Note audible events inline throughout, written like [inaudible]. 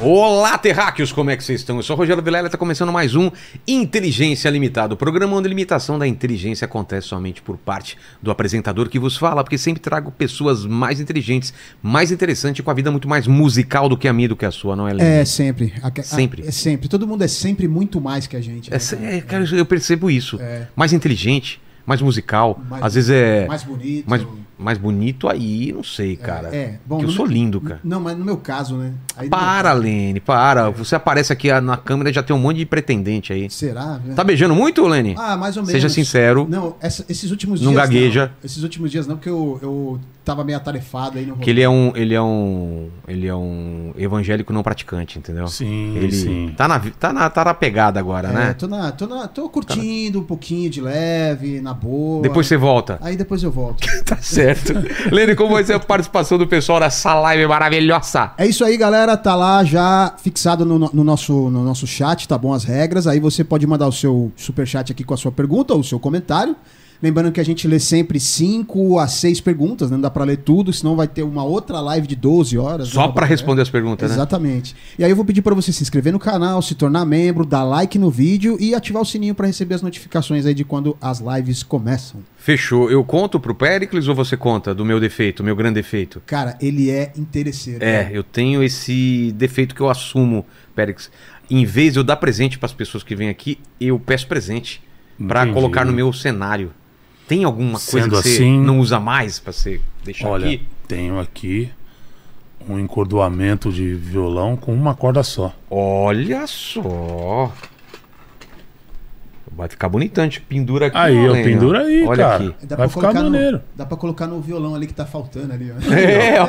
Olá, terráqueos, como é que vocês estão? Eu sou o Rogério Vilela e está começando mais um Inteligência Limitada, o programa onde a limitação da inteligência acontece somente por parte do apresentador que vos fala, porque sempre trago pessoas mais inteligentes, mais interessantes, com a vida muito mais musical do que a minha do que a sua, não é, Lene? É, sempre. A- a- Sempre. É sempre. Todo mundo é sempre muito mais que a gente. É, né, cara? é, cara, eu percebo isso. É. Mais inteligente, mais musical, Mais- às vezes é Mais bonito. mais, mais bonito aí, não sei, cara. é. Bom, que eu sou lindo, cara. Não, mas no meu caso, né? Aí Para, caso- Lene, para. Você aparece aqui ah, na câmera e já tem um monte de pretendente aí. Será? né? Tá beijando muito, Lene? Ah, mais ou menos. Seja sincero. Não, essa- esses últimos Não dias. gagueja. Não. Esses últimos dias não, porque eu, eu tava meio atarefado aí no Que ele é um, ele é um, ele é um evangélico não praticante, entendeu? Sim, ele sim. tá na, tá na, tá na pegada agora, É, né? tô, na, tô, na, tô curtindo um pouquinho de leve, na boa. Depois você volta. Aí depois eu volto. [laughs] Tá certo. Lene, como vai ser a participação do pessoal nessa live maravilhosa? É isso aí, galera. Tá lá já fixado no, no nosso, no nosso chat, tá bom? As regras. Aí você pode mandar o seu superchat aqui com a sua pergunta ou o seu comentário. Lembrando que a gente lê sempre 5 a 6 perguntas, né? não dá pra ler tudo, senão vai ter uma outra live de 12 horas. Só né? pra responder as perguntas, né? Exatamente. E aí eu vou pedir pra você se inscrever no canal, se tornar membro, dar like no vídeo e ativar o sininho pra receber as notificações aí de quando as lives começam. Fechou. Eu conto pro Pericles ou você conta do meu defeito, meu grande defeito? Cara, ele é interesseiro. É, né? eu tenho esse defeito que eu assumo, Pericles. Em vez de eu dar presente pras pessoas que vêm aqui, eu peço presente pra Entendi. colocar no meu cenário. Tem alguma coisa Sendo que você assim- não usa mais pra você deixar Olha, aqui? tenho aqui um encordoamento de violão com uma corda só. Olha só. Vai ficar bonitante. Pendura aqui. Aí, ó, pendura aí, Olha cara. aqui. Dá Vai pra, ficar colocar no, maneiro. dá pra colocar no violão ali que tá faltando ali, ó. [laughs] É, ó.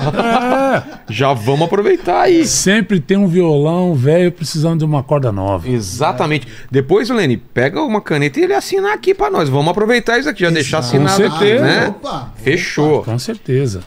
É, Já vamos aproveitar aí. sempre tem um violão velho precisando de uma corda nova. Exatamente. Depois, Lene, pega uma caneta e ele assina aqui pra nós. Vamos aproveitar isso aqui, já deixar Exato. assinado Com aqui, certeza. né? Opa, Fechou. Com certeza.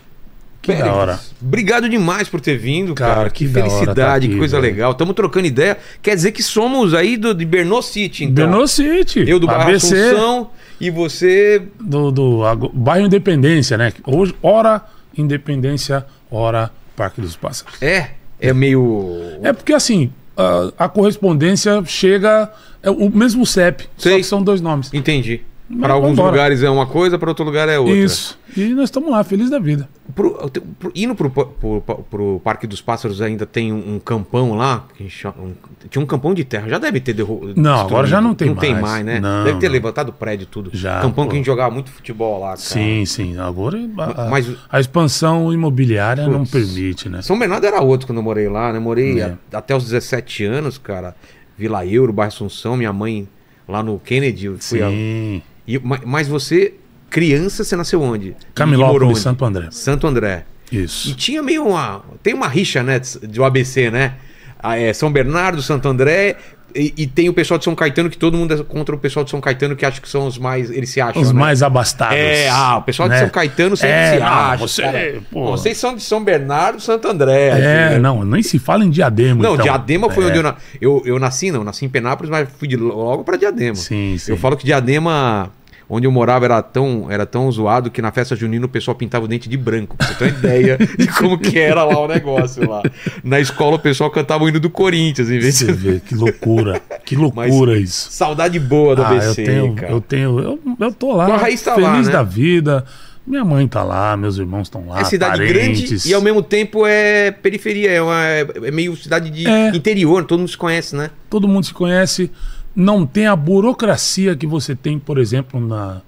Que Péricles, da hora. Obrigado demais por ter vindo, cara. Cara, que, que felicidade, tá aqui, que coisa velho. legal. Estamos trocando ideia. Quer dizer que somos aí do, de Bernô City, então. Bernô City. Eu do Barra Assunção e você do, do bairro Independência, né? Hoje, hora Independência, hora Parque dos Pássaros. é, é meio... É porque assim, a, a correspondência chega. É o mesmo CEP, só Sei. que são dois nomes. Entendi. Para alguns vambora. lugares é uma coisa, para outro lugar é outra. Isso. E nós estamos lá, feliz da vida. Pro, pro, indo pro, pro, pro Parque dos Pássaros ainda tem um, um campão lá. Chama- um- tinha um campão de terra. Já deve ter derrubado. Não, agora já não tem Não tem mais. mais, né? Não, deve ter não. levantado o prédio e tudo. Já, Campão pô. que a gente jogava muito futebol lá, cara. Sim, sim. Agora a, a- Mas- a expansão imobiliária não Putz. permite, né? São Bernardo era outro quando eu morei lá, né? Morei É. a- até os 17 anos, cara. Vila Euro, Bairro Assunção, minha mãe lá no Kennedy. Fui a- Sim. E, ma- mas você, criança, você nasceu onde? E Camilópolis, onde? Santo André. Santo André. E Isso. tinha meio uma. Tem uma rixa, né? De o ABC, né? Ah, é, São Bernardo, Santo André. E, e tem o pessoal de São Caetano, que todo mundo é contra o pessoal de São Caetano, que acha que são os mais. Eles se acham. Os né? mais abastados. É, ah, o pessoal de né? São Caetano sempre É, se não, acha. você-. Vocês são de São Bernardo Santo André. É, assim, não, nem se fala em diadema. Não, então. Diadema foi É. onde eu, na... eu eu nasci, não. Nasci em Penápolis, mas fui de- logo pra Diadema. Sim, sim. Eu falo que Diadema, onde eu morava, era tão, era tão zoado que na festa junina o pessoal pintava o dente de branco. Pra você ter uma ideia [laughs] de como que era lá o negócio lá. Na escola o pessoal cantava o hino do Corinthians, em vez Você de... vê, que loucura. Que loucura isso. Saudade boa do Ah, ABC, eu tenho, cara. eu tenho, eu, eu tô lá, raiz tá feliz lá, né? da vida. Minha mãe tá lá, meus irmãos estão lá, É cidade parentes. grande e ao mesmo tempo é periferia, é, uma- é meio cidade de É. interior, todo mundo se conhece, né? Todo mundo se conhece, não tem a burocracia que você tem, por exemplo, na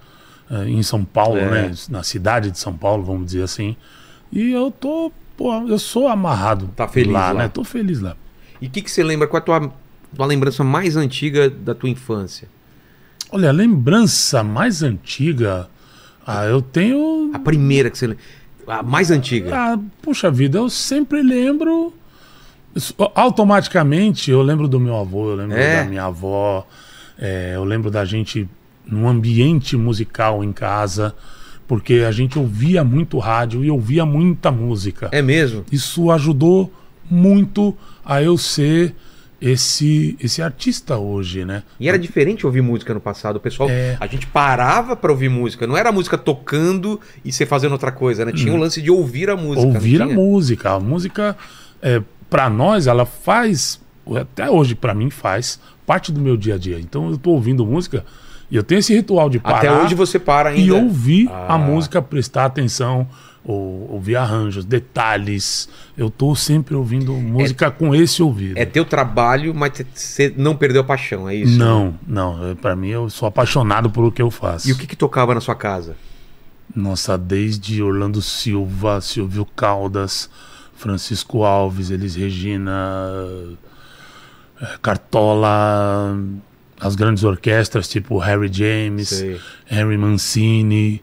eh, em São Paulo, É. né, na cidade de São Paulo, vamos dizer assim. E eu tô, pô, eu sou amarrado Tá feliz lá, lá. né? Tô feliz lá. E o que, que você lembra? Qual é a tua, tua lembrança mais antiga da tua infância? Olha, a lembrança mais antiga, ah, eu tenho A primeira que você lembra. A mais antiga. Ah, puxa vida, eu sempre lembro. Automaticamente eu lembro do meu avô, eu lembro É? da minha avó, é, eu lembro da gente num ambiente musical em casa, porque a gente ouvia muito rádio e ouvia muita música. É mesmo? Isso ajudou muito a eu ser esse, esse artista hoje, né? E era diferente ouvir música no passado. O pessoal, É. a gente parava pra ouvir música. Não era a música tocando e você fazendo outra coisa, né? Tinha o lance de ouvir a música. Ouvir a música. A música, é, para nós ela faz, até hoje para mim faz parte do meu dia a dia. Então eu tô ouvindo música e eu tenho esse ritual de parar Até hoje você para ainda. e ouvir Ah. a música, prestar atenção, ou, ouvir arranjos, detalhes. Eu tô sempre ouvindo música com esse ouvido. É teu trabalho, mas você não perdeu a paixão, é isso? Não, não. é- Pra mim, eu sou apaixonado por o que eu faço. E o que, que tocava na sua casa? Nossa, desde Orlando Silva, Silvio Caldas, Francisco Alves, Elis Regina, eh, Cartola, as grandes orquestras tipo Harry James, Sei. Henry Mancini.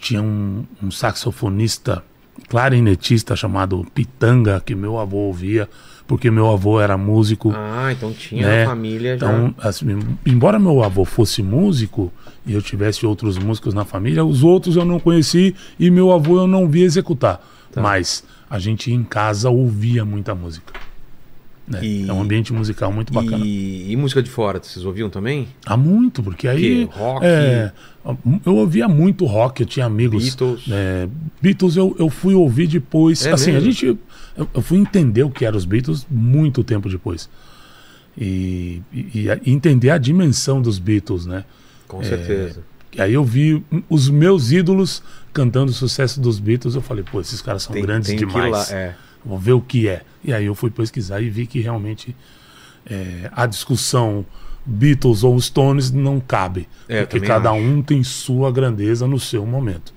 Tinha um, um saxofonista, clarinetista chamado Pitanga, que meu avô ouvia, porque meu avô era músico. Ah, então tinha né? a família já. Então, assim, embora meu avô fosse músico e eu tivesse outros músicos na família, os outros eu não conheci e meu avô eu não vi executar. Tá. Mas a gente em casa ouvia muita música. né? E- É um ambiente musical muito bacana. E, e música de fora, vocês ouviam também? Há muito, porque aí. Que? Rock? é, eu ouvia muito rock, eu tinha amigos. Beatles? é, Beatles eu, eu fui ouvir depois. É assim, a mesmo? gente. Eu, eu fui entender o que eram os Beatles muito tempo depois. E, e- a- e entender a dimensão dos Beatles, né? Com certeza. Aí eu vi os meus ídolos cantando o sucesso dos Beatles. Eu falei, pô, esses caras são Tem- grandes tem demais. lá, é. Vou ver o que é. E aí eu fui pesquisar e vi que realmente é, a discussão Beatles ou Stones não cabe. É, porque cada acho. um tem sua grandeza no seu momento.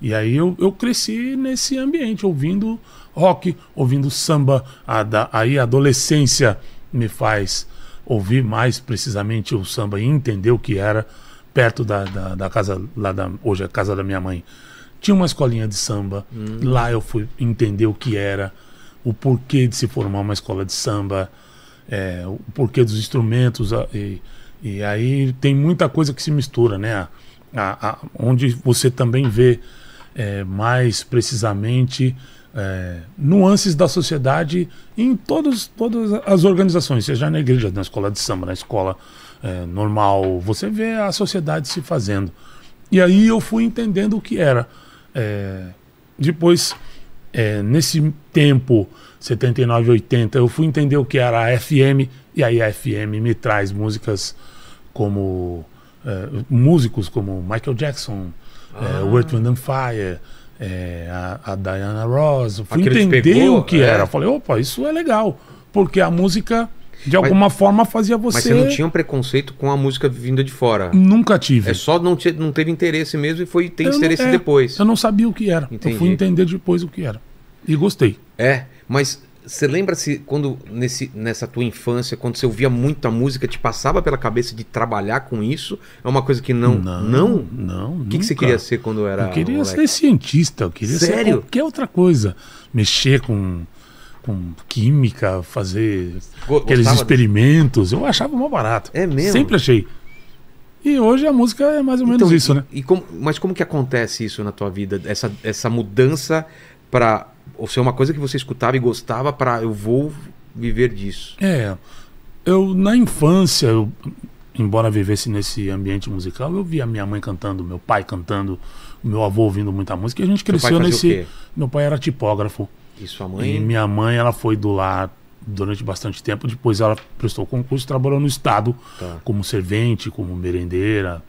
E aí eu, eu cresci nesse ambiente, ouvindo rock, ouvindo samba. A da- aí a adolescência me faz ouvir mais precisamente o samba e entender o que era perto da, da, da casa, lá da, hoje a casa da minha mãe. Tinha uma escolinha de samba. Hum. Lá eu fui entender o que era, o porquê de se formar uma escola de samba, é, o porquê dos instrumentos. E, e aí tem muita coisa que se mistura, né? A- a- a- onde você também vê é, mais precisamente é, nuances da sociedade em todos, todas as organizações, seja na igreja, na escola de samba, na escola é, normal, você vê a sociedade se fazendo. E aí eu fui entendendo o que era. É, depois, é, nesse tempo, 79, 80, eu fui entender o que era a FM, e aí a FM me traz músicas como. é, músicos como Michael Jackson, é, Earth, Wind and Fire, é, a, a Diana Ross. Fui entender o que era. Falei, opa, isso é legal. Porque a música, de alguma forma, fazia você. Mas você não tinha um preconceito com a música vinda de fora. Nunca tive. É só não, te- não teve interesse mesmo e foi ter Eu não- interesse é, depois. Eu não sabia o que era. Entendi. Eu fui entender depois o que era. E gostei. É, mas você lembra se quando nesse, nessa tua infância, quando você ouvia muita música, te passava pela cabeça de trabalhar com isso? É uma coisa que não. Não? Não. O que, que você queria ser quando era. Eu queria moleque? ser cientista, eu queria ser Sério? qualquer outra coisa. Mexer com, com química, fazer Go- aqueles gostava experimentos. Eu achava mó barato. É mesmo? Sempre achei. E hoje a música é mais ou menos Então, isso, e- né? E como, mas como que acontece isso na tua vida? Essa, essa mudança para ou ser uma coisa que você escutava e gostava para eu vou viver disso. É. Eu, na infância, eu, embora vivesse nesse ambiente musical, eu via minha mãe cantando, meu pai cantando, meu avô ouvindo muita música, e a gente cresceu nesse. Meu pai era tipógrafo. E sua E mãe? minha mãe, ela foi do lar durante bastante tempo. Depois ela prestou concurso e trabalhou no Estado Tá. como servente, como merendeira.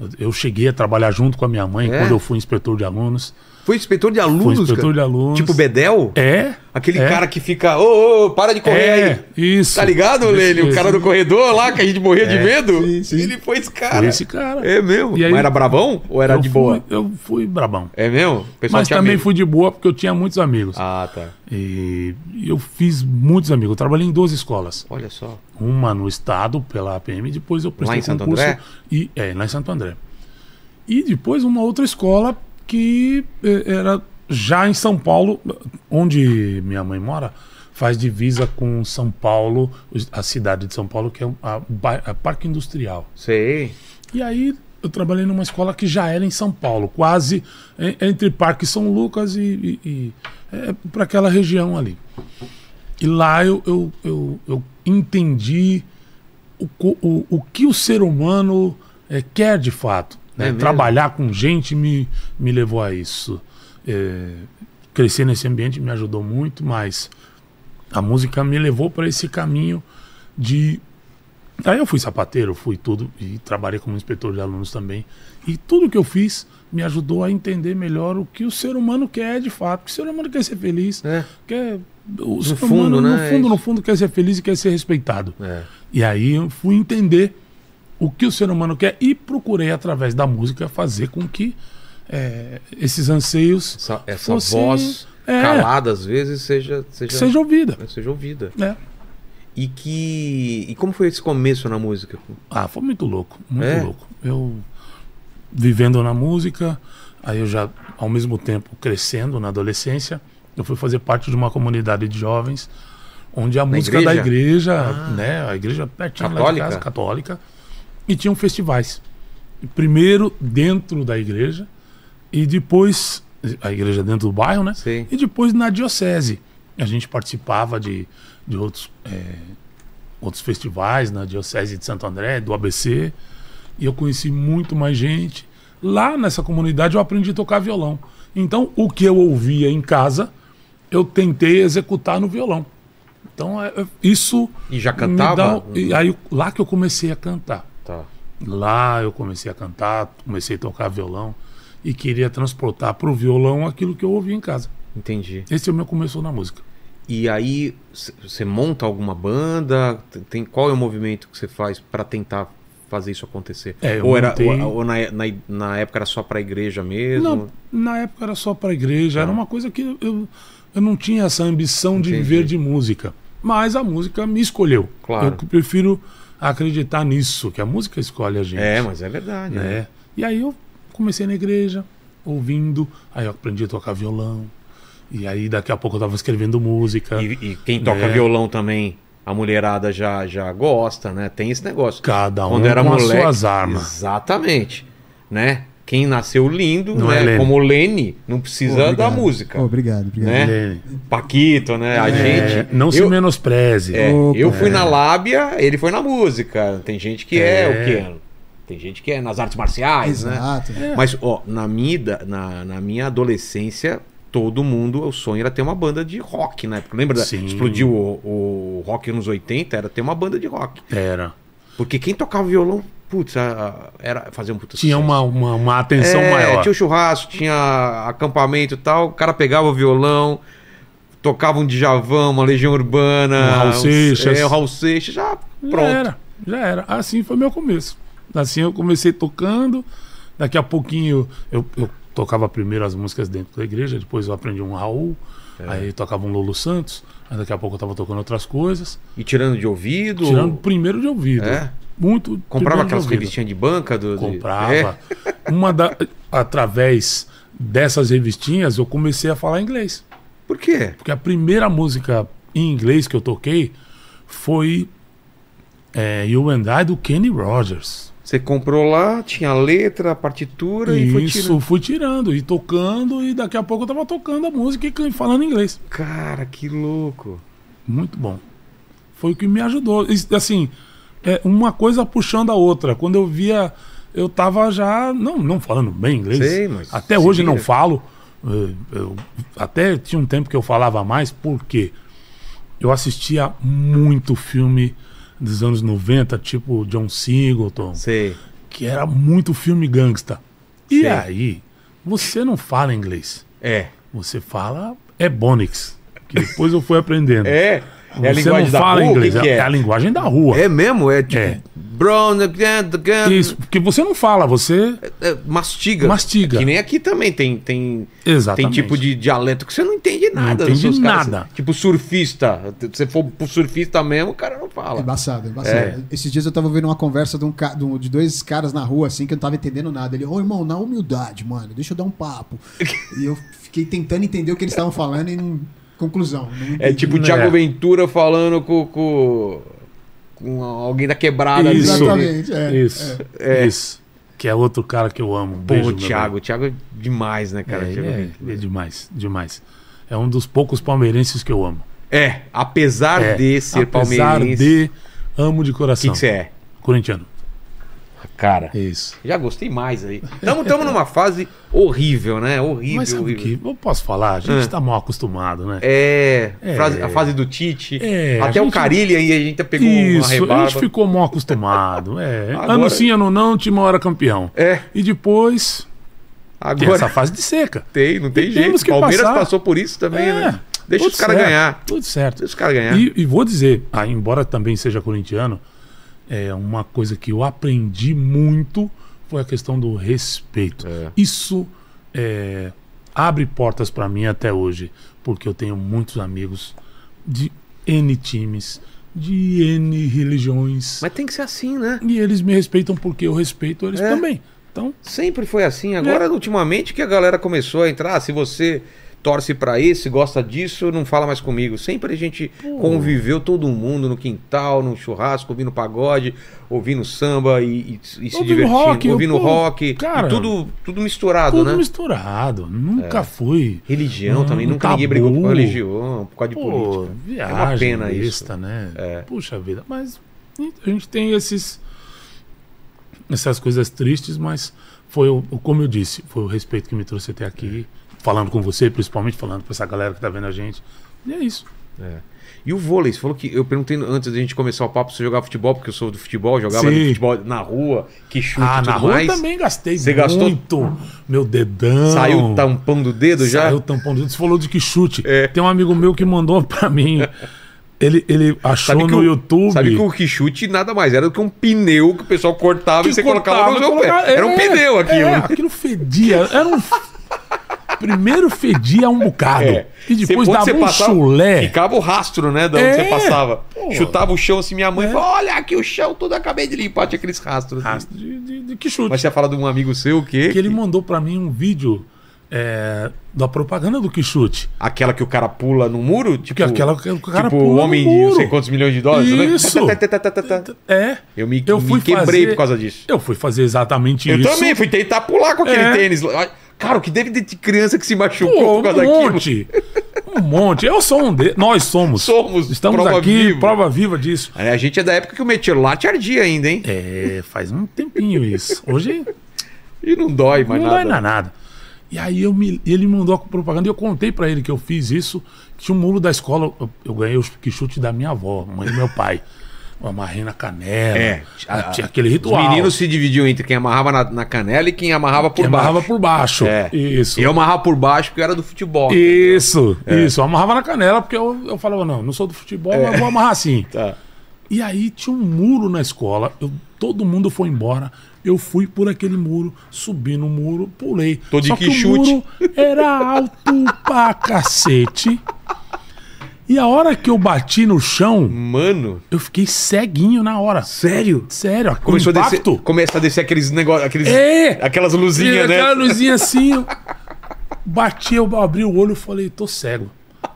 Eu- Eu cheguei a trabalhar junto com a minha mãe É? quando eu fui inspetor de alunos. Foi inspetor de alunos, inspetor cara? de alunos. Tipo Bedel? É. Aquele é, cara que fica, ô, ô, para de correr aí. É, isso. Tá ligado, Lênin? O cara do corredor lá que a gente morria de medo? sim, sim. Ele foi esse cara. Foi esse cara. É mesmo? E aí- Mas era bravão ou era de fui- boa? Eu fui brabão. É mesmo? Mas também medo. fui de boa porque eu tinha muitos amigos. Ah, tá. E eu fiz muitos amigos. Eu trabalhei em duas escolas. Olha só. Uma no estado, pela APM, depois eu prestei em Santo concurso. André? E, é, lá em Santo André. E depois uma outra escola que eh, era já em São Paulo, onde minha mãe mora, faz divisa com São Paulo, a cidade de São Paulo, que é a, a Parque Industrial. Sei. E aí eu trabalhei numa escola que já era em São Paulo, quase en- entre Parque São Lucas e, e, para aquela região ali. E lá eu, eu, eu, eu entendi o, o, o que o ser humano eh, quer de fato. Né? É? Trabalhar com gente me, me levou a isso. Eh, crescer nesse ambiente me ajudou muito, mas a música me levou para esse caminho de. Aí eu fui sapateiro, fui tudo e trabalhei como inspetor de alunos também. E tudo que eu fiz me ajudou a entender melhor o que o ser humano quer de fato. Porque o ser humano quer ser feliz, É. quer. O ser fundo, humano, né, no é fundo, no fundo, quer ser feliz e quer ser respeitado. É. E aí eu fui entender o que o ser humano quer e procurei, através da música, fazer com que eh, esses anseios Essa, essa voz é. calada às vezes seja seja, seja ouvida. seja ouvida. né? E que e como foi esse começo na música? Ah, foi muito louco, muito É? louco. Eu vivendo na música, aí eu já, ao mesmo tempo, crescendo na adolescência, eu fui fazer parte de uma comunidade de jovens onde a música da igreja? igreja, Ah. né, a igreja pertinho lá de Católica? casa, católica, e tinham festivais. Primeiro dentro da igreja e depois a igreja dentro do bairro, né? Sim. E depois na diocese. A gente participava de, de outros, é, outros festivais na diocese de Santo André, do ABC. E eu conheci muito mais gente. Lá nessa comunidade eu aprendi a tocar violão. Então o que eu ouvia em casa, eu tentei executar no violão. Então é- é- isso. E já cantava? dá- e aí lá que eu comecei a cantar. Tá. Lá eu comecei a cantar, comecei a tocar violão e queria transportar para o violão aquilo que eu ouvia em casa. Entendi. Esse é o meu começo na música. E aí você monta alguma banda? Tem qual é o movimento que você faz pra tentar fazer isso acontecer? É, ou era montei- ou, ou na, na, na época era só pra igreja mesmo? Não, na época era só para igreja, era Tá. uma coisa que eu, eu não tinha essa ambição de Entendi. viver de música. Mas a música me escolheu. Claro. Eu prefiro acreditar nisso, que a música escolhe a gente. É, mas é verdade. né? né? E aí eu comecei na igreja, ouvindo, aí eu aprendi a tocar violão. E aí daqui a pouco eu tava escrevendo música. E, e quem toca É. violão também, a mulherada já, já gosta, né? Tem esse negócio. Cada um Quando era com as moleque, suas armas. Exatamente. Né? Quem nasceu lindo, Não né? é Lene. como o Lene, não precisa obrigado. da música. Obrigado, obrigado. Né? Lene. Paquito, né? A É, gente. não se eu, menospreze. é, Opa. eu fui na lábia, ele foi na música. Tem gente que é, É. o quê? Tem gente que é nas artes marciais, né? Exato. Mas, ó, na minha, na, na minha adolescência, todo mundo, o sonho era ter uma banda de rock, né? Porque lembra, da- Sim. explodiu o, o rock nos 80, era ter uma banda de rock. Era. Porque quem tocava violão, putz, a- a- era fazer um puta Tinha uma, uma, uma atenção É, maior. Tinha o churrasco, tinha acampamento e tal, o cara pegava o violão, tocava um Djavão, uma Legião Urbana, Um Raul Seixas. É, o Raul Seixas, já Já pronto. era, já era. Assim foi meu começo. Assim eu comecei tocando, daqui a pouquinho eu, eu tocava primeiro as músicas dentro da igreja, depois eu aprendi um Raul, É. aí tocava um Lolo Santos, aí daqui a pouco eu tava tocando outras coisas, E tirando de ouvido. tirando primeiro de ouvido. É? Muito. Comprava de aquelas revistinhas de banca do. Comprava. É? [laughs] Uma da, através dessas revistinhas eu comecei a falar inglês. Por quê? Porque a primeira música em inglês que eu toquei foi é, You and I do Kenny Rogers. Você comprou lá, tinha a letra, a partitura e foi Isso, tirando. fui tirando e tocando, e daqui a pouco eu tava tocando a música e falando inglês. Cara, que louco. Muito bom. Foi o que me ajudou. Isso, Assim, é uma coisa puxando a outra. Quando eu via, eu tava já, não, não falando bem inglês. Sei, mas até hoje não vira. falo. Eh, eu- até tinha um tempo que eu falava mais, porque eu assistia muito filme dos anos 90, tipo John Singleton, Sei. que era muito filme gangsta. E Sei. aí, você não fala inglês. É. Você fala Ebonics, que depois eu fui aprendendo. É. É a Você linguagem não da fala rua? inglês, que, que é? é? a linguagem da rua. É mesmo? É tipo. É. Brown, again, again. Isso, porque você não fala, você É, mastiga. mastiga. Que nem aqui também tem, tem, tem Exatamente. tipo de dialeto que você não entende nada. entende dos seus caras. nada. Tipo surfista. Se você for pro surfista mesmo, o cara não É fala. embaçado, é embaçado. É. Esses dias eu tava ouvindo uma conversa de, um de dois caras na rua, assim, que eu não tava entendendo nada. Ele, ô irmão, na humildade, mano, deixa eu dar um papo. e eu fiquei tentando entender o que eles estavam falando e não. Conclusão. não É tipo o É. Thiago Ventura falando com, com, com alguém da quebrada. Isso. ali. Exatamente. É, Isso, É. isso. Que é outro cara que eu amo. Um Pô, Beijo, o Thiago. O Thiago é demais, né, cara? É, é, Ventura. é demais, demais. É um dos poucos palmeirenses que eu amo. É, apesar É, de ser apesar palmeirense. de amo de O coração. que você é? Corintiano. Cara, Isso. já gostei mais aí. Estamos numa fase horrível, né? Horrível, Mas sabe o horrível. que? Eu posso falar? A gente Ah. tá mal acostumado, né? É, É. a fase do Tite. É, a Até o gente- Carilli aí a gente pegou uma Isso, a rebarba. gente ficou mal acostumado. É. [laughs] Agora- Ano sim, ano não, o time era campeão. É, E depois tem agora essa fase de seca. tem, não tem E jeito. que Palmeiras passar. passou por isso também, É, né? Deixa tudo os caras ganhar. Tudo certo. Deixa os caras ganhar. E, e vou dizer, ah, embora também seja corintiano, é uma coisa que eu aprendi muito foi a questão do respeito. É. Isso é, abre portas para mim até hoje, porque eu tenho muitos amigos de N times, de N religiões, Mas tem que ser assim, né? e eles me respeitam porque eu respeito eles É. também. Então, Sempre foi assim. Agora, ultimamente, que a galera começou a entrar, ah, se você torce pra esse, gosta disso, não fala mais comigo. Sempre a gente conviveu todo mundo no quintal, no churrasco, ouvindo pagode, ouvindo samba e, e- e se divertindo, rock, ouvindo pô, rock, cara, tudo, tudo misturado, tudo né? misturado. Nunca fui. Religião também, nunca tabu. ninguém brigou com religião, por causa de Pô, política. viagem, É uma pena besta, isso. né? É. Puxa vida. Mas a gente tem esses essas coisas tristes, mas foi o- como eu disse, foi o respeito que me trouxe até aqui, falando com você, principalmente falando com essa galera que tá vendo a gente. E é isso. E o vôlei, você falou que eu perguntei antes da gente começar o papo se você jogava futebol, porque eu sou do futebol, jogava futebol na rua, que chute ah, na rua mais. também gastei Você gastou? muito. Meu dedão. Saiu tampando o dedo já? Saiu tampão do dedo. Você falou de que chute. É. Tem um amigo meu que mandou [laughs] pra mim. Ele, ele achou Sabe que no o- YouTube. Sabe que o quichute nada mais era do que um pneu que o pessoal cortava que e você cortava colocava no seu pé. Era um É, pneu aquilo. É, aquilo fedia. Era um. [laughs] Primeiro fedia um bocado. É. E depois dava um passava, chulé. Ficava o rastro, né? De onde É. você passava. Pô. Chutava o chão assim, minha mãe É. falou: Olha aqui o chão, tudo acabei de limpar, tinha aqueles rastros. assim. Rastro de, de, de que chute. Mas você ia falar de um amigo seu, o quê? Que ele mandou pra mim um vídeo é, da propaganda do Quixute. Aquela que o cara pula no muro? Tipo, Que aquela que o cara tipo o pula no homem de não sei quantos milhões de dólares, Isso. [laughs] né? Tá. É. Eu me, Eu me fui quebrei fazer- por causa disso. Eu fui fazer exatamente Eu isso. também fui tentar pular com aquele É. tênis. Cara, o que deve ter de criança que se machucou Pô, por causa um monte. Um monte. Eu sou um de... Nós somos. Somos Estamos prova aqui, viva. prova viva disso. É, A gente é da época que o metilate ardia ainda, hein? É, faz um tempinho isso. Hoje E não dói mais não nada. dói na nada. E aí eu me, ele mandou a propaganda e eu contei pra ele que eu fiz isso. que Tinha um mulo da escola, eu, eu ganhei o chute da minha avó, mãe do meu pai. Amarrei na canela. É, a- tinha aquele Os ritual. meninos se dividiam entre quem amarrava na, na canela e quem amarrava por que baixo. amarrava por baixo. É. Isso. Eu amarrava por baixo porque eu era do futebol. Isso, É. isso. Eu amarrava na canela porque eu, eu falava, não, não sou do futebol, mas vou amarrar assim. [laughs] Tá. E aí tinha um muro na escola, eu- todo mundo foi embora. Eu fui por aquele muro, subi no muro, pulei. Tô de Só que que o muro era alto pra cacete. E a hora que eu bati no chão, Mano, eu fiquei ceguinho na hora. sério? Sério, Começou a impacto. descer, começa a descer aqueles negócios, aqueles, É! aquelas luzinhas, né? Aquela luzinha [laughs] assim. eu Bati, eu abri o olho e falei, tô cego.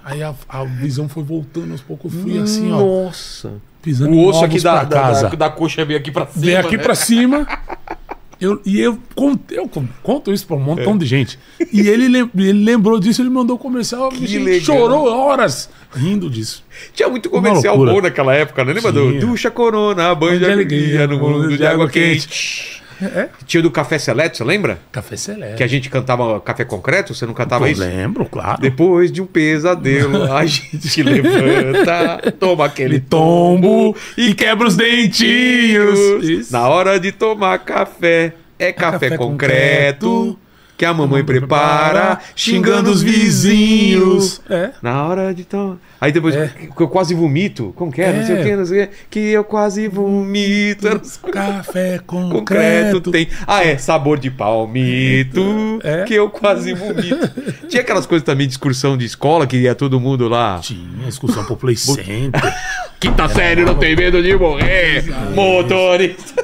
Aí a, a visão foi voltando aos poucos. Eu fui assim, ó, Nossa. pisando O osso aqui da, da, casa. da, da coxa veio aqui pra cima. Veio aqui né? pra cima. [laughs] Eu, e eu, conto, eu con- conto isso pra um É. montão de gente. E ele, ele lembrou disso, ele mandou comercial. a gente legal. chorou horas rindo disso. Tinha muito comercial bom naquela época, né? Lembra do Tinha. Ducha Corona, banho de alegria no mundo de água quente. É. Tinha do Café Seleto, você lembra? Café Celeste. Que a gente cantava Café Concreto, você não cantava eu isso? lembro, claro. Depois de um pesadelo, [laughs] a gente levanta, toma aquele Ele tombo e quebra os dentinhos. Isso. Na hora de tomar café, é café, café concreto, concreto, que a mamãe prepara, xingando os vizinhos. É. Na hora de tomar. Aí depois, É. que eu quase vomito. Como que é? Não sei o É. que, não sei o que. Que eu quase vomito. Café Concreto concreto. tem. Ah, é. Sabor de palmito. É. Que eu quase vomito. Tinha aquelas coisas também de excursão de escola que ia todo mundo lá. Tinha excursão pro Play Center. [laughs] Quinta série, não tem medo de morrer. Motorista.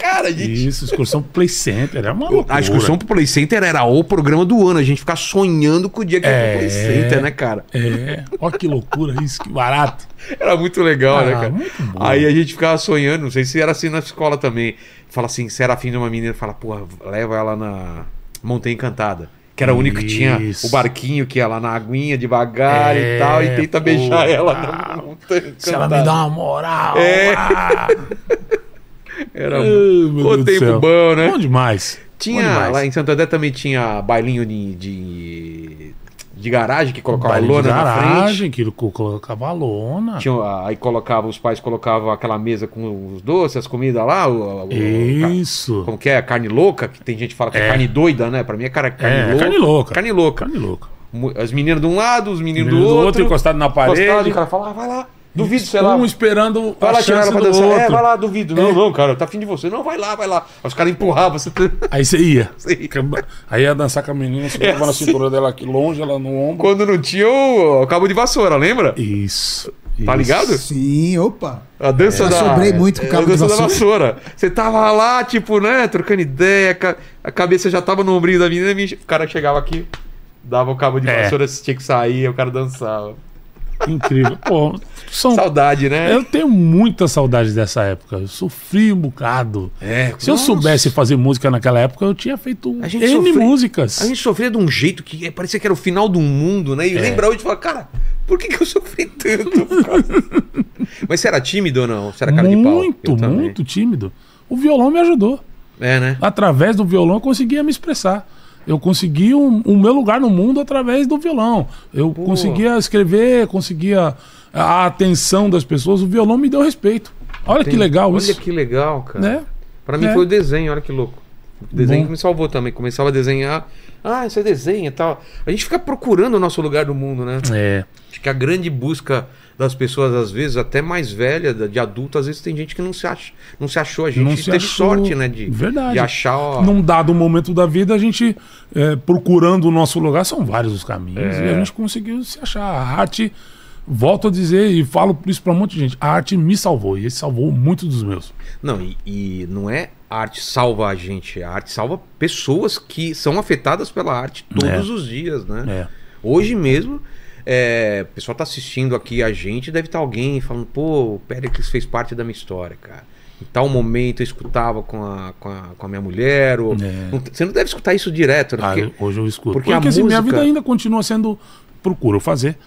Cara, gente. Isso, excursão pro Play Center. Era uma loucura. A excursão pro Play Center era o programa do ano. A gente ficar sonhando com o dia que ia É. pro Play Center, né, cara? É, olha que loucura isso, que barato. Era muito legal, Ah, né, cara? muito bom. Aí a gente ficava sonhando, não sei se era assim na escola também. Fala assim, se era afim de uma menina, fala, porra, leva ela na Montanha Encantada. Que era o único que tinha o barquinho que ia lá na aguinha devagar e É, tal, e tenta beijar porra. ela na Montanha. Se ela me dá uma moral. É. ah. Era Ai, meu o Deus do tempo bom, né? Bom demais. Bom Tinha, demais. lá em Santo André também tinha bailinho de, de, de garagem que colocava Baile de lona na frente. garagem, que co- colocava a lona. Tinha, aí colocava, os pais colocavam aquela mesa com os doces, as comidas lá, o, o- Isso. como que é? Carne louca, que tem gente que fala que é, É. carne doida, né? Pra mim é cara, carne É, louca. carne louca. Carne louca. Carne louca. As meninas de um lado, os meninos do Menino outro. encostado na parede. Encostado, e o cara fala, ah, vai lá, duvido, sei lá. Um esperando Vai a lá tirar chance ela pra do dançar. outro. É, vai lá, duvido. Não, não, cara, tá afim de você. Não, vai lá, vai lá. Aí os caras empurravam você. [laughs] Aí você ia. [laughs] Você ia. Aí ia dançar com a menina, você [laughs] É ficava na assim. cintura dela aqui longe, ela no ombro. Quando não tinha o, o cabo de vassoura, lembra? Isso. Tá ligado? Sim, opa. A dança Já da. sobrei muito com é, cabo a dança de da vassoura. vassoura. Você tava lá, tipo, né, trocando ideia, a cabeça já tava no ombrinho da menina, o cara chegava aqui, dava o cabo de É. vassoura, você tinha que sair, o cara dançava. Incrível. Pô, são... Saudade, né? Eu tenho muita saudade dessa época. Eu sofri um bocado. É, Se eu nossa. soubesse fazer música naquela época, eu tinha feito A gente N sofre- músicas. A gente sofria de um jeito que parecia que era o final do mundo, né? E É. lembra hoje e fala, cara, por que, que eu sofri tanto? [laughs] Mas você era tímido ou não? Você era cara de pau? muito, Eu muito tímido. O violão me ajudou. É, né? Através do violão eu conseguia me expressar. Eu consegui um- o meu lugar no mundo através do violão. Eu conseguia escrever, conseguia a atenção das pessoas. O violão me deu respeito. Olha que legal Olha isso. que legal, cara. Né? Pra mim É. foi o desenho, olha que louco. O desenho Bom. que me salvou também. Começava a desenhar. Ah, você desenha e tal. A gente fica procurando o nosso lugar no mundo, né? É. Acho que a grande busca das pessoas, às vezes, até mais velha, de adulto, às vezes tem gente que não se, acha, não se achou. A gente Não teve achou. sorte, né? De, Verdade. de achar. ó, Num dado momento da vida, a gente é, procurando o nosso lugar, são vários os caminhos, É. e a gente conseguiu se achar. A arte, volto a dizer e falo isso pra um monte de gente, a arte me salvou, e salvou muitos dos meus. Não, e, e não é a arte salva a gente, a arte salva pessoas que são afetadas pela arte todos os dias, né? É. Hoje mesmo, é, o pessoal tá assistindo aqui a gente, deve estar alguém falando, pô, o Péricles fez parte da minha história, cara. Em tal momento eu escutava com a, com a, com a minha mulher, ou... É. Não- você não deve escutar isso direto, né? Ah, Porque- eu- hoje eu escuto. porque Porque, a assim, minha música- vida ainda continua sendo. Procuro fazer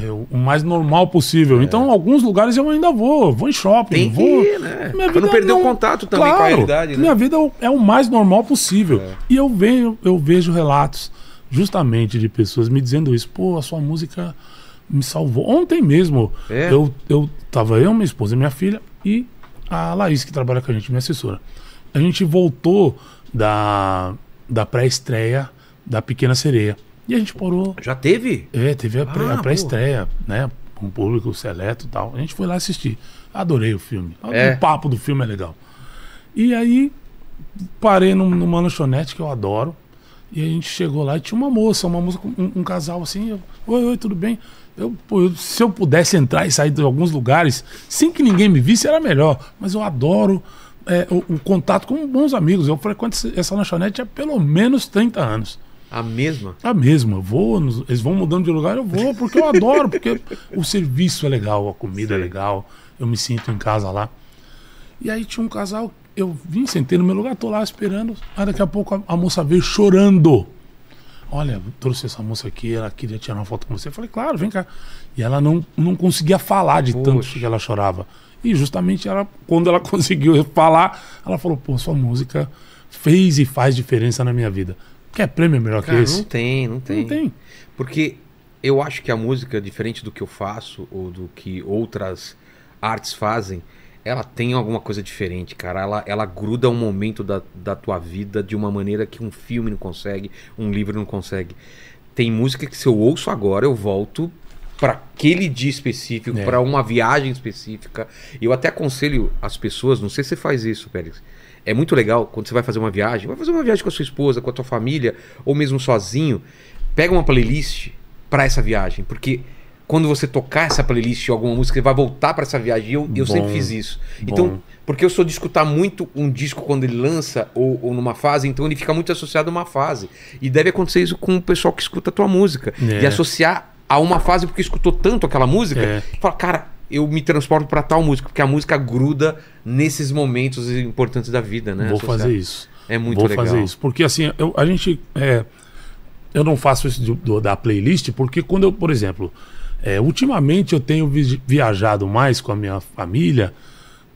é, o mais normal possível. Então, alguns lugares eu ainda vou. Vou em shopping, É. Tem que vou. ir, né? Minha Pra não vida perder o contato também com a Claro, realidade, né? Minha vida é o- é o mais normal possível. E eu vejo, eu vejo relatos justamente de pessoas me dizendo isso. Pô, a sua música me salvou. Ontem mesmo, É? eu, eu tava eu, minha esposa, minha filha e a Laís, que trabalha com a gente, minha assessora. A gente voltou da, da pré-estreia da Pequena Sereia. E a gente parou. Já teve? É, teve a, Ah, a pré-estreia, né? Com o público seleto e tal. A gente foi lá assistir. Adorei o filme. É. O papo do filme é legal. E aí, parei num- numa lanchonete que eu adoro. E a gente chegou lá e tinha uma moça, uma moça um, um casal assim. Eu, oi, oi, tudo bem? Eu, eu- se eu pudesse entrar e sair de alguns lugares sem que ninguém me visse, era melhor. Mas eu adoro é, o, o contato com bons amigos. Eu frequento essa lanchonete há pelo menos 30 anos. A mesma? A mesma, eu vou, eles vão mudando de lugar, eu vou, porque eu adoro, porque o serviço é legal, a comida é Sei. legal, eu me sinto em casa lá. E aí tinha um casal, eu vim, sentei no meu lugar, tô lá esperando, aí daqui a pouco a, a moça veio chorando. Olha, trouxe essa moça aqui, ela queria tirar uma foto com você. Eu falei, claro, vem cá. E ela não, não conseguia falar de tanto Poxa. que ela chorava. E justamente ela, quando ela [laughs] conseguiu falar, ela falou, pô, sua música fez e faz diferença na minha vida. Quer prêmio melhor Cara, que esse? não tem, não tem. Não tem. Porque eu acho que a música, diferente do que eu faço ou do que outras artes fazem, ela tem alguma coisa diferente, cara. Ela, ela gruda um momento da, da tua vida de uma maneira que um filme não consegue, um livro não consegue. Tem música que se eu ouço agora, eu volto para aquele dia específico, É. para uma viagem específica. Eu até aconselho as pessoas, não sei se você faz isso, Pérez. É muito legal quando você vai fazer uma viagem, vai fazer uma viagem com a sua esposa, com a tua família, ou mesmo sozinho, pega uma playlist para essa viagem, porque quando você tocar essa playlist ou alguma música, você vai voltar para essa viagem. E eu, eu Bom, sempre fiz isso. bom. Então, porque eu sou de escutar muito um disco quando ele lança ou, ou numa fase, então ele fica muito associado a uma fase. E deve acontecer isso com o pessoal que escuta a tua música. É. De associar a uma fase porque escutou tanto aquela música, É. fala, cara, eu me transporto para tal música, porque a música gruda nesses momentos importantes da vida, né? Vou Associar. fazer isso. É muito Vou legal. fazer isso. Porque assim, eu, a gente. é, eu não faço isso de- do- da playlist, porque quando eu, por exemplo, é, ultimamente eu tenho vi- viajado mais com a minha família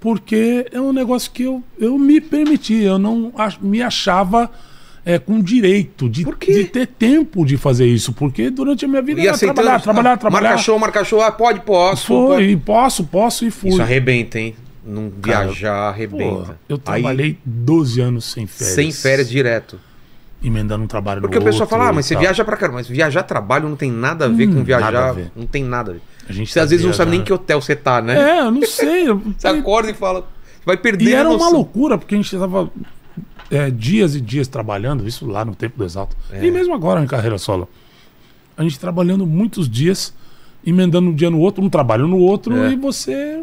Porque é um negócio que eu, eu me permiti, eu não ach- me achava é, com direito de, de ter tempo de fazer isso. Porque durante a minha vida E era trabalhar, trabalhar, ah, trabalhar. Marca show, marca show, ah, pode, posso. Foi, pode. posso, posso e fui. Isso arrebenta, hein? Não Cara, viajar, Pô, arrebenta. eu Aí, trabalhei 12 anos sem férias. sem férias direto. Emendando um trabalho Porque no o pessoal outro fala, ah, mas você viaja pra caramba. Mas viajar trabalho não tem nada a ver Hum, com viajar. a ver. Não tem nada a ver. A gente Você às tá vezes não sabe nem que hotel você tá, né? É, eu não sei. eu- [laughs] Você acorda e fala. Vai perder E a era uma loucura, porque a gente tava é, dias e dias trabalhando, isso lá no tempo do Exalto. É. E mesmo agora em carreira solo. A gente trabalhando muitos dias, emendando um dia no outro, um trabalho no outro, É. e você.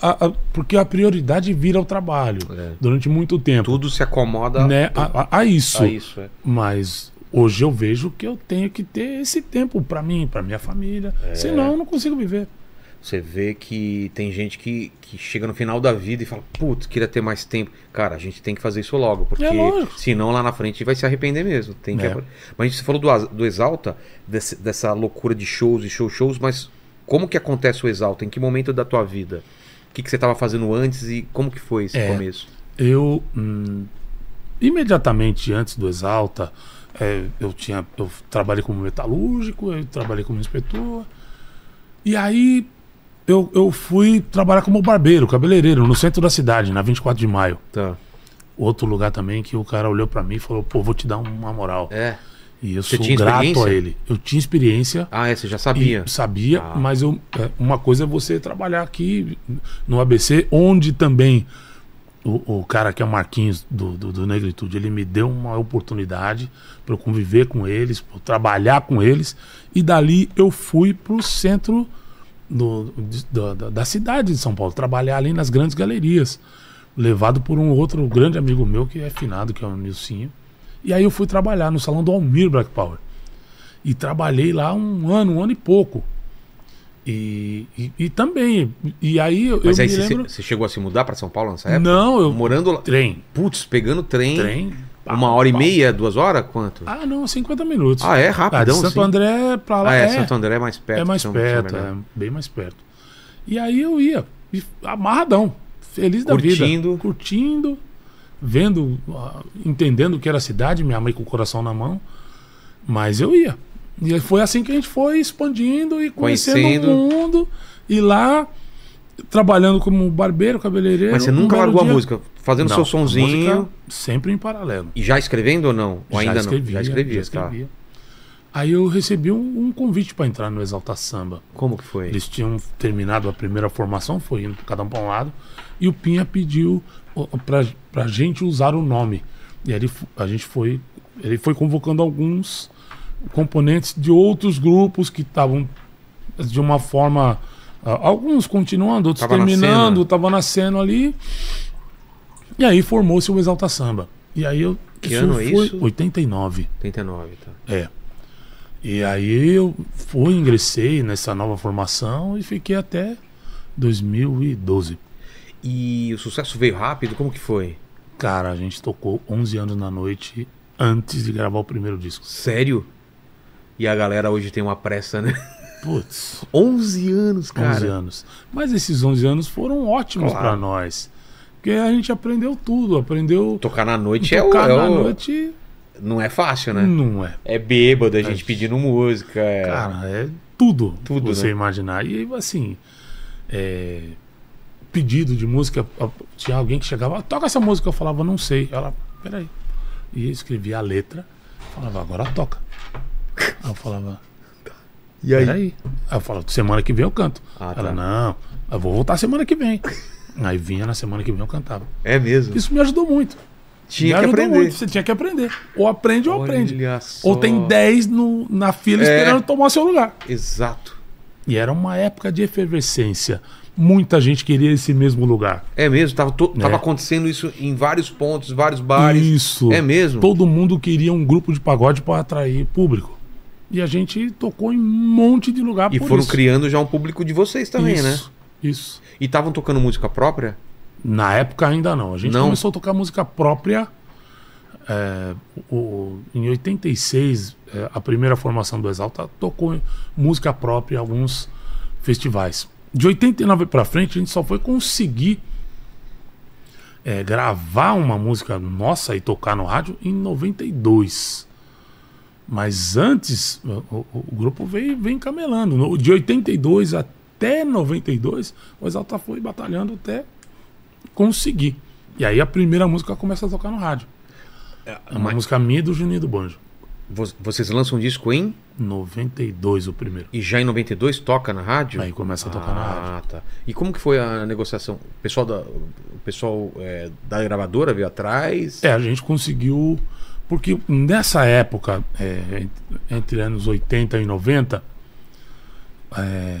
A- a- porque a prioridade vira o trabalho É. durante muito tempo. Tudo se acomoda né, a, a- isso. isso. É. Mas hoje eu vejo que eu tenho que ter esse tempo pra mim, pra minha família. É. Senão eu não consigo viver. Você vê que tem gente que, que chega no final da vida e fala, putz, queria ter mais tempo. Cara, a gente tem que fazer isso logo, porque É senão lá na frente vai se arrepender mesmo. Tem que... É. Mas você falou do, do Exalta, desse- dessa loucura de shows e show shows, mas como que acontece o Exalta? Em que momento da tua vida? O que, que você estava fazendo antes e como que foi esse É. começo? Eu hum, imediatamente antes do Exalta, é, eu tinha eu trabalhei como metalúrgico, eu trabalhei como inspetor. E aí eu, eu fui trabalhar como barbeiro, cabeleireiro, no centro da cidade, na 24 de maio. Tá. Outro lugar também que o cara olhou pra mim e falou: "Pô, vou te dar uma moral". É. E eu Você sou grato a ele. Eu tinha experiência. Ah, é, você já sabia. Sabia, Ah. mas eu, é, uma coisa é você trabalhar aqui no ABC, onde também o, o cara que é o Marquinhos do, do, do Negritude, ele me deu uma oportunidade para eu conviver com eles, para trabalhar com eles, e dali eu fui para o centro do- da, da- da cidade de São Paulo, trabalhar ali nas grandes galerias, levado por um outro grande amigo meu que é finado, que é o Nilcinho. E aí eu fui trabalhar no salão do Almir Black Power. E trabalhei lá um ano, um ano e pouco. E, e, e também. E aí eu, Mas eu aí você, lembro. chegou a se mudar para São Paulo nessa época? Não, eu. Morando lá. Trem. Putz, pegando trem. Trem. Uma hora e meia, duas horas? Quanto? Ah, não, 50 minutos. Ah, é? Ah, de Rapidão, Santo sim. André pra lá. Ah, é, é, Santo André é mais perto. é mais perto, é bem mais perto. E aí eu ia, amarradão, feliz da Curtindo. vida. Curtindo, vendo, ah, entendendo o que era a cidade, minha mãe com o coração na mão. Mas eu ia. E foi assim que a gente foi expandindo e conhecendo Conhecendo. o mundo. E lá, trabalhando como barbeiro, cabeleireiro. Mas você um nunca belo largou a dia- música, fazendo Não, seu a sonzinho. sempre em paralelo. E já escrevendo ou não? Ou ainda já escrevia, não? Já escrevia, já tá. escrevia. Aí eu recebi um, um convite para entrar no Exalta Samba. Como que foi? Eles tinham terminado a primeira formação, foi indo cada um para um lado, e o Pinha pediu pra, pra gente usar o nome. E aí ele a gente foi. Ele foi convocando alguns componentes de outros grupos que estavam de uma forma. alguns continuando, outros Tava terminando, estavam nascendo ali. E aí formou-se o Exalta Samba. E aí eu. Que ano é foi isso? 89. 89, tá. É. E aí eu fui, ingressei nessa nova formação e fiquei até 2012. E o sucesso veio rápido? Como que foi? Cara, a gente tocou 11 anos na noite antes de gravar o primeiro disco. Sério? E a galera hoje tem uma pressa, né? Putz, [laughs] 11 anos, 11 cara. anos. Mas esses 11 anos foram ótimos Claro. pra nós. Porque a gente aprendeu tudo, aprendeu Tocar na noite é o, tocar é na o- noite. Não é fácil, né? Não é. É bêbado, a gente pedindo música. É... Cara, é tudo, Tudo, que você né? imaginar. E assim, é, pedido de música, tinha alguém que chegava, "Ah, toca essa música, eu falava, não sei. Ela, peraí. E escrevia a letra, falava, agora toca. Eu falava, e aí? peraí. Aí eu falava, semana que vem eu canto. Ah, Ela, tá. não, eu vou voltar semana que vem. Aí vinha na semana que vem eu cantava. É mesmo. Isso me ajudou muito. Tinha me que aprender. muito. Você tinha que aprender. Ou aprende ou aprende. Olha só. Ou tem 10 no, na fila É. esperando tomar seu lugar. Exato. E era uma época de efervescência. Muita gente queria esse mesmo lugar. É mesmo, tava, to- tava É. acontecendo isso em vários pontos, vários bares. Isso. É mesmo? Todo mundo queria um grupo de pagode para atrair público. E a gente tocou em um monte de lugar E foram isso. criando já um público de vocês também, né? isso, Isso. E estavam tocando música própria? Na época ainda não. A gente Não? começou a tocar música própria. é, o- em 86, é, a primeira formação do Exalta tocou música própria em alguns festivais. De 89 para frente, a gente só foi conseguir é, gravar uma música nossa e tocar no rádio em 92. Mas antes, o, o- o grupo veio, vem camelando. No- De 82 até 92, o Exalta foi batalhando até conseguir. E aí a primeira música começa a tocar no rádio. É uma Mas música minha e do Juninho do Banjo. Vo- vocês lançam um disco em 92 o primeiro. e já em 92 toca na rádio? Aí começa a tocar na rádio. Ah, tá. E como que foi a negociação? O pessoal da, o pessoal é, da gravadora veio atrás? É, a gente conseguiu. Porque nessa época, é, entre anos 80 e 90, é,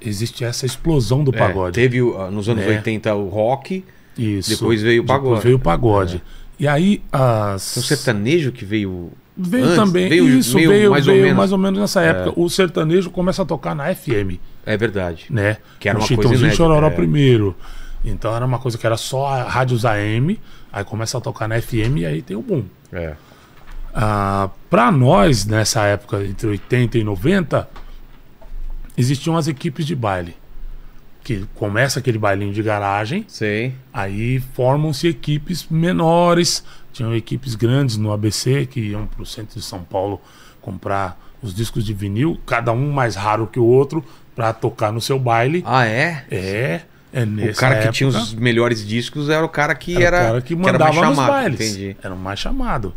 existe essa explosão do É, pagode. teve nos anos É. 80 o rock, Isso. depois veio o pagode. Depois veio o pagode. E aí as. o sertanejo que veio. Veio antes, também. veio isso, meio veio, mais ou veio menos. mais ou menos nessa época. O sertanejo começa a tocar na FM, É verdade. né? Que era o uma coisa Chitãozinho inédita, Chororó é. primeiro. Então era uma coisa que era só a rádios AM, aí começa a tocar na FM e aí tem o boom. É. Ah, para nós, nessa época, entre 80 e 90, existiam as equipes de baile. Que começa aquele bailinho de garagem, Sei. aí formam-se equipes menores. Tinham equipes grandes no ABC que iam para o centro de São Paulo comprar os discos de vinil, cada um mais raro que o outro, para tocar no seu baile. Ah, é? É, é O cara que época, tinha os melhores discos era o cara que era, era, o cara que mandava mais nos chamado. bailes. Entendi. Era o mais chamado.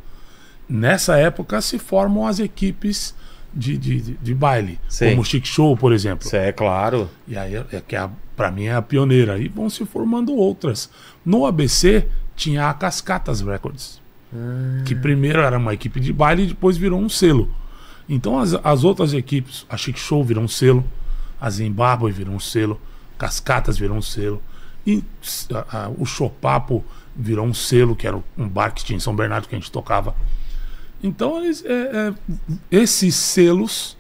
Nessa época se formam as equipes de, de, de, baile. Sei. Como o Chic Show, por exemplo. Isso é claro. E aí é que a, pra mim é a pioneira. E vão se formando outras. No ABC tinha a Cascatas Records. Que primeiro era uma equipe de baile e depois virou um selo. Então as, as outras equipes, a Chic Show virou um selo, a Zimbábue virou um selo, Cascatas virou um selo. E a- a- o Chopapo virou um selo, que era um bar que tinha em São Bernardo que a gente tocava. Então eles, é, é, esses selos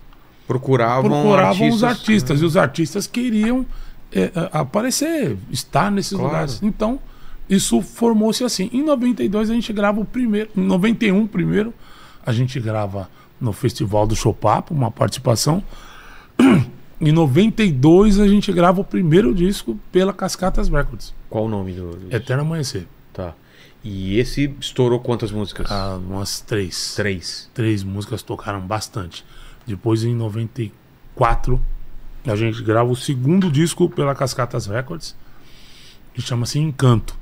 Procuravam, procuravam artistas. os artistas e os artistas queriam é, aparecer, estar nesses Claro. lugares. Então, isso formou-se assim. Em 92 a gente grava o primeiro, em 91 primeiro, a gente grava no Festival do Chopapo, uma participação. [clears throat] Em 92 a gente grava o primeiro disco pela Cascatas Records, Qual o nome do. do- Eterno Amanhecer. Tá. E esse estourou quantas músicas? Ah, umas três. Três. três músicas tocaram bastante. Depois, em 94, a gente grava o segundo disco pela Cascatas Records, que chama-se Encanto.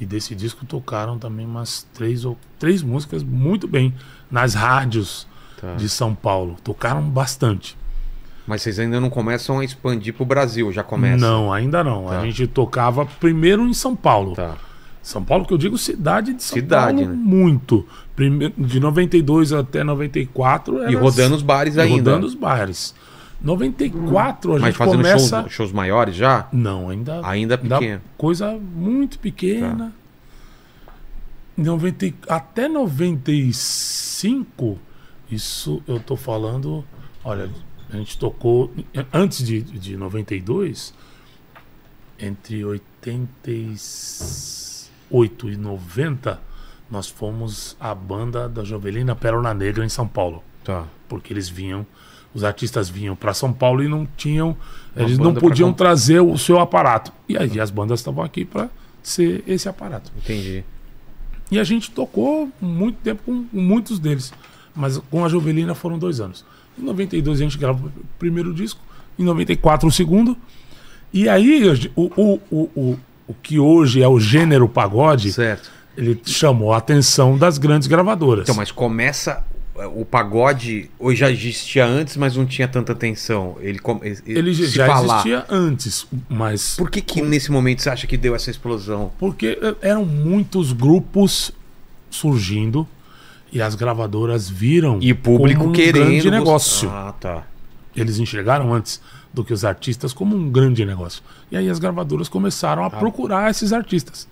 E desse disco tocaram também umas três ou três músicas muito bem nas rádios Tá. de São Paulo. Tocaram bastante. Mas vocês ainda não começam a expandir pro Brasil, já começa. Não, ainda não. Tá. A gente tocava primeiro em São Paulo. Tá. São Paulo, que eu digo cidade de São Cidade, Paulo, né? muito. Primeiro, de 92 até 94 E era rodando os bares E ainda. rodando os bares. 94 a Mas gente fazendo começa. shows, shows maiores já? Não, ainda. Ainda pequeno. Coisa muito pequena. 90, e- até 95, isso eu tô falando. Olha, a gente tocou. Antes de, de 92, entre 88 e 90, nós fomos a banda da Jovelina Pérola Negra em São Paulo Tá. porque eles vinham, os artistas vinham para São Paulo e não tinham, Uma eles não pra podiam comp- trazer o seu aparato. E aí as bandas estavam aqui para ser esse aparato. Entendi. E a gente tocou muito tempo com, muitos deles, mas com a Jovelina foram dois anos. Em 92 a gente gravou o primeiro disco, em 94 o segundo. E aí o, o, o, o, o que hoje é o gênero pagode, Certo. ele chamou a atenção das grandes gravadoras. Então, mas começa. O pagode hoje já existia antes, mas não tinha tanta atenção. Ele, ele se já falar. existia antes, mas Por que, que nesse momento você acha que deu essa explosão? Porque eh, eram muitos grupos surgindo e as gravadoras viram E o público como um querendo. grande negócio. Ah, tá. Eles enxergaram antes do que os artistas como um grande negócio. E aí as gravadoras começaram a procurar esses artistas.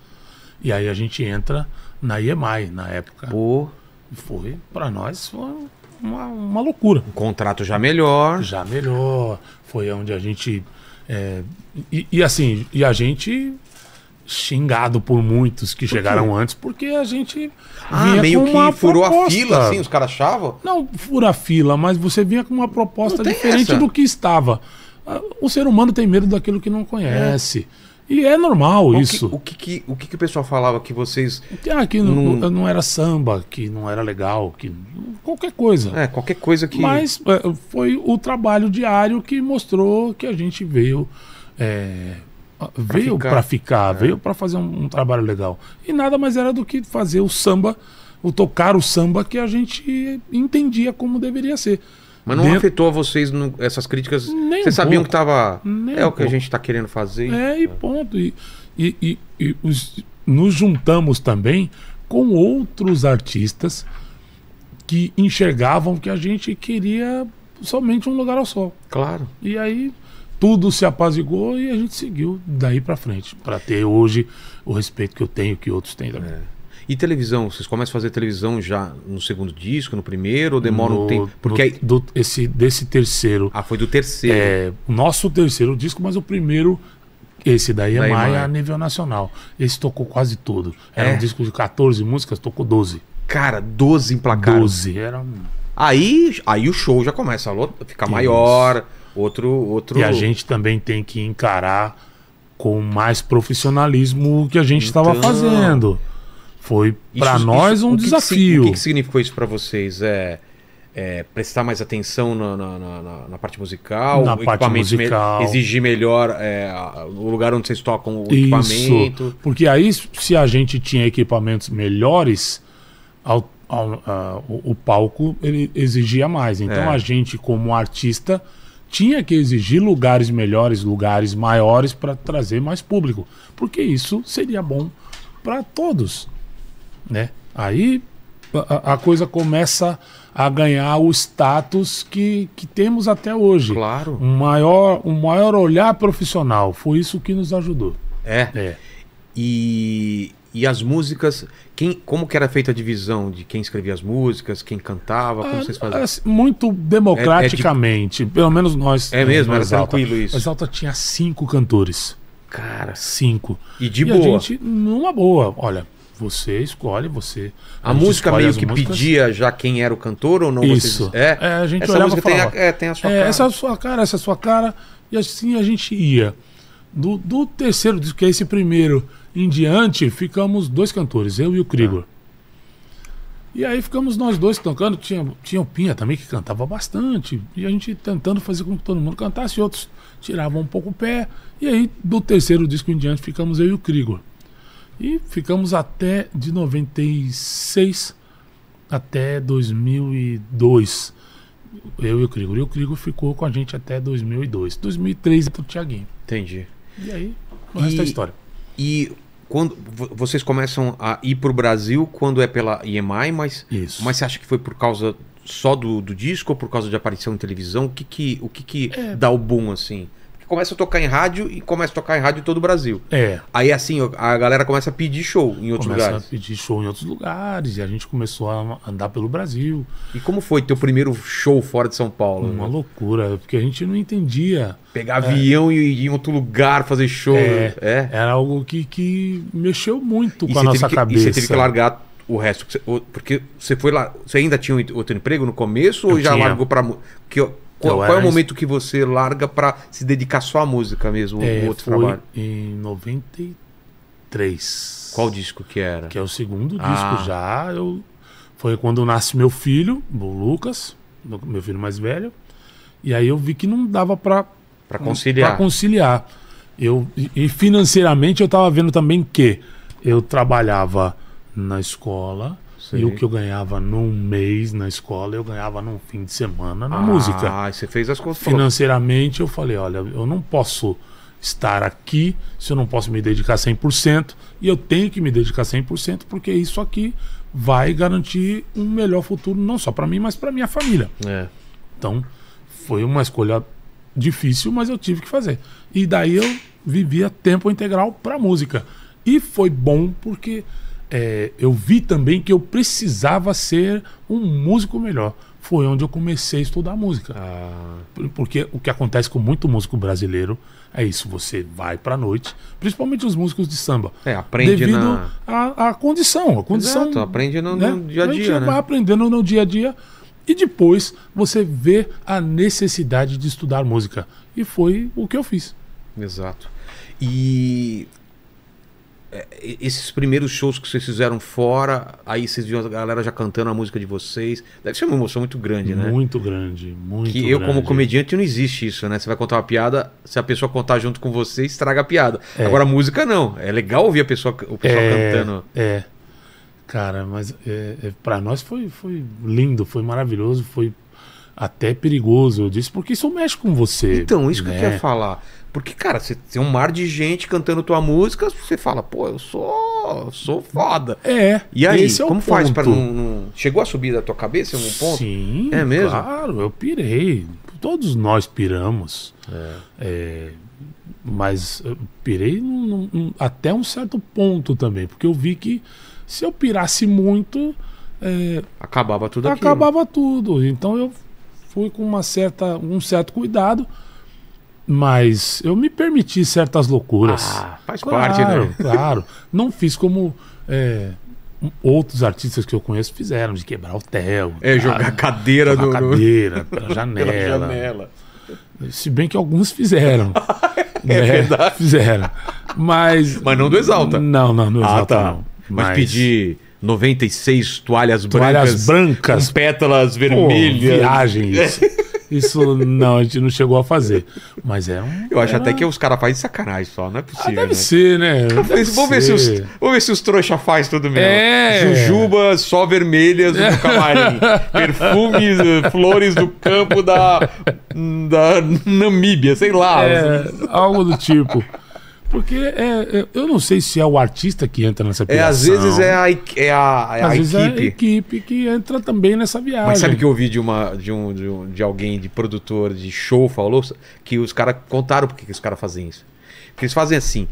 E aí a gente entra na EMI na época. Pô, Foi, para nós, foi uma, uma loucura. um contrato já melhor. Já melhor. Foi onde a gente. é, e, e assim, e a gente xingado por muitos que chegaram antes, porque a gente Ah, meio que furou a proposta. fila, assim, os caras achavam? Não fura a fila, mas você vinha com uma proposta diferente essa. do que estava. Ah, O ser humano tem medo daquilo que não conhece. E é normal O isso. que, o, que, que- o que, que o pessoal falava que vocês. Ah, que não, Não- não era samba, que não era legal, que qualquer coisa. É, qualquer coisa que. Mas é, foi o trabalho diário que mostrou que a gente veio. é, veio ficar. para ficar, É. veio para fazer um, um trabalho legal. E nada mais era do que fazer o samba, o tocar o samba que a gente entendia como deveria ser. Mas não Dentro- afetou a vocês no- essas críticas? Nem Vocês um sabiam pouco. que tava. Nem é um o que a gente tá querendo fazer. É, e ponto. E, e, e- e os- nos juntamos também com outros artistas que enxergavam que a gente queria somente um lugar ao sol. Claro. E aí tudo se apaziguou e a gente seguiu daí pra frente, Pra ter hoje o respeito que eu tenho que outros têm também. E televisão? Vocês começam a fazer televisão já no segundo disco, no primeiro, ou demora um No- tempo? Porque no- aí. do- esse, desse terceiro. Ah, foi do terceiro. É, nosso terceiro disco, mas o primeiro, esse daí é Maia EMAI. a nível nacional. Esse tocou quase tudo. Era É? um disco de 14 músicas, tocou 12. Cara, 12 emplacaram. 12. Era um... Aí, aí o show já começa a ficar Isso. maior. Outro. outro... E a gente também tem que encarar com mais profissionalismo o que a gente estava Então, fazendo. Foi para nós isso- um o que que desafio. o que, que significou isso pra vocês? É, é prestar mais atenção na, na- na- na- parte musical? Na parte equipamento me- musical. exigir melhor é, o lugar onde vocês tocam o Isso. equipamento? Porque aí, se a gente tinha equipamentos melhores, ao- ao- a- o, o palco ele exigia mais. Então É. a gente, como artista, tinha que exigir lugares melhores, lugares maiores para trazer mais público. Porque isso seria bom para todos. Né? Aí a, a coisa começa a ganhar o status que, que temos até hoje. Claro. Um maior, um maior olhar profissional. Foi isso que nos ajudou. É. É. E, e as músicas, quem, como que era feita a divisão de quem escrevia as músicas, quem cantava, como Ah, vocês faziam? assim, muito democraticamente, pelo menos nós. É mesmo? Era Exalta. tranquilo isso? O Exalta tinha cinco cantores. Cara, Cinco. e de e boa. a gente, numa boa, olha, você escolhe, você. A, gente música meio que músicas. pedia já quem era o cantor ou não? Isso. Vocês... É? É, a gente Essa olhava música tem a, é, tem a sua É, cara. essa é a sua cara, essa é a sua cara. E assim a gente ia. Do, do terceiro disco, que é esse primeiro, em diante, ficamos dois cantores, eu e o Krigor. E aí ficamos nós dois tocando. Tinha, tinha o Pinha também que cantava bastante. E a gente tentando fazer com que todo mundo cantasse, outros tiravam um pouco o pé. E aí, do terceiro disco em diante, ficamos eu e o Krigor. E ficamos até de 96 até 2002. Eu e o Krigor. E o Krigor ficou com a gente até 2002. 2003 pro Thiaguinho. Entendi. E aí, o resto E- é história. E quando vo- vocês começam a ir pro Brasil quando é pela EMI, mas, Isso. mas você acha que foi por causa só do, do disco ou por causa de aparição em televisão? O que que, o que, que É. dá o boom assim? Começa a tocar em rádio e começa a tocar em rádio em todo o Brasil. É. Aí assim, a galera começa a pedir show em outros Começa lugares. a pedir show em outros lugares. E a gente começou a andar pelo Brasil. E como foi teu primeiro show fora de São Paulo? Uma né? loucura. Porque a gente não entendia. Pegar avião e ir em outro lugar fazer show. É. é. Era algo que, que mexeu muito E com a nossa que- cabeça. E você teve que largar o resto. Porque você foi lá. Você ainda tinha outro emprego no começo ou Eu já tinha. largou pra. mu- Que, qual Eu qual é o momento que você larga pra se dedicar só à música mesmo? É, o outro foi trabalho? em 93. Qual disco que era? Que é o segundo disco Ah. já. Eu, foi quando nasce meu filho, o Lucas, meu filho mais velho. E aí eu vi que não dava pra Pra conciliar. Pra conciliar. Eu, e- e financeiramente eu estava vendo também que eu trabalhava na escola Sei. e o que eu ganhava num mês na escola eu ganhava num fim de semana na ah, música. Ah, você fez as contas. Financeiramente eu falei, olha, eu não posso estar aqui se eu não posso me dedicar 100% e eu tenho que me dedicar 100% porque isso aqui vai garantir um melhor futuro não só para mim, mas para minha família. É. Então, foi uma escolha difícil, mas eu tive que fazer. E daí eu vivia tempo integral para música. E foi bom porque é, eu vi também que eu precisava ser um músico melhor. Foi onde eu comecei a estudar música. Ah, Por- Porque o que acontece com muito músico brasileiro é isso: você vai pra noite, principalmente os músicos de samba. é, aprende devido na. à, à condição. A condição Exato, aprende no, né? no dia a gente dia, vai né? aprendendo no dia a dia e depois você vê a necessidade de estudar música. E foi o que eu fiz. Exato. E esses primeiros shows que vocês fizeram fora, aí vocês viam a galera já cantando a música de vocês. Deve ser uma emoção muito grande, né? Muito grande, muito que eu, como comediante, não existe isso, né? Você vai contar uma piada, se a pessoa contar junto com você, estraga a piada. É. Agora, música não. É legal ouvir a pessoa, o pessoal é, cantando. É. Cara, mas é, é, para nós foi, foi lindo, foi maravilhoso, foi até perigoso, eu disse, porque isso mexe com você. Então, isso que eu né? queria falar. Porque, cara, você tem um mar de gente cantando tua música, você fala, pô, eu sou, eu sou foda. É. E aí, é como faz ponto. não, não- Chegou a subir da tua cabeça em algum ponto? Sim, É mesmo? Claro, eu pirei. Todos nós piramos. É, mas eu pirei num- num- até um certo ponto também, porque eu vi que se eu pirasse muito, é, Acabava tudo aquilo. acabava tudo. Então eu fui com uma certa, um certo cuidado, mas eu me permiti certas loucuras. Ah, faz Claro, parte, né? Claro. Não fiz como é, outros artistas que eu conheço fizeram, de quebrar o tel. É, jogar ah, cadeira jogar no, cadeira [laughs] pela pela janela. janela. Se bem que alguns fizeram. [laughs] É verdade. Fizeram. Mas. Mas não do Exalta. Não, não, no Ah, Exalta tá. não. Mas, pedir 96 toalhas, Toalhas brancas. com pétalas Pô, vermelhas. viagem isso. [laughs] Isso não, a gente não chegou a fazer. Mas é um. Eu acho era- até que os caras fazem sacanagem só, não é Ah, possível. deve né? ser, né? Deve Vamos ver, se os, ser. vamos ver se os trouxa faz tudo mesmo. É. Jujuba só vermelhas no camarim. [laughs] Perfumes, eh, flores do campo da, da Namíbia, sei lá. É, algo do tipo. Porque é, é, eu não sei se é o artista que entra nessa É, piração. às vezes é a, é a, é a Às vezes é a equipe. equipe que entra também nessa viagem. Mas sabe que eu ouvi de, uma, de, um, de, um- de alguém, de produtor de show, falou que os caras contaram por que que os caras fazem isso. Porque eles fazem assim: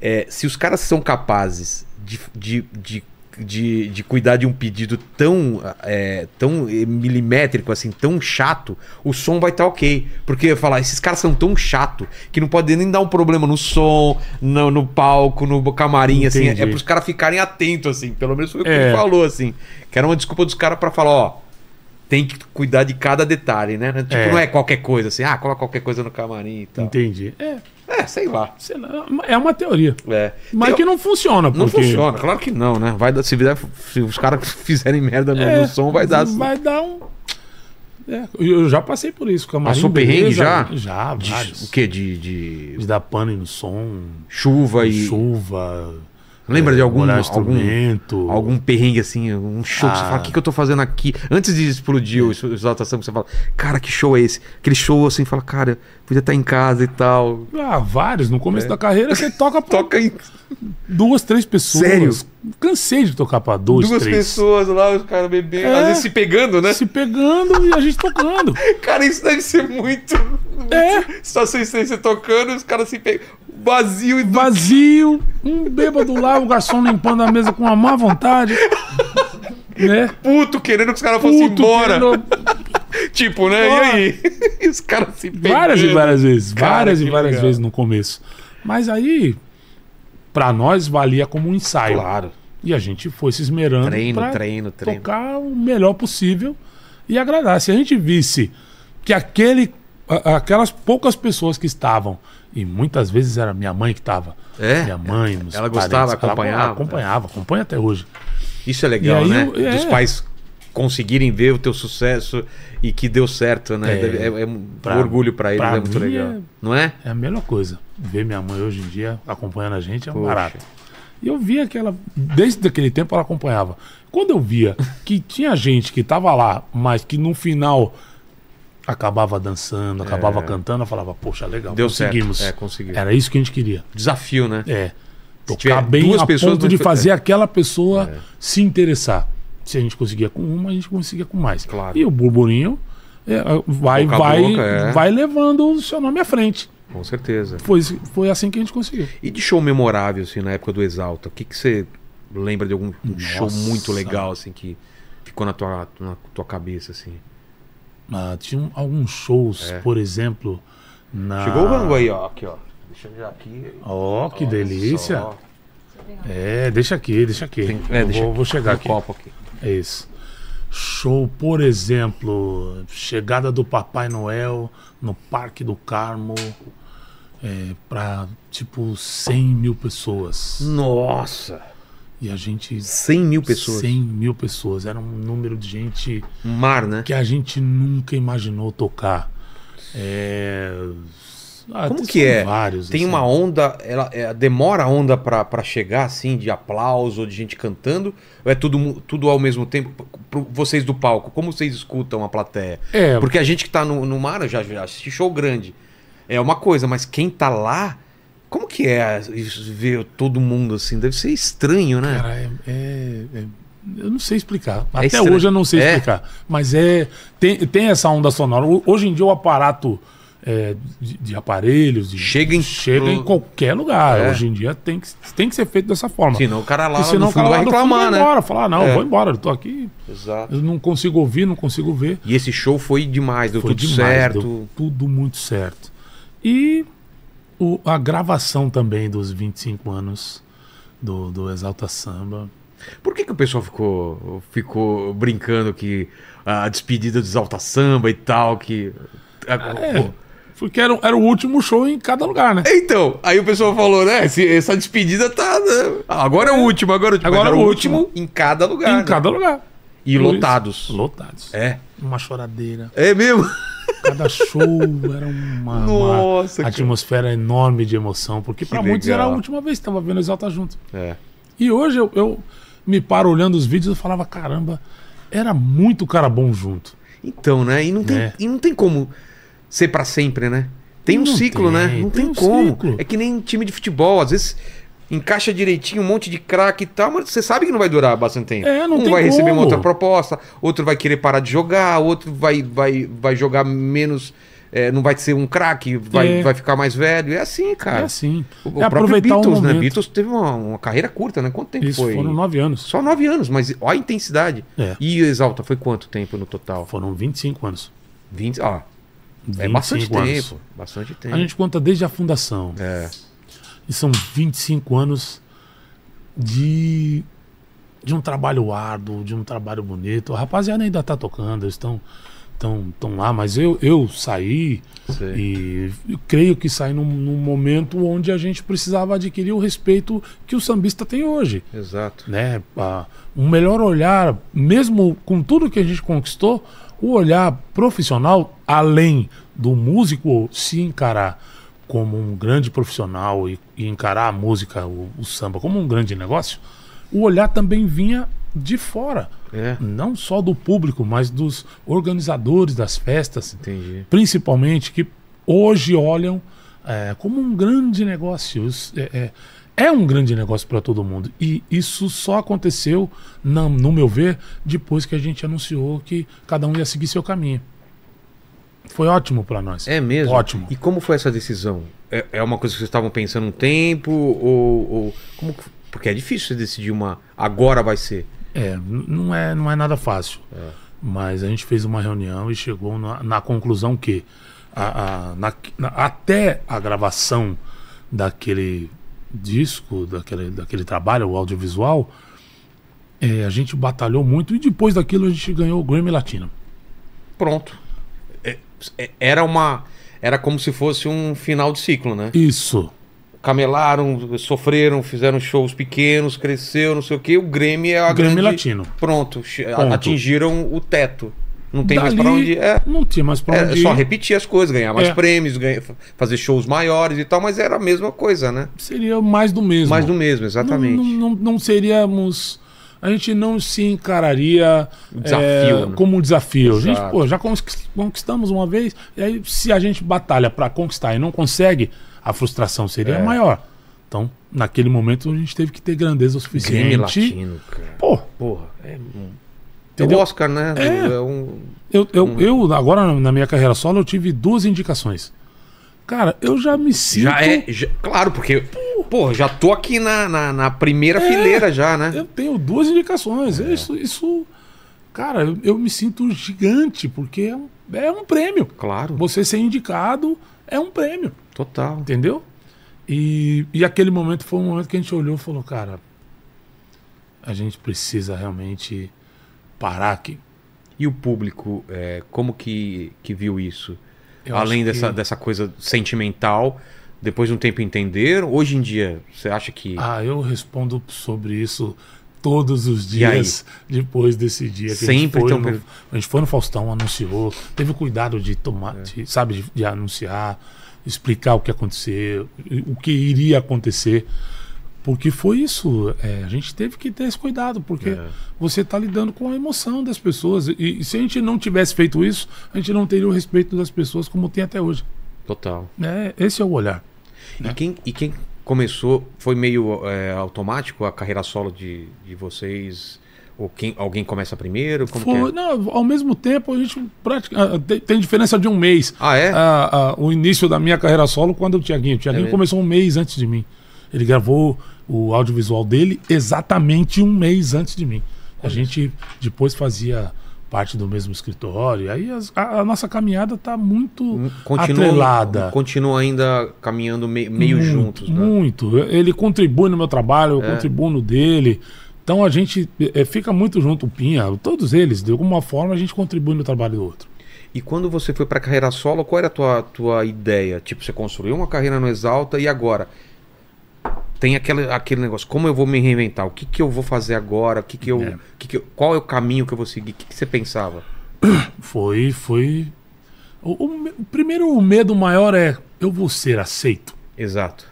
é, se os caras são capazes de, de, de, de, de cuidar de um pedido tão, é, tão milimétrico, assim, tão chato, o som vai estar ok. Porque eu falar, esses caras são tão chato que não pode nem dar um problema no som, no, no palco, no camarim, assim. Entendi. É pros caras ficarem atentos, assim. Pelo menos foi o que É. ele falou, assim. Que era uma desculpa dos caras pra falar, ó tem que cuidar de cada detalhe, né? Tipo, É. não é qualquer coisa assim, ah, coloca qualquer coisa no camarim e tal. Entendi. É, É, sei lá. é uma teoria. É. Mas Tem- que não funciona. não porque funciona, claro que não, né? Vai dar, se, vier- se os caras [laughs] fizerem merda no, É, no som, vai dar. Vai dar um. É, eu já passei por isso. Camarim, Passou perrengue já? Já, De- vários. o quê? De, de De dar pane no som, chuva e. chuva. Lembra é, de algum, algum, algum perrengue assim, um show que você Ah. fala, o que, que eu tô fazendo aqui? Antes de explodir o exaltação, você fala, cara, que show é esse? Aquele show assim, fala, cara, podia estar em casa e tal. Ah, vários. No começo É. da carreira você [laughs] toca pra Toca em duas, três pessoas. Sério? Cansei de tocar pra dois, duas três. pessoas lá, os caras bebendo, É. às vezes se pegando, né? Se pegando e a gente tocando. [laughs] Cara, isso deve ser muito. É. Situação estranha, você tocando, os caras se pegam. Vazio e do... Vazio, um bêbado lá, o garçom limpando a mesa com uma má vontade. [laughs] Né? puto, querendo que os caras fossem embora. querendo- [laughs] Tipo, né? E aí? E [laughs] os caras se pegando. Várias e várias vezes. Cara, várias e várias legal. vezes no começo. Mas aí, pra nós, valia como um ensaio. Claro. E a gente foi se esmerando Treino, pra treino, treino. tocar o melhor possível e agradar. Se a gente visse que aquele, a- aquelas poucas pessoas que estavam, e muitas vezes era minha mãe que estava. É? Minha mãe, Ela gostava, parentes, ela acompanhava? acompanhava, acompanha até hoje. Isso é legal, aí né? eu- é. Dos pais conseguirem ver o teu sucesso e que deu certo, né? É. É, é um Pra- orgulho pra eles, pra é muito legal. é- Não é? É a melhor coisa. Ver minha mãe hoje em dia acompanhando a gente é um Poxa. barato. E eu via que ela, desde aquele tempo, ela acompanhava. Quando eu via que tinha gente que tava lá, mas que no final acabava dançando, acabava cantando, eu falava, poxa, legal, Deu conseguimos. certo. É, conseguiu. Era isso que a gente queria. Desafio, né? É. Tocar bem duas a pessoas ponto de fazer é. aquela pessoa se interessar. Se a gente conseguia com uma, a gente conseguia com mais. Claro. E o burburinho é, vai, Boca vai, boca, é. vai levando o seu nome à frente. Com certeza. Foi, foi assim que a gente conseguiu. E de show memorável, assim, na época do Exalta, o que, que você lembra de algum um show Nossa. muito legal, assim, que ficou na tua, na tua cabeça, assim? Ah, tinha alguns shows, É. por exemplo, na. Chegou o rango aí, ó. Aqui, ó. Deixa eu já aqui. Ó, que Olha delícia. É, deixa aqui, deixa aqui. Tem- é, deixa vou, vou chegar aqui. copo aqui. É isso. Show, por exemplo, chegada do Papai Noel no Parque do Carmo. é, para tipo 100 mil pessoas. Nossa! E a gente. 100 mil pessoas. 100 mil pessoas. Era um número de gente Um mar, né? que a gente nunca imaginou tocar. É... ah, Como que é? Vários, Tem assim. uma onda, ela é, demora a onda pra, pra chegar assim, de aplauso ou de gente cantando? Ou é tudo, tudo ao mesmo tempo? Pro- Vocês do palco, como vocês escutam a plateia? É, Porque a gente que tá no, no mar, já, já assisti show grande. É uma coisa, mas quem tá lá, como que é isso, ver todo mundo assim? Deve ser estranho, né? Cara, é, é- é- Eu não sei explicar. Até estranho. hoje eu não sei É? explicar. Mas é. Tem, tem essa onda sonora. Hoje em dia o aparato é, de, de aparelhos. de- Chega em- chega em qualquer lugar. É. Hoje em dia tem que, tem que ser feito dessa forma. Senão o cara lá senão no fundo vai fundo reclamar, vai né? embora, falar, não, É. vou embora, eu tô aqui, Exato. eu não consigo ouvir, não consigo ver. E esse show foi demais, deu Foi tudo demais, certo. deu tudo muito certo. E o- a gravação também dos 25 anos do, do Exalta Samba. Por que, que o pessoal ficou, ficou brincando que a despedida do Exalta Samba e tal, que. É, porque era, era o último show em cada lugar, né? Então, aí o pessoal falou, né? essa despedida tá. né, Agora é o último, agora é o último. Agora Mas é era o último em cada lugar. em né? cada lugar. E Por lotados. isso, Lotados. É. Uma choradeira. É mesmo? Cada show era uma, uma Nossa, cara. atmosfera enorme de emoção. Porque Que pra muitos era a última vez que tava vendo Exalta junto. É. E hoje eu, eu me paro olhando os vídeos e falava, caramba, era muito cara bom junto. Então, né? E não tem, É. e não tem como ser pra sempre, né? Tem um Não ciclo, né? tem, Não tem tem, um como. ciclo. É que nem time de futebol. Às vezes encaixa direitinho, um monte de craque e tal, mas você sabe que não vai durar bastante tempo. É, não um tem vai receber uma como. outra proposta, outro vai querer parar de jogar, outro vai, vai, vai jogar menos. é, não vai ser um craque, vai, É. vai ficar mais velho. É assim, cara. é assim. O, o é próprio aproveitar Beatles, o né? Beatles teve uma, uma carreira curta, né? Quanto tempo Isso, foi? foram nove anos. Só nove anos, mas olha a intensidade. É. E Exalta, foi quanto tempo no total? Foram 25 anos. 20. Ah, é 25 bastante anos. tempo. Bastante tempo. A gente conta desde a fundação. É. E são 25 anos de, de um trabalho árduo, de um trabalho bonito. A rapaziada ainda tá tocando, eles estão tão, tão lá, mas eu, eu saí e eu creio que saí num, num momento onde a gente precisava adquirir o respeito que o sambista tem hoje. Exato. né? um melhor olhar, mesmo com tudo que a gente conquistou, o olhar profissional, além do músico se encarar como um grande profissional e, e encarar a música, o, o samba, como um grande negócio, o olhar também vinha de fora. É. Não só do público, mas dos organizadores das festas, Entendi. principalmente, que hoje olham é, como um grande negócio. É, é, é um grande negócio para todo mundo. E isso só aconteceu, na- no meu ver, depois que a gente anunciou que cada um ia seguir seu caminho. Foi ótimo para nós. É mesmo? Ótimo. E como foi essa decisão? É, é uma coisa que vocês estavam pensando um tempo? Ou. ou- como que- porque é difícil você decidir uma. Agora vai ser. É, não é, não é nada fácil. Mas a gente fez uma reunião e chegou na, na conclusão que a- a- na- na- até a gravação daquele disco, daquele, daquele trabalho, o audiovisual, é, a gente batalhou muito e depois daquilo a gente ganhou o Grammy Latino. Pronto. É- é- era uma. Era como se fosse um final de ciclo, né? Isso. Camelaram, sofreram, fizeram shows pequenos, cresceu, não sei o quê. O Grêmio é a Grammy grande... Latino. Pronto, Ponto. atingiram o teto. Não tem mais Dali, pra onde. É, Não tinha mais pra é onde só ir. repetir as coisas, ganhar mais É. prêmios, ganhar- fazer shows maiores e tal, mas era a mesma coisa, né? Seria mais do mesmo. Mais do mesmo, exatamente. Não, não, não- não seríamos. A gente não se encararia Desafio, é, né? como um desafio. A gente, Exato. pô, já conquist- conquistamos uma vez, e aí se a gente batalha para conquistar e não consegue, a frustração seria É. maior. Então, naquele momento, a gente teve que ter grandeza o Grêmio suficiente. Latino, cara. Pô, Porra, é um. Entendeu? o Oscar, né? É. É um. eu, eu, eu, agora na- na minha carreira solo, eu tive duas indicações. Cara, eu já me sinto. Já é. já- claro, porque. Pô, já tô aqui na, na, na primeira fileira já, né? Eu tenho duas indicações. É. Isso, isso. Cara, eu, eu me sinto gigante, porque é um, é um prêmio. Claro, Você ser indicado é um prêmio, total. entendeu? E, e aquele momento foi um momento que a gente olhou e falou, cara, a gente precisa realmente parar aqui. E o público, é, como que, que viu isso? Eu Além dessa, que- dessa coisa sentimental, Depois de um tempo entenderam? Hoje em dia, você acha que. Ah, eu respondo sobre isso todos os dias depois desse dia que a Sempre gente foi. tão no, a gente foi no Faustão, anunciou, teve o cuidado de tomar, É. de, sabe, de, de anunciar, explicar o que aconteceu, o que iria acontecer. Porque foi isso, é, a gente teve que ter esse cuidado, porque É. você está lidando com a emoção das pessoas. E, e se a gente não tivesse feito isso, a gente não teria o respeito das pessoas como tem até hoje. Total. É, esse é o olhar. E, quem, e quem começou, foi meio é, automático a carreira solo de, de vocês? Ou quem, alguém começa primeiro? Como que Foi- é? não, ao mesmo tempo, a gente pratica, ah, tem, tem diferença de um mês. Ah, é? Ah, ah, o início da minha carreira solo quando o Tiaguinho. O Tiaguinho mesmo? começou um mês antes de mim. Ele gravou o audiovisual dele exatamente um mês antes de mim. A gente depois fazia parte do mesmo escritório. Aí as- a, a nossa caminhada está muito atrelada. continua ainda caminhando me- meio Muito, juntos, né? Muito. Ele contribui no meu trabalho, eu É. contribuo no dele. Então a gente eh, fica muito junto, o Pinha, todos eles, de alguma forma a gente contribui no trabalho do outro. E quando você foi pra carreira solo, qual era a tua, tua ideia? Tipo, você construiu uma carreira no Exalta e agora? Tem aquele, aquele negócio, como eu vou me reinventar? O que, que eu vou fazer agora? O que que eu, É. que que eu- qual é o caminho que eu vou seguir? O que, que você pensava? [coughs] Foi, foi. O, o o primeiro o medo maior é eu vou ser aceito, Exato.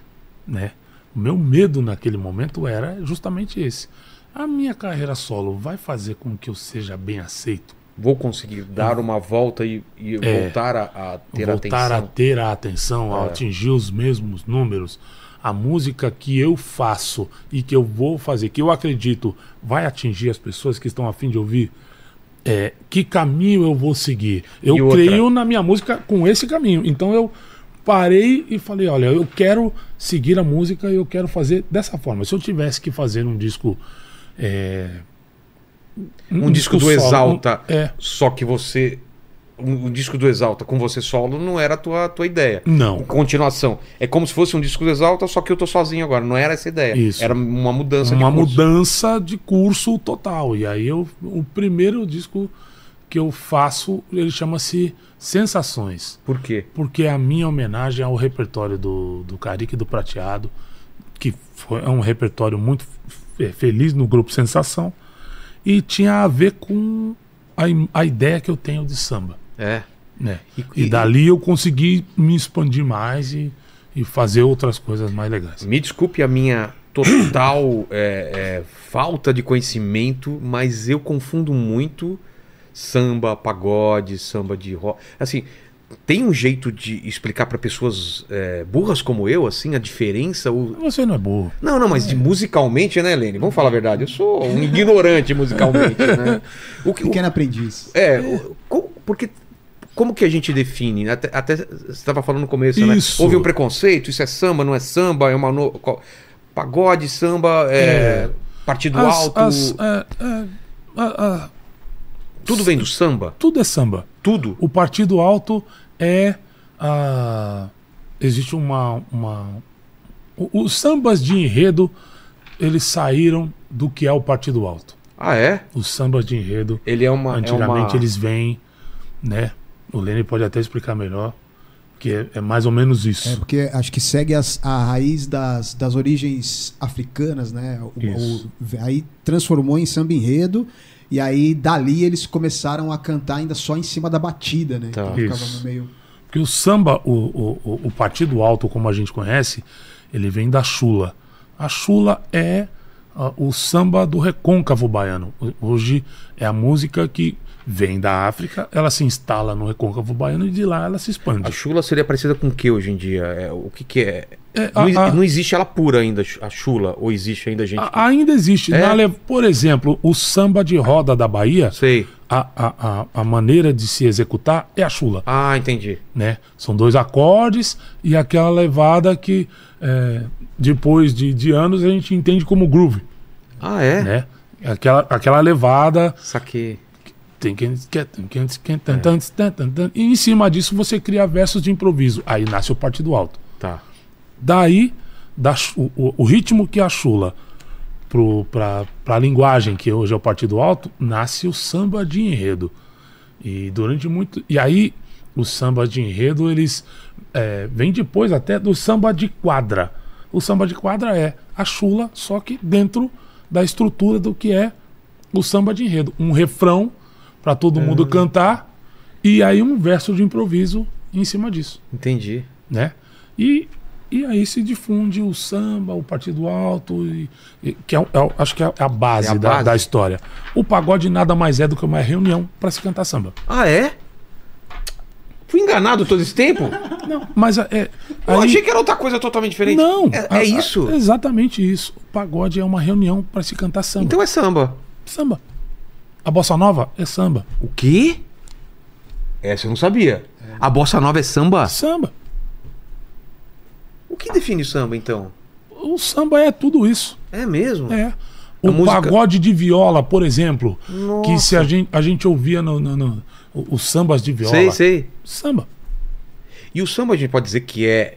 né? O meu medo naquele momento era justamente esse. A minha carreira solo vai fazer com que eu seja bem aceito? Vou conseguir dar uma volta e, e É. voltar a, a ter voltar a atenção. ter a atenção, a É. atingir os mesmos números. A música que eu faço e que eu vou fazer, que eu acredito vai atingir as pessoas que estão a fim de ouvir, é, que caminho eu vou seguir? Eu creio na minha música com esse caminho. Então eu parei e falei, olha, eu quero seguir a música e eu quero fazer dessa forma. Se eu tivesse que fazer um disco... é, Um disco do solo, Exalta, um- é, só que você. Um, um disco do Exalta com você solo não era a tua, tua ideia. não. Continuação. É como se fosse um disco do Exalta, só que eu tô sozinho agora. Não era essa ideia. Isso. Era uma mudança uma de curso. mudança de curso total. E aí eu, o primeiro disco que eu faço, ele chama-se Sensações, Por quê? porque é a minha homenagem ao repertório do, do Carique e do Prateado, que foi, é um repertório muito feliz no grupo Sensação, e tinha a ver com a, a ideia que eu tenho de samba. É. Né? E- E, e- dali eu consegui me expandir mais e, e fazer outras coisas mais legais. Me desculpe a minha total [coughs] é, é, falta de conhecimento, mas eu confundo muito samba, pagode, samba de rock. Assim, tem um jeito de explicar para pessoas é, burras como eu, assim, a diferença? O... Você não é burro. Não, não, mas de musicalmente, né, Lene? Vamos falar a verdade. Eu sou um ignorante musicalmente, né? [laughs] O que, o- Pequeno aprendiz. é, o- porque como que a gente define? Até, até você estava falando no começo, né? Isso. Houve um preconceito, isso é samba, não é samba, é uma no... pagode, samba, é, É. partido As- alto, as- é, é, a- a- tudo vem do samba, tudo é samba. tudo. O partido alto é. a existe uma. uma os sambas de enredo eles saíram do que é o partido alto. Ah, é? Os sambas de enredo, Ele é uma. antigamente é uma... eles vêm, né? O Lene pode até explicar melhor, que é, é mais ou menos isso. É, porque acho que segue as- a raiz das, das origens africanas, né? O- Isso. o- aí transformou em samba enredo. E aí, dali, eles começaram a cantar ainda só em cima da batida, né? Tá. Então ficava Isso. no meio. Porque o samba, o, o, o- o partido alto, como a gente conhece, ele vem da chula. A chula é ah, o samba do recôncavo baiano. Ho- Hoje é a música que vem da África, ela se instala no recôncavo baiano e de lá ela se A expande. chula seria parecida com o que hoje em dia? É, o que, que é? É, Não, a- a- não existe ela pura ainda, a chula, ou existe ainda gente. a- ainda existe. É? Na por exemplo, o samba de roda da Bahia, Sei. a, a, a, a maneira de se executar é a chula. Ah, entendi. né? São dois acordes e aquela levada que é, depois de, de anos a gente entende como groove, Ah, é? né? Aquela, aquela levada Saquei. E em cima disso você cria versos de improviso. Aí nasce o partido alto. Tá. Daí da, o, o ritmo que a chula para a linguagem que hoje é o partido alto nasce o samba de enredo. E durante muito e aí os sambas de enredo, eles é, vêm depois até do samba de quadra. O samba de quadra é a chula, só que dentro da estrutura do que é o samba de enredo. Um refrão para todo mundo cantar e aí um verso de improviso em cima disso, Entendi. né? E, e aí se difunde o samba, o partido alto, e, e- que é, é acho que é a base, É a da, base. da história. O pagode nada mais é do que uma reunião para se cantar samba. Ah, é? Fui enganado todo esse tempo? [laughs] Não, mas é. Eu aí- achei que era outra coisa totalmente diferente. Não, É, a- é a- isso? exatamente isso. O pagode é uma reunião para se cantar samba. Então é samba. Samba. A bossa nova é samba. O quê? Essa eu não sabia. A bossa nova é samba? Samba. O que define samba, então? O samba é tudo isso. É mesmo? É. O música- pagode de viola, por exemplo, que Nossa. se a gente, a gente ouvia no, no- no- o- os sambas de viola. Sei, sei. Samba. E o samba a gente pode dizer que é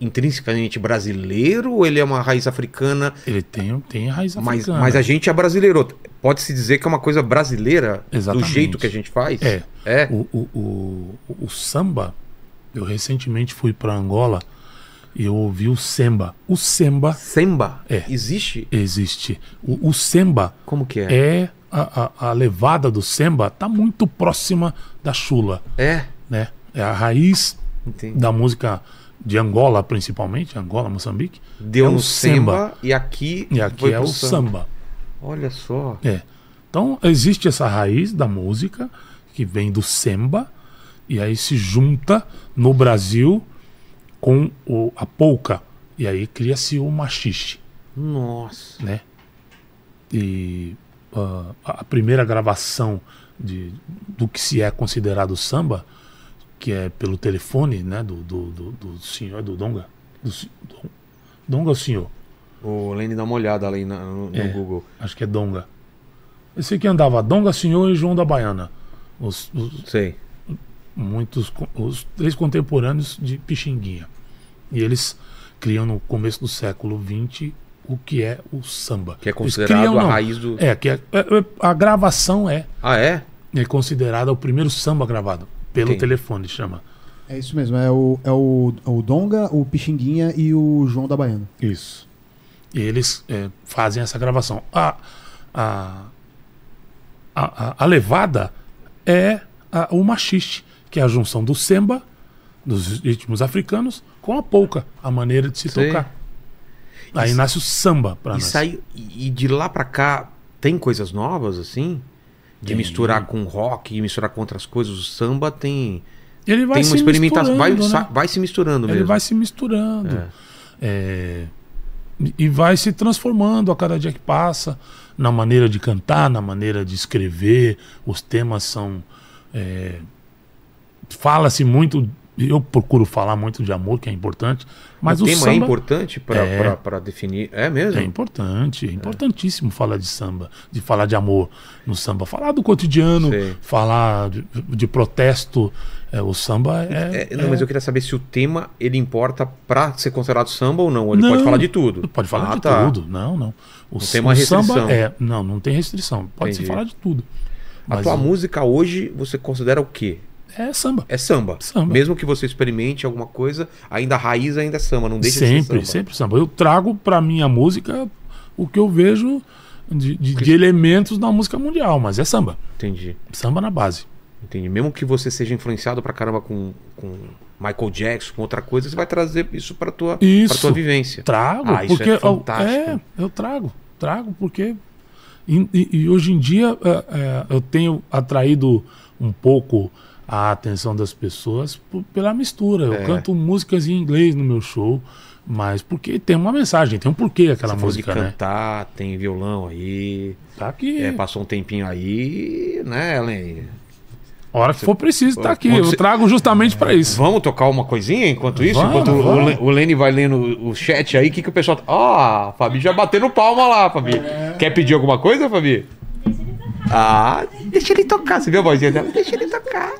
intrinsecamente brasileiro ou ele é uma raiz africana? Ele tem, tem raiz Mas, africana. mas a gente é brasileiro. Pode-se dizer que é uma coisa brasileira Exatamente. do jeito que a gente faz? É. É. O, o, o, o samba, eu recentemente fui para Angola e eu ouvi o semba. O semba Samba? É. Existe? existe. O, o semba Como que é? é a, a, a levada do semba tá muito próxima da chula, É. né? É a raiz Entendi. da música de Angola, principalmente, Angola, Moçambique. Deu é no samba, e aqui, E aqui é o samba. Olha só. É. Então existe essa raiz da música que vem do semba e aí se junta no Brasil com o, a polca e aí cria-se o machixe, Nossa. né? E ah, a primeira gravação de, do que se é considerado samba, que é pelo telefone, né, do, do, do, do senhor do Donga, do, Dom- Donga é o senhor, O Lenny dá uma olhada ali na- no, no É. Google. acho que é Donga. Esse que andava Donga Senhor e João da Baiana. Os, os- Sei. muitos os três contemporâneos de Pixinguinha. E eles criam no começo do século XX o que é o samba. Que é considerado criam, a não. raiz do. É, que é, é- é- a gravação é, Ah, é? é considerada o primeiro samba gravado pelo Entendi. telefone, chama. É isso mesmo, é o, é o, o Donga, o Pixinguinha e o João da Baiana. Isso. E eles é, fazem essa gravação. A, a, a, a- levada é a- o machixe, que é a junção do semba, dos ritmos africanos, com a polca, a maneira de se Sei. tocar. Aí Isso- nasce o samba pra E, nós. sai, e e de lá pra cá tem coisas novas, assim? De Tem. misturar com rock misturar com outras coisas. O samba tem, Ele vai tem se uma experimentação. Vai, misturando, né? vai se misturando Ele mesmo. vai se misturando. É, e- e vai se transformando a cada dia que passa, na maneira de cantar, na maneira de escrever. Os temas são. é, Fala-se muito. Eu procuro falar muito de amor, que é importante. Mas o o, tema samba é importante pra É. pra definir. É mesmo? é importante, é importantíssimo falar de samba, de falar de amor no samba, falar do cotidiano, Sei. falar de, de protesto. É, o samba é, É, não, mas eu queria saber se o tema ele importa pra ser considerado samba ou não. Ele Não, pode falar de tudo. Pode falar Ah, de tá. tudo. Não, não. O, Não tem uma o samba restrição. é. Não, não tem restrição. Pode se falar de tudo. A tua música hoje você considera o quê? É samba. É samba. Samba. Mesmo que você experimente alguma coisa, ainda a raiz ainda é samba, não deixa de ser sempre, samba. sempre samba. Eu trago pra minha música o que eu vejo de, de- de elementos da música mundial, mas é samba. Entendi. Samba na base. Entendi. Mesmo que você seja influenciado pra caramba com, com Michael Jackson, com outra coisa, você vai trazer isso pra tua, Isso. pra tua vivência. Trago, Ah, isso porque é eu- fantástico. é, eu trago, trago porque e, e- e hoje em dia é, é, eu tenho atraído um pouco a atenção das pessoas pela mistura. Eu É. canto músicas em inglês no meu show, mas porque tem uma mensagem, tem um porquê aquela Você falou de música, né? cantar, tem violão aí. Tá aqui. É, passou um tempinho aí, né, Ellen? A hora que for preciso, tá aqui. Eu trago justamente pra isso. Vamos tocar uma coisinha enquanto isso? Vamos, enquanto vamos. O Lenny vai lendo o chat aí, o que, que o pessoal. Ó, a Fabi já batendo palma lá, Fabi. É. Quer pedir alguma coisa, Fabi? Ah, deixa ele tocar. Você viu a vozinha dela? Deixa ele tocar.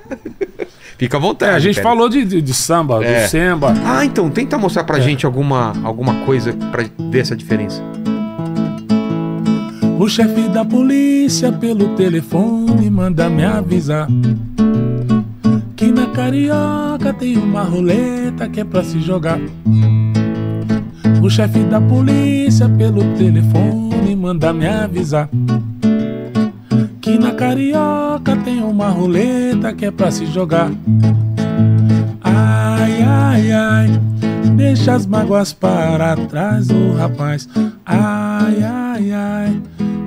[laughs] Fica à vontade. É, a gente pera. falou de, de, de samba, É. do samba. Ah, então tenta mostrar É. pra gente alguma, alguma coisa pra ver essa diferença. O chefe da polícia pelo telefone manda me avisar que na carioca tem uma roleta que é pra se jogar. O chefe da polícia pelo telefone manda me avisar. Que na carioca tem uma roleta que é pra se jogar. Ai, ai, ai, deixa as mágoas para trás, ô rapaz. Ai, ai, ai,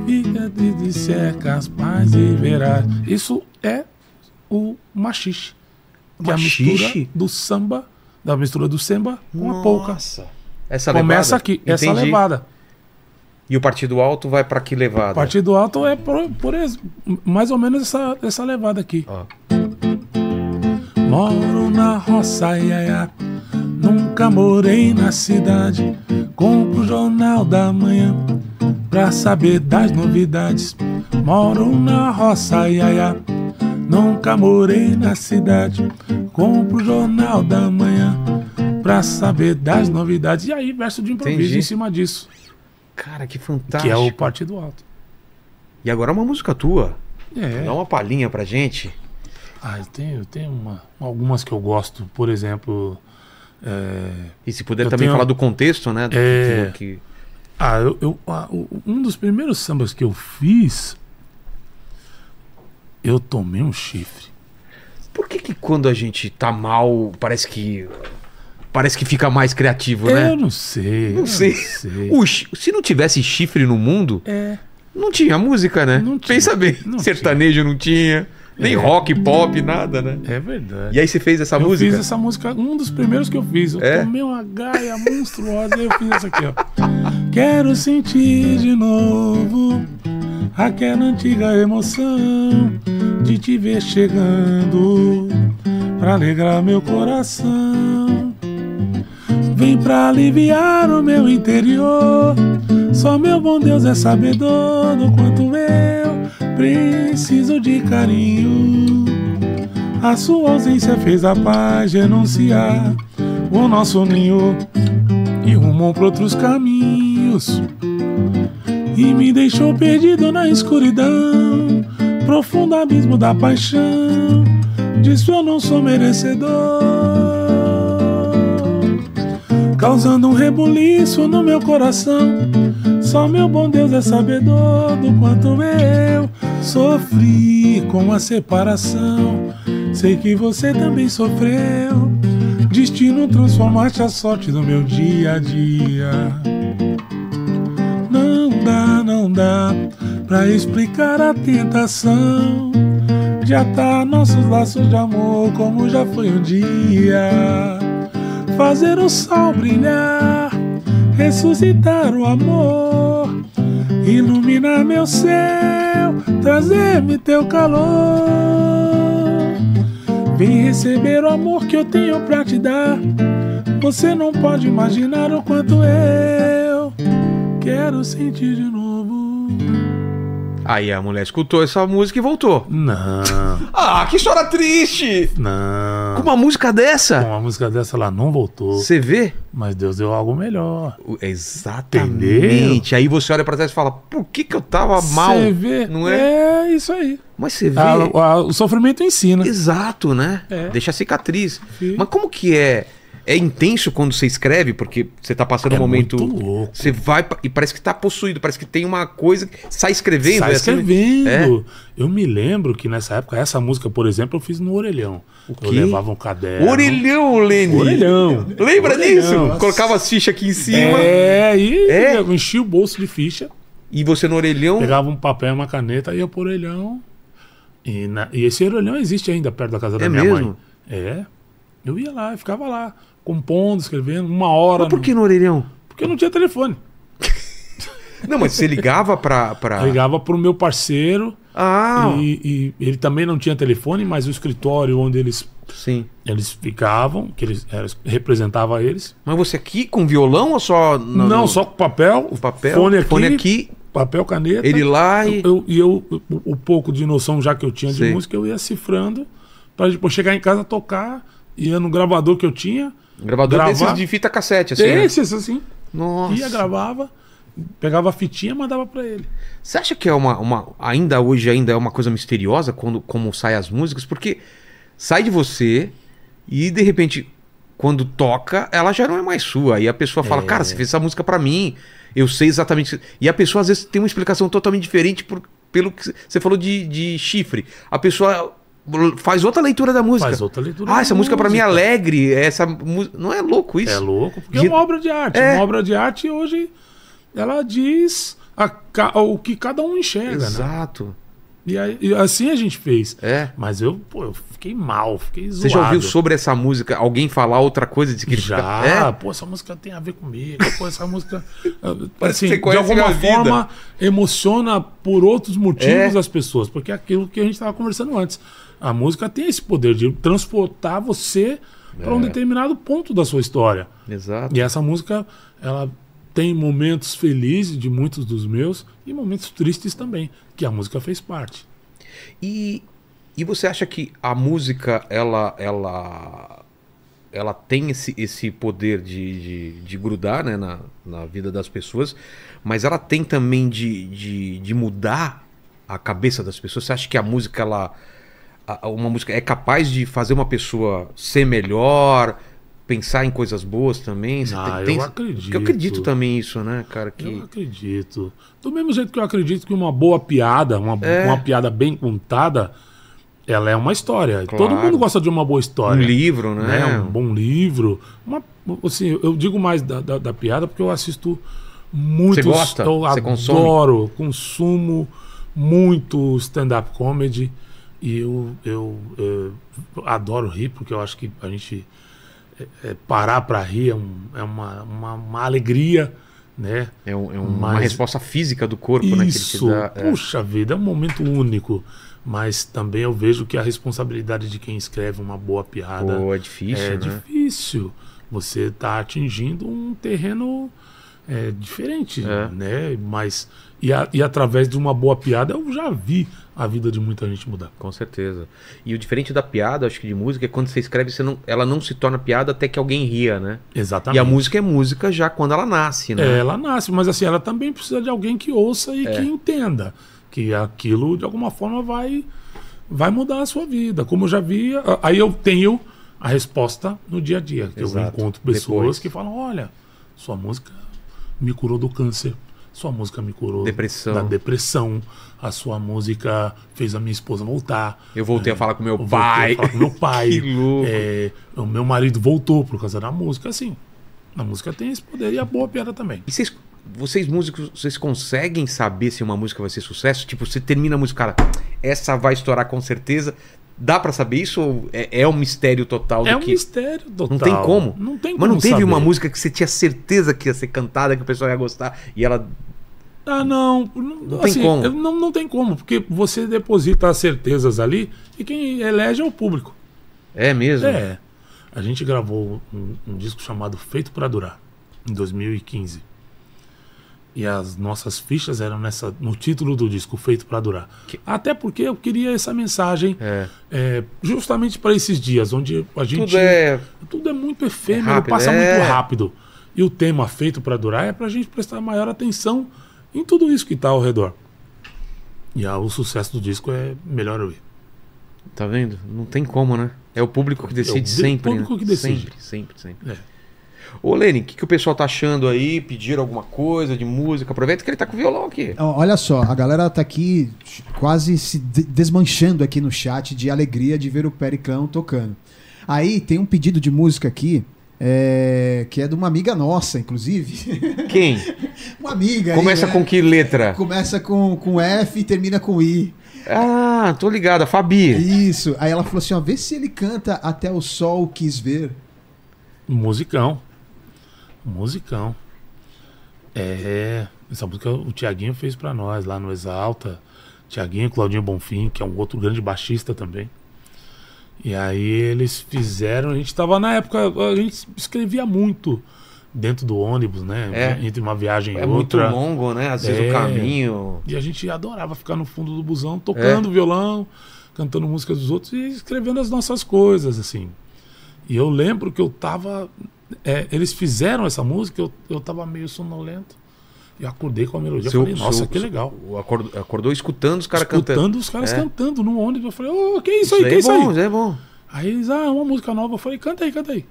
fica de, de ser capaz e verás. Isso é o machixe. Que é a mistura Machixe? do samba, da mistura do samba com a polca. Essa Começa levada? aqui, essa Entendi. levada. E o partido alto vai pra que levada? Partido alto é por, por mais ou menos essa, essa levada aqui. Ó. Moro na roça, iaia. Nunca morei na cidade. Compro o jornal da manhã pra saber das novidades. Moro na roça, iaia. Nunca morei na cidade. Compro o jornal da manhã pra saber das novidades. E aí, verso de improviso Entendi. em cima disso, Cara, que fantástico. que é o partido alto. E agora uma música tua. É. Dá uma palhinha pra gente. Ah, eu tenho, eu tenho uma- algumas que eu gosto, por exemplo. é, E se puder Eu também tenho- falar do contexto, né? do É. que- Ah, eu, eu- ah, um dos primeiros sambas que eu fiz, eu tomei um chifre. Por que que quando a gente tá mal, parece que... Parece que fica mais criativo, né? Eu não sei. Não eu sei. Não sei. O se não tivesse chifre no mundo, É, não tinha música, né? Não tinha. Pensa bem. Não Sertanejo não tinha. Nem É. rock, pop, nada, né? é verdade. E aí você fez essa eu música? fiz essa música, um dos primeiros que eu fiz. Eu É? tomei uma gaia monstruosa e eu fiz essa aqui, ó. Quero sentir de novo aquela antiga emoção de te ver chegando pra alegrar meu coração. Vem pra aliviar o meu interior. Só meu bom Deus é sabedor do quanto eu preciso de carinho. A sua ausência fez a paz renunciar o nosso ninho e rumou pra outros caminhos. E me deixou perdido na escuridão, profundo abismo da paixão. Disso eu não sou merecedor, causando um rebuliço no meu coração. Só meu bom Deus é sabedor do quanto eu sofri com a separação. Sei que você também sofreu. Destino transformaste a sorte do meu dia a dia. Não dá, não dá pra explicar a tentação de atar nossos laços de amor como já foi um dia. Fazer o sol brilhar, ressuscitar o amor, iluminar meu céu, trazer-me teu calor. Vem receber o amor que eu tenho pra te dar. Você não pode imaginar o quanto eu quero sentir de novo. Aí a mulher escutou essa música e voltou. Não, [laughs] Ah, que história triste! Com não. uma música Com dessa? uma música dessa ela não voltou, Você vê? mas Deus deu algo melhor. Exatamente. Aí você olha pra trás e fala, por que que eu tava mal? Você vê? Não é? É isso aí. Mas você vê... A- a- o sofrimento ensina. Exato, né? É. Deixa a cicatriz. Sim. Mas como que é? É intenso quando você escreve, porque você tá passando É um momento. muito louco. Você vai e parece que tá possuído, parece que tem uma coisa. que Sai escrevendo. Sai é assim? escrevendo. Eu me lembro que nessa época, essa música, por exemplo, eu fiz no Orelhão. Eu levava um caderno. Orelhão, Lene. Orelhão. Lembra Orelhão. disso? Colocava as fichas aqui em cima. É, e É? eu enchia o bolso de ficha, E você no orelhão. pegava um papel e uma caneta, ia pro orelhão. E, na- e esse orelhão existe ainda perto da casa da É minha mesmo? mãe. É. Eu ia lá, eu ficava lá, compondo, escrevendo, uma hora. Mas por que no orelhão? Porque não tinha telefone. [laughs] Não, mas você ligava pra. pra... Ligava pro meu parceiro Ah, e, e ele também não tinha telefone, mas o escritório onde eles, sim. eles ficavam, que eles eles- representava eles. Mas você aqui com violão ou só. no- não, no- só com papel, o papel? fone aqui, Fone aqui, papel, caneta. ele lá e. Eu, e eu, o, o pouco de noção já que eu tinha de Sei. música, eu ia cifrando para depois chegar em casa tocar, ia no gravador que eu tinha. Gravador gravar. desses de fita cassete, assim. né? Esses assim. Nossa. Ia, gravava, pegava a fitinha e mandava para ele. Você acha que é uma, uma. Ainda hoje ainda é uma coisa misteriosa quando como saem as músicas? Porque sai de você e de repente, quando toca, ela já não é mais sua. E a pessoa fala, É. cara, você fez essa música pra mim, eu sei exatamente. E a pessoa às vezes tem uma explicação totalmente diferente por- pelo que você falou de, de chifre. A pessoa faz outra leitura da música. Faz outra leitura Ah, essa música pra mim é alegre, essa música. Não é louco isso? É louco, porque De- é uma obra de arte. É. Uma obra de arte hoje, ela diz a o que cada um enxerga, né? Exato. E, aí- e assim a gente fez. É. Mas eu, pô, eu fiquei mal, fiquei zoado. Você já ouviu sobre essa música alguém falar outra coisa de que Já, É? pô, essa música tem a ver comigo, pô, essa música, [laughs] Parece que assim, de alguma vida. forma emociona por outros motivos É. as pessoas, porque é aquilo que a gente estava conversando antes. A música tem esse poder de transportar você para um É. determinado ponto da sua história. Exato. E essa música, ela tem momentos felizes de muitos dos meus e momentos tristes também, que a música fez parte. E, e você acha que a música, ela, ela, ela tem esse, esse poder de, de, de grudar né, na, na vida das pessoas, mas ela tem também de, de, de mudar a cabeça das pessoas? Você acha que a música, ela, uma música é capaz de fazer uma pessoa ser melhor, pensar em coisas boas também? Você Ah, tem- eu acredito. Eu acredito também isso, né, cara? Que... Eu acredito. Do mesmo jeito que eu acredito que uma boa piada, uma, É. uma piada bem contada, ela é uma história. Claro. Todo mundo gosta de uma boa Um história. livro, né? né? Um bom livro. Uma, assim, eu digo mais da, da, da piada porque eu assisto muitos. Você gosta? Eu Você consome? adoro, consumo muito stand-up comedy. E eu, eu, eu adoro rir, porque eu acho que a gente é, é, parar para rir é, um- é uma, uma, uma alegria, né? É, um- é um- uma Mas- resposta física do corpo, né? Isso, dá. é. puxa vida, é um momento único. Mas também eu vejo que a responsabilidade de quem escreve uma boa piada Pô, é difícil, é né? difícil. Você está atingindo um terreno é, diferente, É. né? Mas e, a- e através de uma boa piada eu já vi a vida de muita gente mudar. Com certeza. E o diferente da piada, acho que de música, é quando você escreve, você não, ela não se torna piada até que alguém ria, né? Exatamente. E a música é música já quando ela nasce, né? É, ela nasce, mas assim, ela também precisa de alguém que ouça e É. que entenda que aquilo de alguma forma vai vai mudar a sua vida. Como eu já vi, aí eu tenho a resposta no dia a dia. Que eu encontro pessoas Depois. que falam: "Olha, sua música me curou do câncer. Sua música me curou Depressão. da depressão. A sua música fez a minha esposa voltar. Eu voltei a falar com meu Eu voltei a pai. falar com meu [laughs] pai. Que louco. É, o meu marido voltou por causa da música. Assim, a música tem esse poder e a boa piada também. E vocês, vocês músicos, vocês conseguem saber se uma música vai ser sucesso? Tipo, você termina a música, cara, essa vai estourar com certeza. Dá pra saber isso ou é, é um mistério total É um que... mistério total. Não tem como? Não tem como Mas não teve saber. uma música que você tinha certeza que ia ser cantada, que o pessoal ia gostar, e ela... Ah, não. Não, Não tem como. Não, não tem como, porque você deposita as certezas ali e quem elege é o público. É mesmo? É. A gente gravou um, um disco chamado Feito para Durar, em 2015. E as nossas fichas eram nessa, no título do disco, Feito para Durar. Que- Até porque eu queria essa mensagem É. é, justamente para esses dias, onde a gente. Tudo é... tudo é muito efêmero, rápido, passa é. muito rápido. E o tema feito para durar é para a gente prestar maior atenção em tudo isso que está ao redor. E ah, o sucesso do disco é melhor eu ir. Tá vendo? Não tem como, né? É o público que decide É o sempre. público né? que decide. Sempre, sempre, sempre. É. Ô, Lene, o que, que o pessoal tá achando aí? Pediram alguma coisa de música? Aproveita que ele tá com o violão aqui. Olha só, a galera tá aqui quase se de- desmanchando aqui no chat de alegria de ver o Pericão tocando. Aí tem um pedido de música aqui, é, que é de uma amiga nossa, inclusive. Quem? [laughs] uma amiga. aí, Começa né? com que letra? Começa com, com F e termina com I. Ah, tô ligado, a Fabi. Isso. Aí ela falou assim: ó, vê se ele canta Até o Sol Quis Ver. Musicão. Musicão. É. Essa música o Tiaguinho fez para nós lá no Exalta. Tiaguinho e Claudinho Bonfim, que é um outro grande baixista também. E aí eles fizeram. A gente tava na época. A gente escrevia muito dentro do ônibus, né? É. Entre uma viagem e É muito outra. longo, né? Às vezes É. o caminho. E a gente adorava ficar no fundo do busão tocando violão, cantando músicas dos outros e escrevendo as nossas coisas, assim. E eu lembro que eu tava. é, eles fizeram essa música, eu, eu tava meio sonolento. E eu acordei com a melodia. Seu- eu falei, nossa, seu- que legal. o Acordou, acordou escutando os caras Escutando cantando. os caras É. cantando no ônibus. Eu falei, ô, que isso aí, Isso que aí é isso aí? bom, aí é bom. Aí eles, ah, uma música nova. Eu falei, canta aí, canta aí.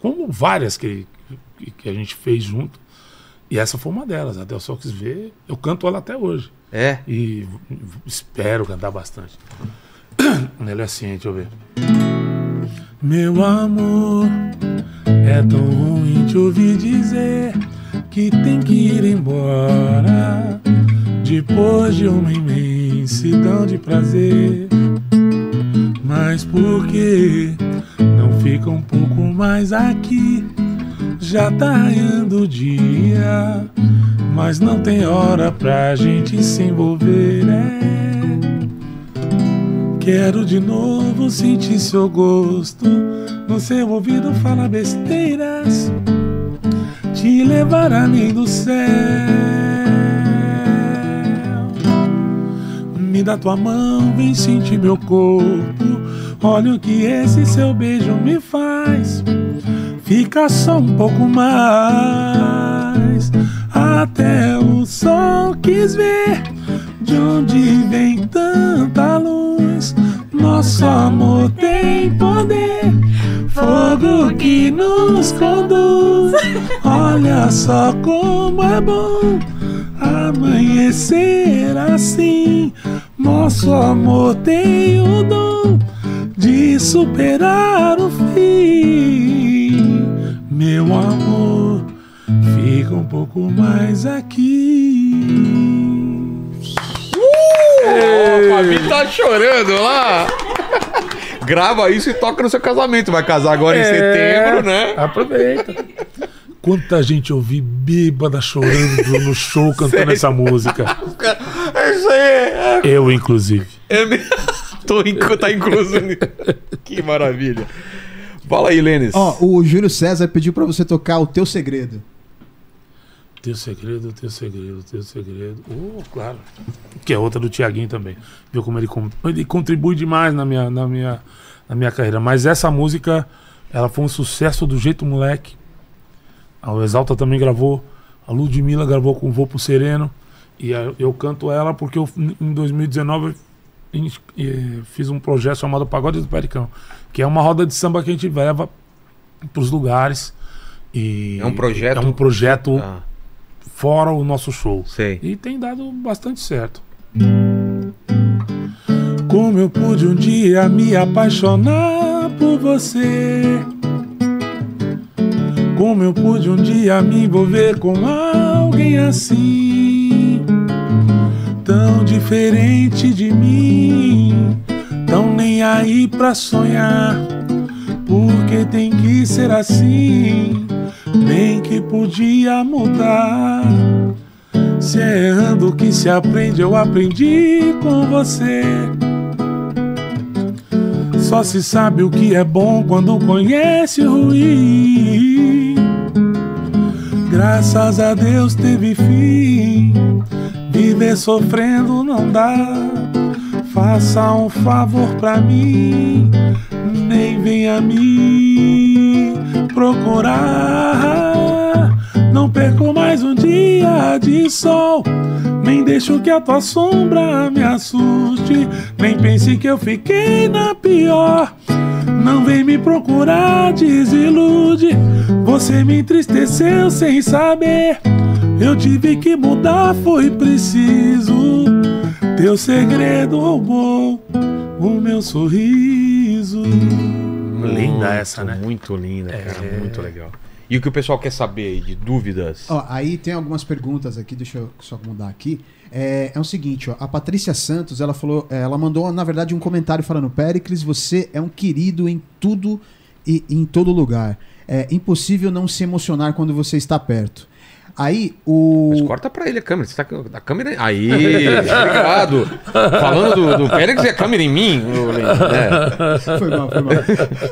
Como várias que, que, que a gente fez junto. E essa foi uma delas. Até eu só quis ver. Eu canto ela até hoje. É. E espero cantar bastante. [coughs] Ela é assim, deixa eu ver. Meu amor, é tão ruim te ouvir dizer que tem que ir embora depois de uma imensidão de prazer. Mas por que não fica um pouco mais aqui? Já tá raiando o dia, mas não tem hora pra gente se envolver. É. Quero de novo sentir seu gosto. No seu ouvido fala besteiras. Te levar além do céu. Me dá tua mão, vem sentir meu corpo. Olha o que esse seu beijo me faz. Fica só um pouco mais. Até o sol quis ver de onde vem tanta luz. Nosso amor tem poder, fogo que nos conduz. Olha só como é bom amanhecer assim. Nosso amor tem o dom de superar o fim. Meu amor, fica um pouco mais aqui. Ô, Fabi tá chorando lá. Grava isso e toca no seu casamento. Vai casar agora em setembro, né? Aproveita. Quanta gente eu vi bêbada chorando no show cantando essa música. É isso aí. É, Eu, inclusive. é mesmo. [laughs] Tô tá incluso. Que maravilha. Fala aí, Lênis. Ó, o Júlio César pediu pra você tocar o teu segredo. Teu segredo, teu segredo, teu segredo. Oh, claro. Que é outra do Tiaguinho também. Viu como ele, ele contribui demais na minha, na, minha, na minha carreira. Mas essa música, ela foi um sucesso do jeito moleque. A o Exalta também gravou. A Ludmilla gravou com o Voo pro Sereno. E eu canto ela porque eu, em 2019 eu in- eh, fiz um projeto chamado Pagode do Pericão. Que é uma roda de samba que a gente leva pros lugares. E É um projeto? É um projeto Ah, fora o nosso show. sei. E tem dado bastante certo. Como eu pude um dia me apaixonar por você. Como eu pude um dia me envolver com alguém assim. Tão diferente de mim. Tão nem aí pra sonhar. Porque tem que ser assim. Bem que podia mudar. Se é errando que se aprende, eu aprendi com você. Só se sabe o que é bom quando conhece o ruim. Graças a Deus teve fim. Viver sofrendo não dá. Faça um favor pra mim. Nem venha me procurar. Não perco mais um dia de sol. Nem deixo que a tua sombra me assuste. Nem pense que eu fiquei na pior. Não vem me procurar, desilude. Você me entristeceu sem saber. Eu tive que mudar, foi preciso. Teu segredo roubou o meu sorriso. Linda essa, né? Muito linda, cara. É. Muito legal. E o que o pessoal quer saber aí de dúvidas? Ó, aí tem algumas perguntas aqui, deixa eu só mudar aqui. É, é o seguinte, ó, a Patrícia Santos, ela falou, é, ela mandou, na verdade, um comentário falando, Pericles, você é um querido em tudo e em todo lugar. É impossível não se emocionar quando você está perto. Aí, o... Mas corta pra ele a câmera. Você tá a câmera. Aí, obrigado. Falando do, do Félix e a câmera em mim. É. Foi mal, foi mal.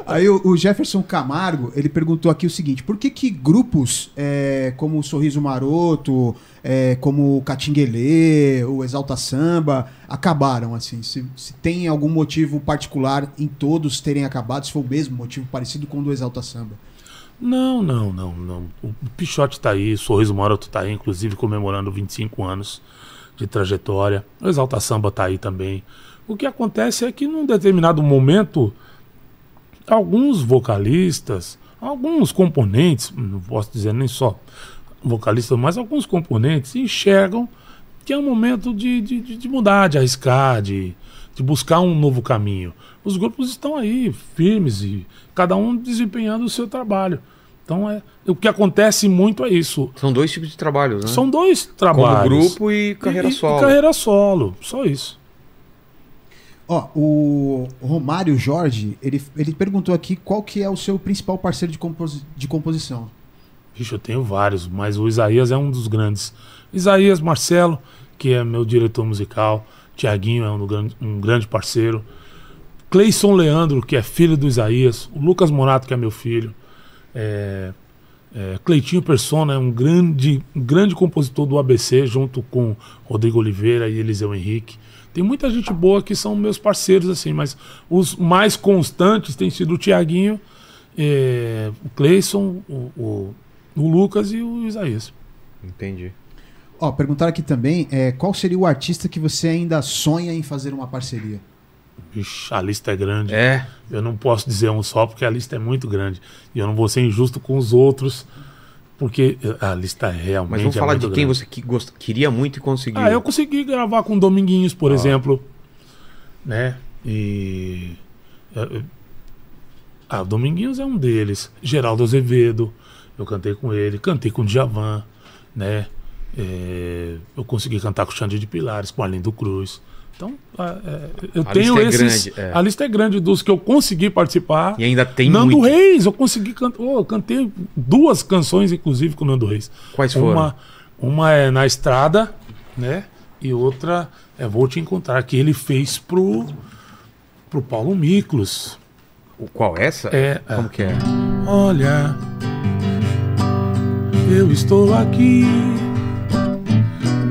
Aí o, o Jefferson Camargo, ele perguntou aqui o seguinte: por que que grupos é, como o Sorriso Maroto, é, como o Catinguelê, o Exalta Samba, acabaram, assim? Se, se tem algum motivo particular em todos terem acabado, se foi o mesmo motivo parecido com o do Exalta Samba? Não, não, não, não. O Pichote tá aí, o Sorriso Maroto tá aí, inclusive comemorando 25 anos de trajetória. O Exalta Samba tá aí também. O que acontece é que num determinado momento alguns vocalistas, alguns componentes, não posso dizer nem só vocalistas, mas alguns componentes enxergam que é um momento de, de, de mudar, de arriscar, de, de buscar um novo caminho. Os grupos estão aí, firmes, e cada um desempenhando o seu trabalho. Então, é, o que acontece muito é isso. São dois tipos de trabalhos, né? São dois Como trabalhos. grupo e carreira E- e solo. carreira solo, só isso. Ó, o Romário Jorge, ele, ele perguntou aqui qual que é o seu principal parceiro de, compos- de composição. Vixe, eu tenho vários, mas o Isaías é um dos grandes. Isaías Marcelo, que é meu diretor musical. Tiaguinho é um, grande- um grande parceiro. Cleison Leandro, que é filho do Isaías. O Lucas Morato, que é meu filho. É, é, Cleitinho Persona é um grande, um grande compositor do ABC, junto com Rodrigo Oliveira e Eliseu Henrique. Tem muita gente boa que são meus parceiros, assim, mas os mais constantes têm sido o Tiaguinho, é, o Cleison, o, o- o Lucas e o Isaías. Entendi. Ó, perguntaram aqui também é, qual seria o artista que você ainda sonha em fazer uma parceria? Ixi, a lista é grande. É, Eu não posso dizer um só porque a lista é muito grande. E eu não vou ser injusto com os outros, porque a lista é realmente. mas vamos é falar muito de quem grande. você que gost... queria muito e conseguiu. Ah, eu consegui gravar com Dominguinhos, por Ah. exemplo. Né? E. Ah, Dominguinhos é um deles. Geraldo Azevedo, eu cantei com ele. Cantei com o Djavan, né? É, eu consegui cantar com o Xande de Pilares, com Arlindo Cruz. Então, ah, é, eu A tenho lista é esses. grande, é. A lista é grande dos que eu consegui participar. E ainda tem Nando muito. Reis, eu consegui cantar. eu cantei duas canções, inclusive, com o Nando Reis. Quais foram? Uma, uma é Na Estrada, né? E outra é Vou Te Encontrar, que ele fez pro, pro Paulo Miklos. O- Qual essa? É, é. Como que é? Olha, eu estou aqui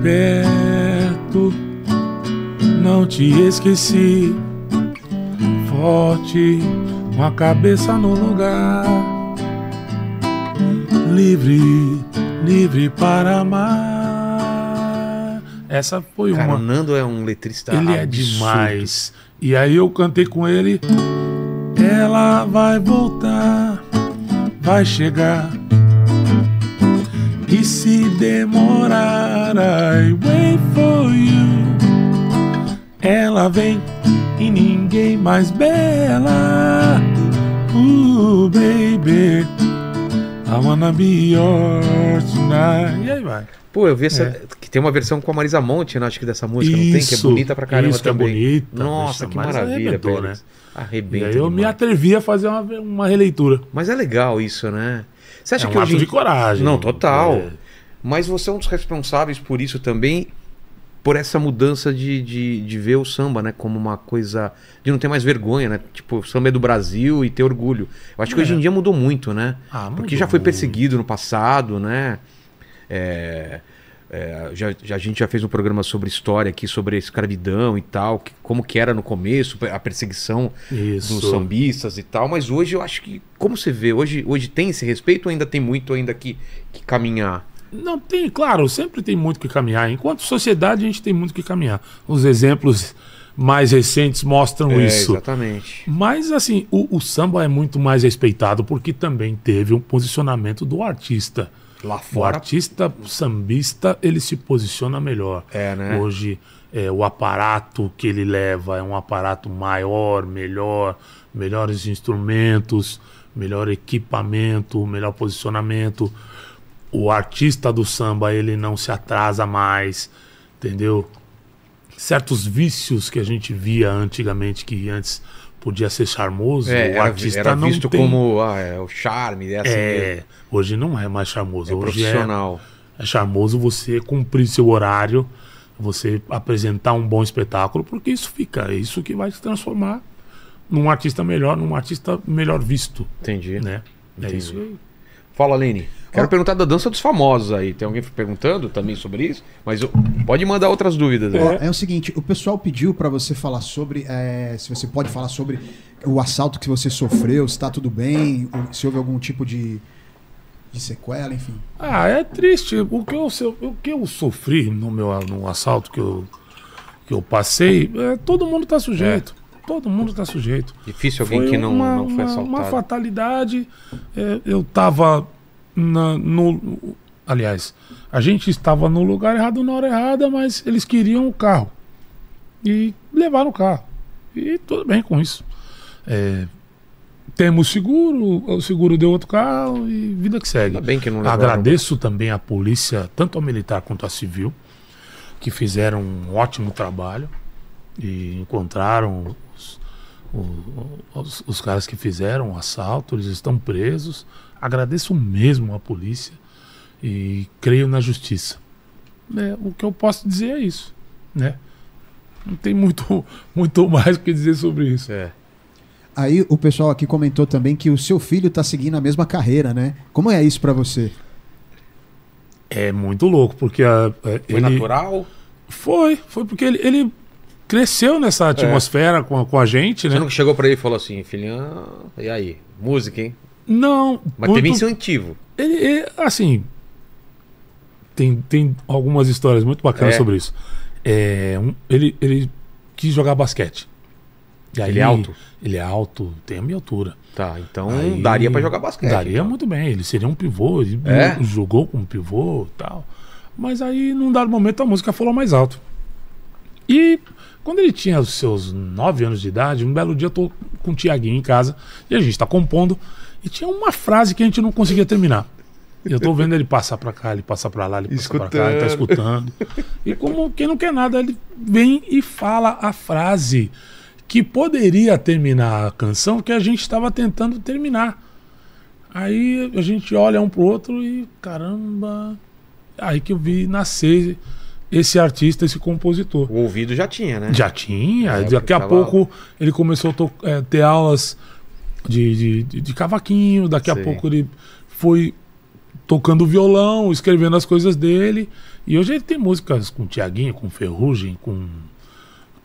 perto, não te esqueci. Forte, com a cabeça no lugar, livre, livre para amar. Essa foi Cara, uma. o Nando é um letrista Ele é absurdo. demais. E aí eu cantei com ele. Ela vai voltar, vai chegar. E se demorar, I wait for you. Ela vem e ninguém mais bela. Uh, baby. I wanna be yours tonight. E aí vai. Pô, eu vi essa. É. Que tem uma versão com a Marisa Monte, né? Acho que dessa música, não tem? Que é Isso, bonita pra caramba isso que é também. bonita, Nossa, que maravilha, arrebentou. E Arrebenta. aí eu me demais. atrevi a fazer uma, uma releitura. Mas é legal isso, né? Você acha é um que hoje. ato de coragem. Não, total. É. Mas você é um dos responsáveis por isso também, por essa mudança de, de, de ver o samba, né? Como uma coisa. de não ter mais vergonha, né? Tipo, o samba é do Brasil e ter orgulho. Eu acho que É. hoje em dia mudou muito, né? Ah, Porque mudou já foi perseguido no passado, né? É, é, já, já- a gente já fez um programa sobre história aqui, sobre escravidão e tal, que- como que era no começo, a perseguição Isso. dos sambistas e tal, mas hoje eu acho que, como você vê, hoje, hoje tem esse respeito ou ainda tem muito ainda que, que caminhar? Não tem, claro, sempre tem muito que caminhar. Enquanto sociedade, a gente tem muito que caminhar. Os exemplos mais recentes mostram É, isso. exatamente. Mas, assim, o, o samba é muito mais respeitado porque também teve um posicionamento do artista. Lá O fora. artista sambista, ele se posiciona melhor. É, né? Hoje, é, o aparato que ele leva é um aparato maior, melhor, melhores instrumentos, melhor equipamento, melhor posicionamento. O artista do samba, ele não se atrasa mais, entendeu? Certos vícios que a gente via antigamente, que antes podia ser charmoso, É, o era, artista era não visto tem... como ah, é, o charme, é assim, É, hoje não é mais charmoso. é hoje é, profissional. é charmoso você cumprir seu horário, você apresentar um bom espetáculo, porque isso fica, é isso que vai se transformar num artista melhor, num artista melhor visto, Entendi. né? É Entendi. isso aí. Fala, Lene. Quero perguntar da dança dos famosos aí. Tem alguém perguntando também sobre isso? Mas eu- pode mandar outras dúvidas aí. Ó, é o seguinte, o pessoal pediu pra você falar sobre, é, se você pode falar sobre o assalto que você sofreu, se tá tudo bem, se houve algum tipo de, de sequela, enfim. Ah, é triste. O que eu, o que eu sofri no meu no assalto que eu, que eu passei, é, todo mundo tá sujeito. todo mundo está sujeito. Difícil alguém que não, uma, não foi uma- assaltado. Uma fatalidade. É, eu estava no. Aliás, a gente estava no lugar errado na hora errada, mas eles queriam o carro. E levaram o carro. E tudo bem com isso. É, temos seguro, o seguro deu outro carro e vida que segue. Ainda bem que não levaram. Agradeço também à polícia, tanto a militar quanto a civil, que fizeram um ótimo trabalho e encontraram os, o- os- os caras que fizeram o assalto, eles estão presos. Agradeço mesmo à polícia e creio na justiça. É, o que eu posso dizer é isso, né? Não tem muito, [laughs] muito mais o que dizer sobre isso. É. Aí o pessoal aqui comentou também que o seu filho tá seguindo a mesma carreira, né? Como é isso pra você? É muito louco, porque a, a- Foi ele natural? foi, foi porque ele, ele cresceu nessa atmosfera com, a, com a gente, né? Você nunca chegou pra ele e falou assim, filhão, e aí? Música, hein? Não, Mas muito- teve incentivo. ele, ele, assim, tem, tem algumas histórias muito bacanas É. sobre isso. É, um- ele, ele quis jogar basquete. E Ele é alto? Ele é alto, tem a minha altura. Tá, então Aí- daria pra jogar basquete. Daria então. muito bem. Ele seria um pivô. Ele É? jogou como pivô e tal. Mas aí, num dado momento, a música falou mais alto. E quando ele tinha os seus nove anos de idade, um belo dia eu tô com o Tiaguinho em casa e a gente tá compondo. E tinha uma frase que a gente não conseguia terminar. Eu tô vendo ele passar pra cá, ele passa pra lá, ele passa pra cá, ele tá escutando. E como quem não quer nada, ele vem e fala a frase que poderia terminar a canção que a gente estava tentando terminar. Aí a gente olha um pro outro e caramba, aí que eu vi nascer esse artista, esse compositor. O ouvido já tinha, né? Já tinha, É, daqui a tava- pouco ele começou a é, ter aulas de, de, de- cavaquinho, daqui a Sim. pouco ele foi tocando violão, escrevendo as coisas dele. E hoje ele tem músicas com Tiaguinho, com Ferrugem, com,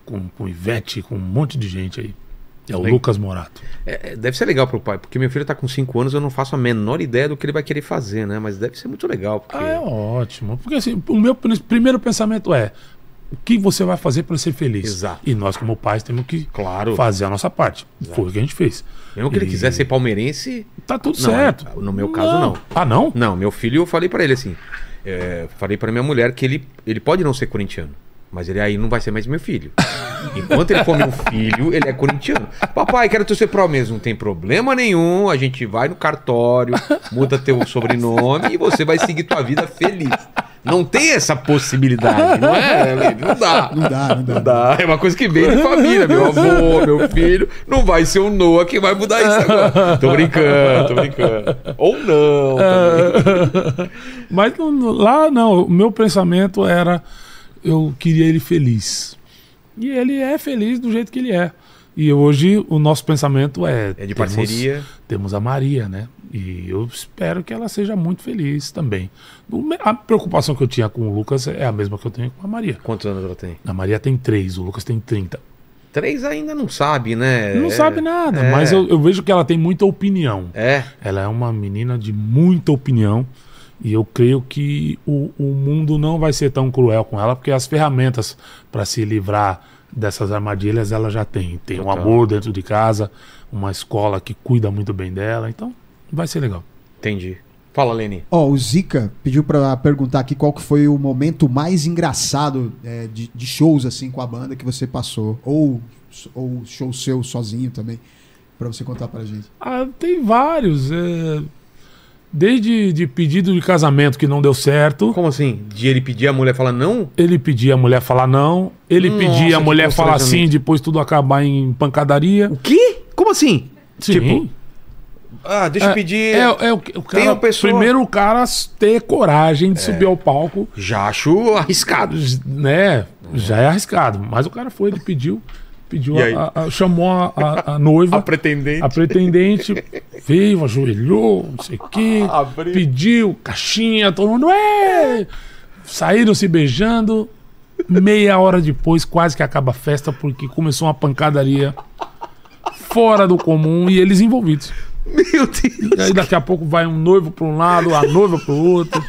com, com Ivete, com um monte de gente aí. É o Bem- Lucas Morato. É, é, deve ser legal pro pai, porque meu filho tá com 5 anos, eu não faço a menor ideia do que ele vai querer fazer, né? Mas deve ser muito legal, porque... Ah, é ótimo. Porque assim, o meu pr- primeiro pensamento é: o que você vai fazer para ser feliz? Exato. E nós, como pais, temos que Claro. fazer a nossa parte. Foi o que a gente fez. Mesmo que ele E- quiser ser palmeirense... Tá tudo Não, certo. no meu caso, não. Ah, não? Não, meu filho, eu falei pra ele assim... é, falei pra minha mulher que ele, ele pode não ser corintiano, mas ele aí não vai ser mais meu filho. [laughs] Enquanto ele for meu filho, ele é corintiano. Papai, quero torcer pro Palmeiras. Não tem problema nenhum. A gente vai no cartório, muda teu sobrenome e você vai seguir tua vida feliz. Não tem essa possibilidade, não é? Não dá. Não dá, não dá. Não dá. É uma coisa que vem de família. Meu avô, meu filho. Não vai ser o Noah que vai mudar isso agora. Tô brincando, tô brincando. Ou não. também. Mas não- não- lá não, o meu pensamento era eu queria ele feliz. E ele é feliz do jeito que ele é. E hoje o nosso pensamento é É de temos- parceria. Temos a Maria, né? E eu espero que ela seja muito feliz também. A preocupação que eu tinha com o Lucas é a mesma que eu tenho com a Maria. Quantos anos ela tem? A Maria tem três, o Lucas tem 30. Três ainda não sabe, né? Não É- sabe nada, é. mas eu, eu vejo que ela tem muita opinião. É. Ela é uma menina de muita opinião e eu creio que o, o mundo não vai ser tão cruel com ela, porque as ferramentas para se livrar dessas armadilhas ela já tem. Tem um Total. amor dentro de casa, uma escola que cuida muito bem dela, então vai ser legal. Entendi. Fala, Leni. Ó, o Zica pediu pra perguntar aqui qual que foi o momento mais engraçado é, de, de shows assim com a banda que você passou. Ou, ou show seu sozinho também, pra você contar pra gente. Ah, tem vários. é, Desde de pedido de casamento que não deu certo. Como assim? De ele pedir a mulher falar não? Ele pedia a mulher falar não. Ele Nossa, pedia a mulher falar sim, depois tudo acabar em pancadaria. O quê? Como assim? Sim. Tipo, ah, deixa eu pedir. É, é o, que- o cara, Tem uma pessoa- Primeiro o cara ter coragem de subir ao palco, Já acho arriscado. né? Já é arriscado. Mas o cara foi, ele pediu, pediu a- a- chamou a, a- a noiva, [laughs] A pretendente. a pretendente, veio, ajoelhou, não sei o quê, Abriu. pediu, caixinha, todo mundo, "Ué!" saíram se beijando. Meia hora depois, quase que acaba a festa, porque começou uma pancadaria fora do comum e eles envolvidos. Meu Deus. E aí daqui a pouco vai um noivo para um lado, a noiva para o outro.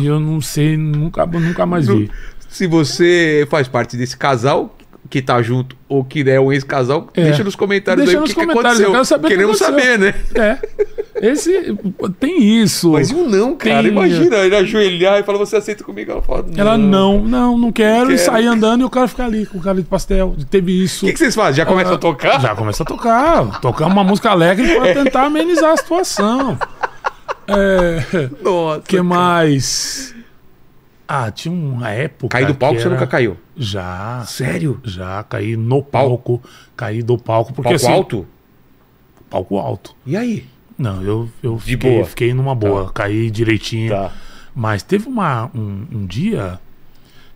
E eu não sei, nunca, nunca mais vi. Se você faz parte desse casal, que tá junto ou que é um ex-casal, É. deixa nos comentários Deixa aí nos o que, que comentários, aconteceu. eu quero saber que Queremos aconteceu. saber, né? É. Esse. Tem isso. Mas eu não, cara. Tem- Imagina ele ajoelhar e falar, você aceita comigo? Ela fala, Ela não, não, não quero, Não e quero. sair andando e o cara ficar ali com o cara de pastel. Teve isso. O que, que vocês fazem? Já começa a tocar? Já começa a tocar. Tocar uma música alegre pra tentar amenizar a situação. [laughs] É. Nossa. O que mais? Ah, tinha uma época. Cair do palco que você era- nunca caiu? Já. Sério? Já, caí no palco. Caí do palco. Porque Palco assim. alto? Palco alto. E aí? Não, eu, eu De fiquei, boa. fiquei numa boa. Caí direitinho. Tá. Mas teve uma, um, um dia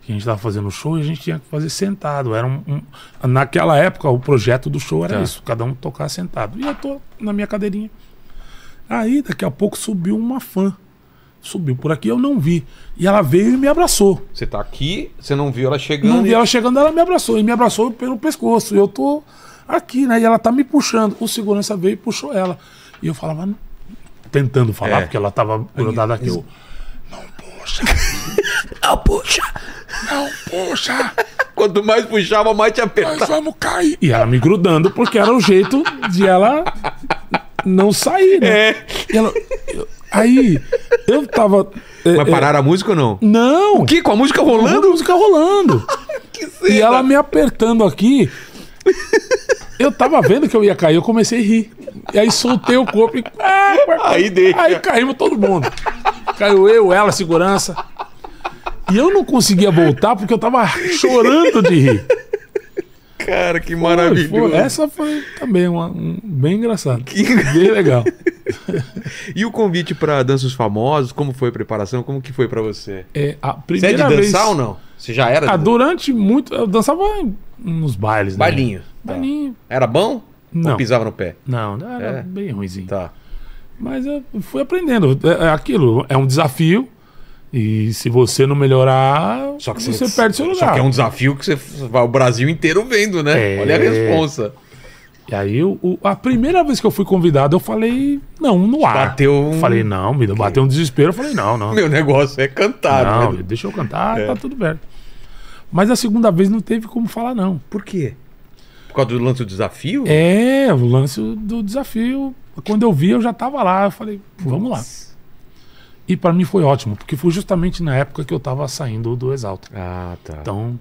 que a gente tava fazendo show e a gente tinha que fazer sentado. Era um, um- naquela época, o projeto do show era Tá. isso, cada um tocar sentado. E eu tô na minha cadeirinha. Aí, daqui a pouco, subiu uma fã. Subiu por aqui, eu não vi. E ela veio e me abraçou. Você tá aqui, você não viu ela chegando. Não vi e- ela chegando, ela me abraçou. E me abraçou pelo pescoço. E eu tô aqui, né? E ela tá me puxando. O segurança veio e puxou ela. E eu falava, tentando falar, É. porque ela tava grudada aqui. Eu, [laughs] não puxa. não puxa. Não puxa. Quanto mais puxava, mais te Nós apertava. vamos cair. E ela me grudando, porque era o jeito de ela não sair, né? É. Ela- eu- aí, eu tava. é, Mas é, pararam a música ou não? não! O quê? Com a música A rolando? música rolando. [laughs] E ela me apertando aqui. Eu tava vendo que eu ia cair, eu comecei a rir. E aí soltei o corpo e. [laughs] Aí deixa. Aí caímos todo mundo. Caiu eu, ela, segurança. E eu não conseguia voltar porque eu tava chorando de rir. Cara, que maravilhoso. foi. Essa foi também uma, um, bem engraçado. Que- Bem legal. [laughs] E o convite pra Danças Famosos, como foi a preparação? Como que foi pra você? É, a Você é primeira de vez. dançar ou não? Você já era? Ah, de... durante muito. Eu dançava nos bailes, né? Bailinho. Tá. Bailinho. Era bom? Não. Ou pisava no pé? Não, era É. bem ruimzinho. Tá. Mas eu fui aprendendo. É, é aquilo, é um desafio. E se você não melhorar, Só que você perde seu lugar. Só que é um desafio que você vai o Brasil inteiro vendo, né? É. Olha a responsa. E aí, o- a primeira vez que eu fui convidado, eu falei, não, no ar. Bateu um- Falei, não, me bateu um desespero. Eu falei, não, não. Meu negócio é cantar, não, né? deixa eu cantar, É. tá tudo bem. Mas a segunda vez não teve como falar, não. Por quê? Por causa do lance do desafio? É, o lance do desafio. Quando eu vi, eu já tava lá. Eu falei, vamos lá. E pra mim foi ótimo, porque foi justamente na época que eu tava saindo do Exalta. Ah, tá. Então,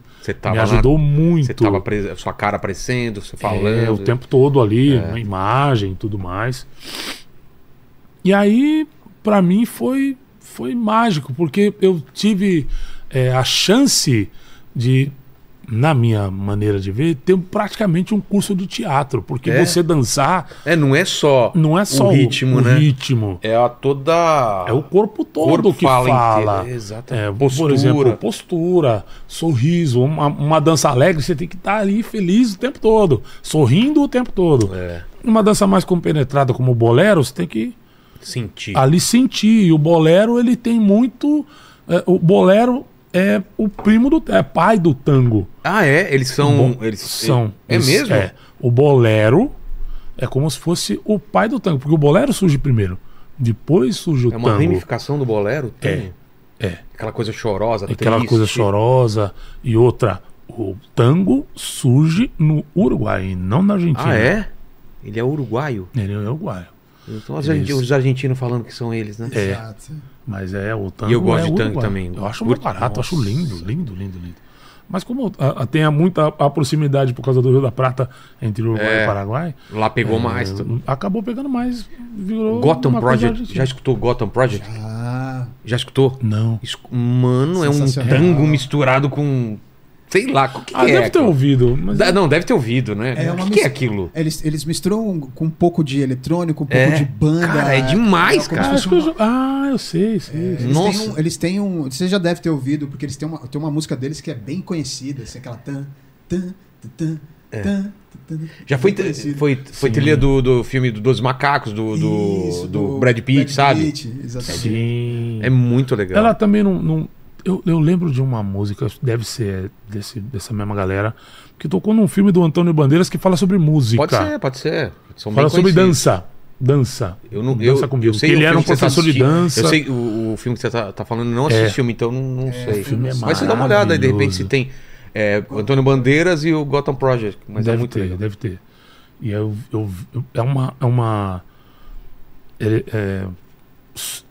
me lá- ajudou muito. Você tava apre- sua cara aparecendo, você falando. É, o tempo todo ali, É. imagem e tudo mais. E aí, pra mim, foi, foi mágico, porque eu tive é, a chance de, na minha maneira de ver, ter praticamente um curso de teatro. Porque É? você dançar É, não é só não é só o ritmo, o né? ritmo. É a toda. É o corpo todo corpo que fala fala. É, Postura. Por exemplo, postura, sorriso. Uma, uma dança alegre, você tem que estar ali feliz o tempo todo, sorrindo o tempo todo. É, Uma dança mais compenetrada como o bolero, você tem que sentir. ali sentir. E o bolero, ele tem muito. é, o bolero é o primo do. é pai do tango. Ah, é? Eles são. Bom, eles São. É Eles- mesmo? É. O bolero é como se fosse o pai do tango, porque o bolero surge primeiro. Depois surge o É uma tango. ramificação do bolero? Tem. É. Aquela coisa chorosa, Aquela triste. coisa chorosa. E outra, o tango surge no Uruguai, e não na Argentina. Ah, é? Ele é uruguaio. Ele é uruguaio. Então os, argentinos, Isso. os argentinos falando que são eles, né? É. Exato. Mas é o tango. E eu gosto é de tango também. Eu acho muito barato, acho Nossa. lindo, lindo, lindo, lindo. Mas como a, a- tem a muita a proximidade por causa do Rio da Prata entre o Uruguai É. e o Paraguai, Lá pegou é, mais. acabou pegando mais. Virou Gotham Project. Já escutou Gotham Project? Ah, Já escutou? Não. Mano, é um tango misturado com. Sei lá, o que, Ah, que é? deve ter aquilo? ouvido. Mas Da- Não, deve ter ouvido, né? É o uma que, que é mis- aquilo? eles, eles misturam com um pouco de eletrônico, um pouco É. de banda. Cara, é demais, cara. eu Ah, eu sei, sei. Eles Nossa. têm, um, eles têm um. Você já deve ter ouvido, porque eles têm uma, tem uma música deles que é bem conhecida, assim, aquela tan, tan, tan, tan, tan, tan, Já foi, foi, foi Sim. trilha do, do filme do- dos macacos, do, do, Isso, do Brad Pitt, sabe? Pitt, exatamente. Sim. É muito legal. Ela também não. não- eu, eu lembro de uma música, deve ser desse, dessa mesma galera, que tocou num filme do Antônio Bandeiras que fala sobre música. Pode ser, pode ser. São Fala sobre dança. Dança. Eu não, dança eu, comigo. eu sei ele era um tá professor de dança. Eu sei o, o filme que você tá, tá falando, não É. assisti o filme, então não, não sei. o filme é Mas você dá uma olhada aí, de repente, se tem. É, Antônio Bandeiras e o Gotham Project. Mas deve é muito ter, legal. deve ter. E eu, eu- é uma. É uma. É,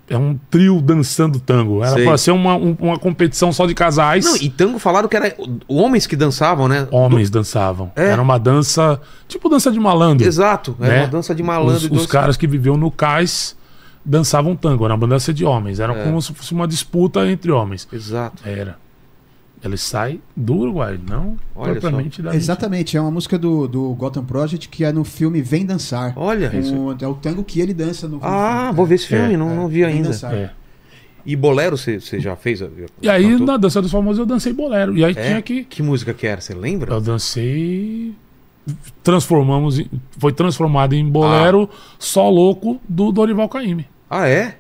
é, um trio dançando tango. Era Sei. pra ser uma, um- uma competição só de casais. Não, e tango falaram que era homens que dançavam, né? Homens dançavam. É. Era uma dança. Tipo dança de malandro. Exato, era né? uma dança de malandro. Os, os caras que viviam no cais dançavam tango. Era uma dança de homens. Era É. como se fosse uma disputa entre homens. Exato. Era. Ele sai do Uruguai, não Olha propriamente da Exatamente, é uma música do, do Gotham Project que é no filme Vem Dançar. Olha. Com- é o tango que ele dança no Ah, filme. vou ver esse filme, É, não, é, não vi Vem ainda. Dançar. É. E bolero você você já fez? E aí, Cantou? na dança dos famosos, eu dancei bolero. E aí É? tinha que. Que música que era? Você lembra? Eu dancei. Transformamos. Foi transformado em bolero só louco do Dorival Caymmi. Ah, é?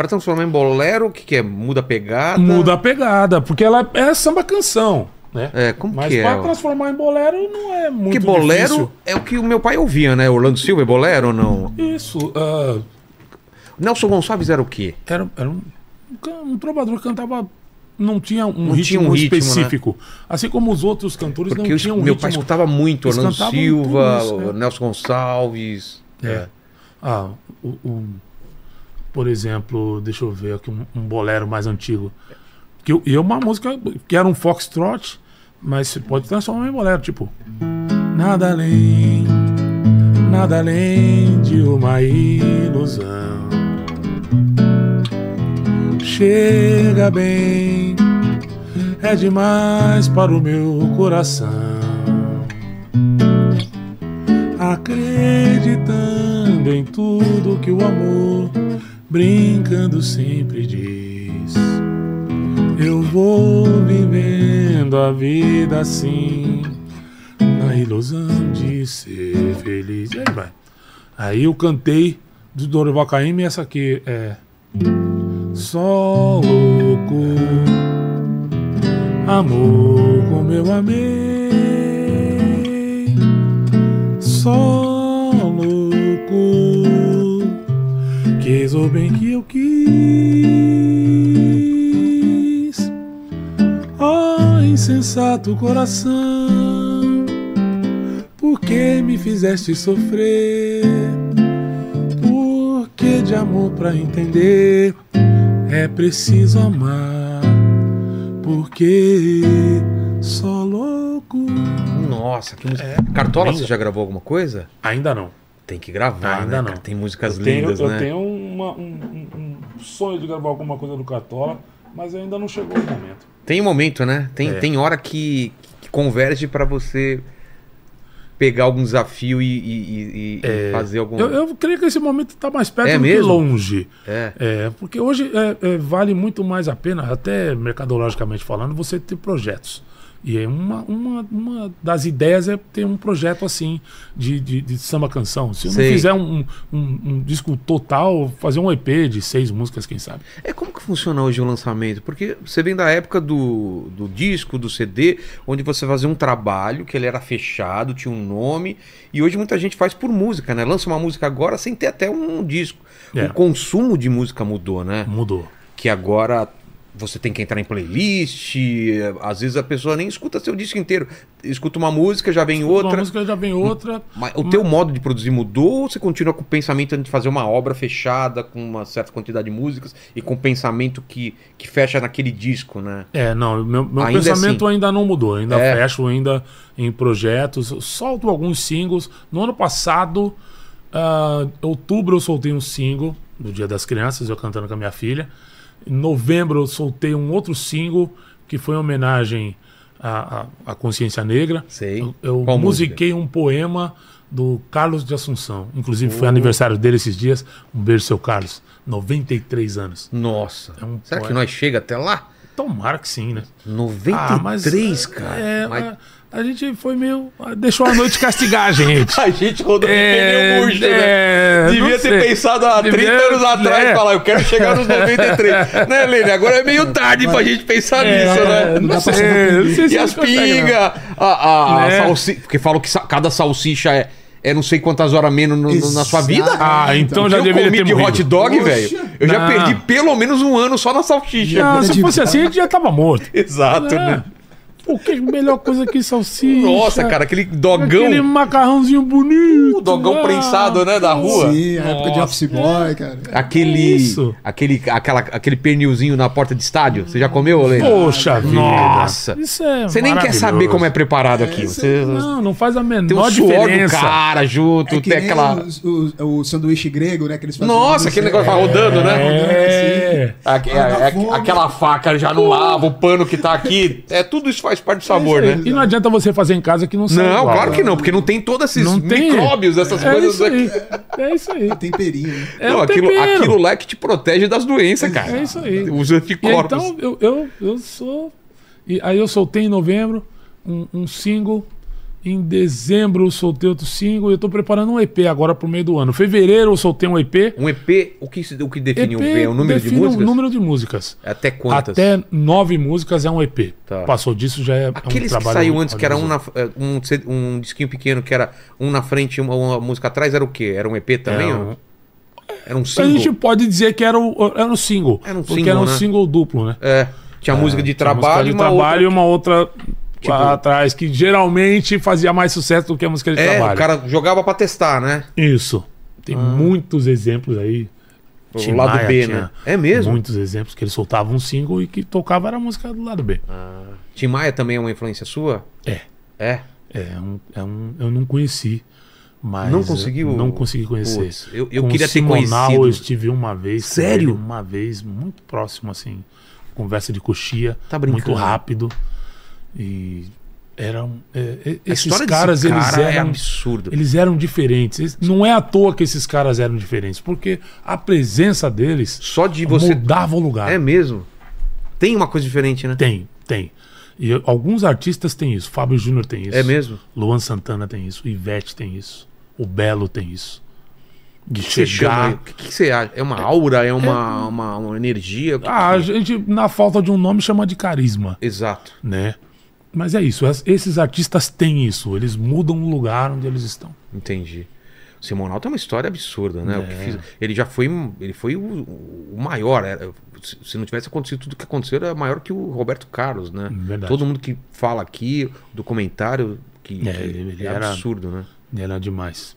Pra transformar em bolero, o que, que é? Muda a pegada? Muda a pegada, porque ela é samba canção. Né? É, como Mas que pra é? transformar em bolero não é muito Porque bolero difícil. é o que o meu pai ouvia, né? Orlando Silva é bolero ou não? Isso. ah, Nelson Gonçalves era o quê? era era um, um um trovador que cantava. Não tinha um Não ritmo tinha um ritmo, específico. Assim como os outros cantores Porque não tinham um meu ritmo. pai escutava muito Eles Orlando Silva, isso, é. Nelson Gonçalves. É. Ah, o, o- por exemplo, deixa eu ver aqui um, um bolero mais antigo. Que e é uma música que era um foxtrot, mas você pode transformar em bolero, tipo nada além, nada além de uma ilusão. Chega bem, é demais para o meu coração acreditando em tudo que o amor brincando sempre diz. Eu vou vivendo a vida assim, na ilusão de ser feliz. Aí vai. Aí eu cantei do Dorival Caymmi essa aqui é Só louco, amor como eu amei só louco quis o bem que eu quis ó insensato coração por que me fizeste sofrer porque de amor pra entender é preciso amar porque só louco Nossa, que música. Cartola, linda. você já gravou alguma coisa? ainda não Tem que gravar, Ainda né? não. Tem músicas eu tenho, lindas, eu né? tenho uma- um, um- um sonho de gravar alguma coisa do Cartola, mas ainda não chegou o momento. Tem um momento, né? Tem, É. tem hora que, que converge pra você pegar algum desafio e, e- e- e fazer algum. É. Eu, eu creio que esse momento está mais perto É do mesmo? que longe. É. É, porque hoje é, é, vale muito mais a pena, até mercadologicamente falando, você ter projetos. E é uma, uma, uma das ideias é ter um projeto assim de, de, de samba canção. Se eu Sei. não fizer um, um, um disco total, fazer um EP de seis músicas, quem sabe? É como que funciona hoje o lançamento? Porque você vem da época do, do disco, do CD, onde você fazia um trabalho que ele era fechado, tinha um nome, e hoje muita gente faz por música, né? Lança uma música agora sem ter até um disco. É. O consumo de música mudou, né? Mudou. Que agora você tem que entrar em playlist, às vezes a pessoa nem escuta seu disco inteiro. Escuta uma música, já vem Uma outra. música já vem outra. Mas o teu modo de produzir mudou ou você continua com o pensamento de fazer uma obra fechada com uma certa quantidade de músicas e com o pensamento que, que fecha naquele disco, né? É, não, meu, meu Ainda pensamento assim. ainda não mudou. Ainda É. fecho ainda em projetos. Solto alguns singles. No ano passado, ah, outubro, eu soltei um single do Dia das Crianças, eu cantando com a minha filha. Em novembro, eu soltei um outro single que foi em homenagem à, à, à consciência negra. Sei. Eu, eu Qual musiquei um poema do Carlos de Assunção. Inclusive, foi Oh. aniversário dele esses dias. Um beijo, seu Carlos. 93 anos. Nossa. É um Será que poema. nós chega até lá? Tomara que sim, né? 93, Ah, cara. é, Mas- a, a gente foi meio. Deixou a noite castigar a gente. [laughs] A gente rodou É, pneu murcho, né? é, Devia não ter sei. pensado há Devia- 30 anos atrás é. e falar, eu quero chegar nos 93. [laughs] né, Lene? Agora é meio tarde pra gente pensar nisso, né? não, Não sei, não sei se E as pingas, a, a, Né? salsicha. Porque falam que cada salsicha é, é não sei quantas horas menos no- no- na sua vida. Ah, então já eu deveria comi ter de morrido. hot dog, velho. Eu já Não. perdi pelo menos um ano só na salsicha. Não, se fosse assim, a gente já tava morto. Exato, É. né? Pô, que melhor coisa que salsicha. Nossa, cara, aquele dogão. Aquele macarrãozinho bonito. O dogão ah. prensado, né, da rua. Sim, a época de Nossa. Office Boy, cara. Aquele, Isso. aquele, aquela, aquele pernilzinho na porta de estádio. Você já comeu, Lê? Poxa vida. Nossa. Isso é Você nem quer saber como é preparado aqui. Você Não, não faz a menor tem o suor do diferença. cara junto, É que tem aquela. os- os- o sanduíche grego, né? Que eles fazem Nossa, no aquele negócio vai rodando, né? É. Dá é- aquela faca já não lava, o pano que tá aqui. É, tudo isso faz parte do sabor, né? E não adianta você fazer em casa que não sai Não, igual. claro que não, porque não tem todos esses Não tem. micróbios, essas é coisas isso aí. aqui. É isso aí. Temperinho, né? É não, aquilo, tempero. aquilo lá é que te protege das doenças, cara. É isso aí. Os E anticorpos. então, eu, eu, eu sou. E aí eu soltei em novembro um, um single. Em dezembro eu soltei outro single. E eu tô preparando um EP agora pro meio do ano. Fevereiro eu soltei um EP. Um EP, o que, o que define EP um EP? É o número de músicas? o número de músicas. Até quantas? Até nove músicas é um EP. Tá. Passou disso já é. é um Aqueles que trabalho saiu antes, que era um, na, um, C- um disquinho pequeno, que era um na frente e uma, uma música atrás, era o quê? Era um EP também? É um- Era um A single? gente pode dizer que era, o, era um single. Era um porque single, era um né? single duplo, né? É, tinha música de Tinha música trabalho de e uma trabalho e outra... uma outra Tipo- atrás, que geralmente fazia mais sucesso do que a música de É, trabalho. o cara jogava pra testar, né? Isso. Tem muitos exemplos aí. O Tim lado Maia B, né? É mesmo? Muitos exemplos que ele soltava um single e que tocava era a música do lado B. Tim Maia também é uma influência sua? É. É. É um, é um, eu não conheci. Mas Não conseguiu? Não consegui conhecer. Putz, eu- eu Com queria o ter Simonal, conhecido. Eu estive uma vez. Sério? ele, Uma vez, muito próximo, assim. Conversa de coxia. Tá brincando. Muito rápido. E eram. é, é, A esses caras, desse eles cara é eram. absurdo. Eles eram diferentes. Não é à toa que esses caras eram diferentes, porque a presença deles Só de você... mudava o lugar. É mesmo? Tem uma coisa diferente, né? Tem, tem. E alguns artistas têm isso. Fábio Júnior tem isso. É mesmo? Luan Santana tem isso. Ivete tem isso. O Belo tem isso. De chama... chegar. O que, que você acha? É uma aura? É uma, uma, uma energia? Que Ah, a que- gente, na falta de um nome, chama de carisma, Exato. né? Mas é isso. es- Esses artistas têm isso. Eles mudam o lugar onde eles estão. Entendi. O Simonal tem uma história absurda, né? É. fiz- ele já foi, ele foi o, o maior. era- se- não tivesse acontecido tudo que aconteceu, era maior que o Roberto Carlos, né? Verdade. Todo mundo que fala aqui, documentário, que, É, que ele- ele é era- absurdo, né? E Era demais.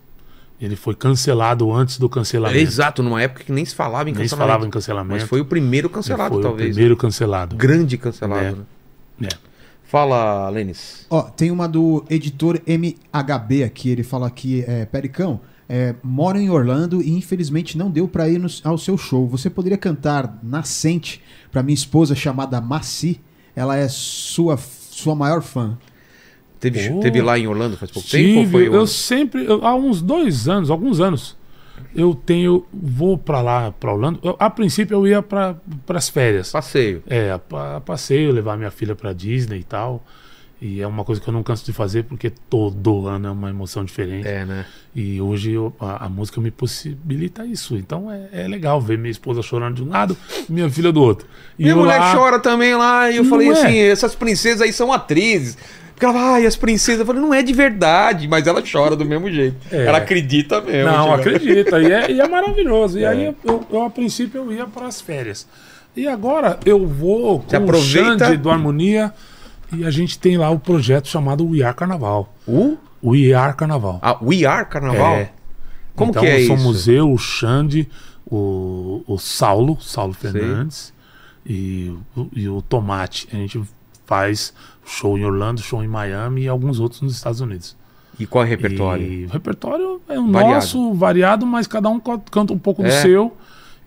Ele foi cancelado antes do cancelamento. Exato, numa época que nem se falava em Nem se cancelamento. falava em cancelamento. Mas foi o primeiro Ele cancelado, foi talvez. o primeiro cancelado. Grande cancelado, É. né? É. Fala, Lênis. Ó, tem uma do editor MHB aqui. Ele fala aqui, é, Pericão, é, moro em Orlando e infelizmente não deu pra ir no- ao seu show. Você poderia cantar Nascente pra minha esposa chamada Maci? Ela é sua, sua maior fã. Teve, Pô. teve lá em Orlando faz pouco tempo? foi eu sempre, eu- há uns dois anos, alguns anos, eu tenho, vou pra lá, pra Orlando. Eu- a princípio eu ia para as férias. Passeio. É, a, pa- passeio, levar minha filha pra Disney e tal. E é uma coisa que eu não canso de fazer porque todo ano é uma emoção diferente. É, né? E hoje eu- a, a música me possibilita isso. Então é, é legal ver minha esposa chorando de um lado minha filha do outro. E Minha mulher lá- chora também lá, e eu Não falei é. assim: essas princesas aí são atrizes. Porque ela fala, ai, as princesas. Eu falei, não é de verdade, mas ela chora do mesmo jeito. É. Ela acredita mesmo. Não, tipo. acredita. E é, e é maravilhoso. E aí, eu, eu, a princípio, eu ia para as férias. E agora eu vou com Você o aproveita- Xande do Harmonia e a gente tem lá o projeto chamado We Are Carnaval. O? We Are Carnaval. A We Are Carnaval? É. Como então, que é somos isso? eu, o Xande, o, o Saulo, Saulo Fernandes e, o- e o Tomate. A gente faz show em Orlando, show em Miami e alguns outros nos Estados Unidos. E qual é o repertório? E o repertório é o Variado. nosso, variado, mas cada um canta um pouco do É. seu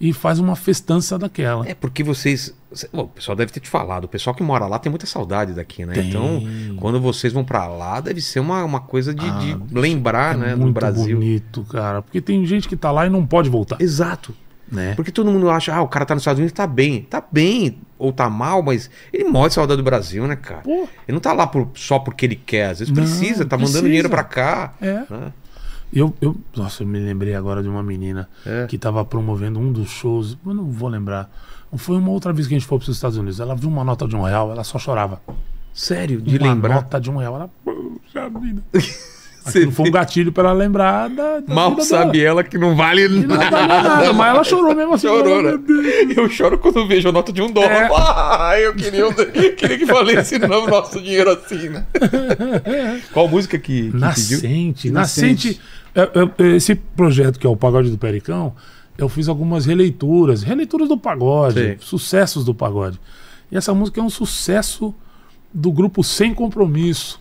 e faz uma festança daquela. É porque vocês. bom, o pessoal deve ter te falado. O pessoal que mora lá tem muita saudade daqui, né? Tem. Então, quando vocês vão pra lá, deve ser uma, uma coisa de, Ah, de lembrar, é né? Do muito Brasil. bonito, cara. Porque tem gente que tá lá e não pode voltar. Exato. Né? Porque todo mundo acha, ah, o cara tá nos Estados Unidos, tá bem. Tá bem, ou tá mal, mas ele morre de saudade do Brasil, né, cara? Pô, Ele não tá lá por- só porque ele quer, às vezes Não, precisa, tá mandando precisa. dinheiro pra cá. é. né? Eu, eu, nossa, eu me lembrei agora de uma menina É. que tava promovendo um dos shows. Eu não vou lembrar. Foi uma outra vez que a gente foi para os Estados Unidos. Ela viu uma nota de um real, ela só chorava. Sério, de uma lembrar. nota de um real. Ela, vida. [laughs] Aquilo foi um gatilho pra ela lembrar da. da Mal vida sabe dela. ela que não vale E não nada. valia nada, mas ela chorou mesmo assim. Chorou, né? Eu choro quando vejo a nota de um dólar. É. [laughs] Ah, eu queria, queria que valesse não, nosso dinheiro assim, né? [laughs] Qual música que, que pediu? Nascente. Nascente. Nascente. é, é, Esse projeto que é o Pagode do Pericão, eu fiz algumas releituras, releituras do pagode, Sei. sucessos do pagode. E essa música é um sucesso do grupo Sem Compromisso.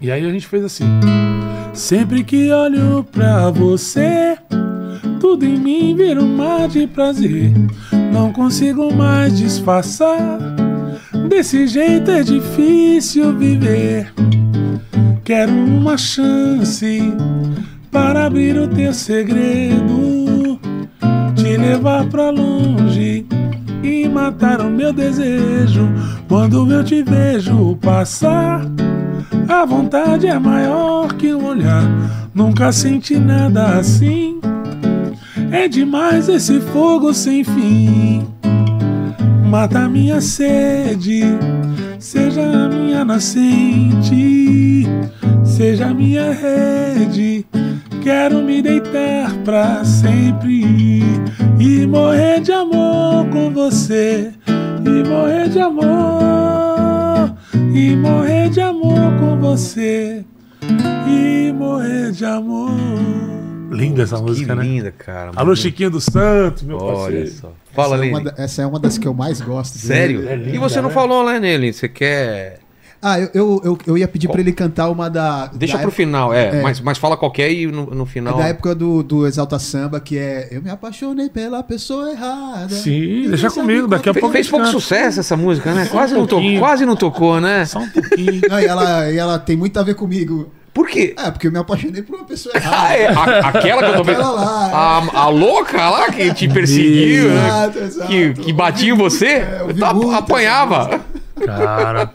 E aí a gente fez assim. Sempre que olho pra você, tudo em mim vira um mar de prazer. Não consigo mais disfarçar. Desse jeito é difícil viver. Quero uma chance para abrir o teu segredo, te levar pra longe e matar o meu desejo. Quando eu te vejo passar, a vontade é maior que um olhar. Nunca senti nada assim. É demais esse fogo sem fim. Mata minha sede, seja a minha nascente, seja a minha rede. Quero me deitar pra sempre e morrer de amor com você, e morrer de amor, e morrer de amor com você, e morrer de amor. Linda essa música, que né? linda, cara. Alô, Chiquinho dos Santos, meu Olha parceiro. só. Fala, essa, é da- essa é uma das que eu mais gosto. Sério? É linda, e você não né? falou lá nele? Você quer. Ah, eu, eu, eu, eu ia pedir pra ele cantar uma da. Deixa da pro época- final, é, é. Mas, mas fala qualquer e no, no é final. da época do, do Exalta Samba, que é Eu me apaixonei pela pessoa errada. Sim, deixa comigo, daqui a Fe- pouco Fez pouco sucesso essa música, né? Só Quase, um não to... pouquinho. Quase não tocou, né? Só um pouquinho. Não, e ela, e ela tem muito a ver comigo. Por quê? É, porque eu me apaixonei por uma pessoa Ah, errada. é, a- aquela que eu tô vendo. Aquela lá, é. A, a louca lá que te perseguiu, né? Exato, exato. Que, que batia em você, É, eu vi tá- muito essa apanhava. Cara,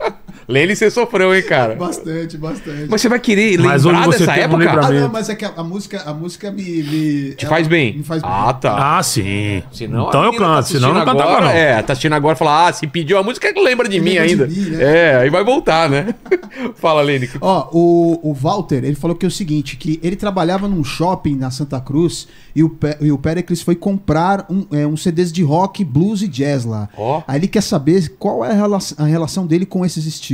Lene, você sofreu, hein, cara? Bastante, bastante. Mas você vai querer Mas lembrar você dessa tem um época? lembramento. Ah, não, mas é que a, a música, a música me. me Te faz bem? Me faz bem. Ah, tá. ah, sim. Senão então eu menina canto, tá senão eu não cantava agora, não. É, tá assistindo agora e fala, ah, se pediu a música, lembra de mim Lembra de ainda. mim, né? É, aí vai voltar, né? [laughs] Fala, Lene. que- Ó, o, o Walter, ele falou que é o seguinte, que ele trabalhava num shopping na Santa Cruz e o, Pe- e o Pericles foi comprar um, é, um CDs de rock, blues e jazz lá. Ó. Aí ele quer saber qual é a relação, a relação dele com esses estilos.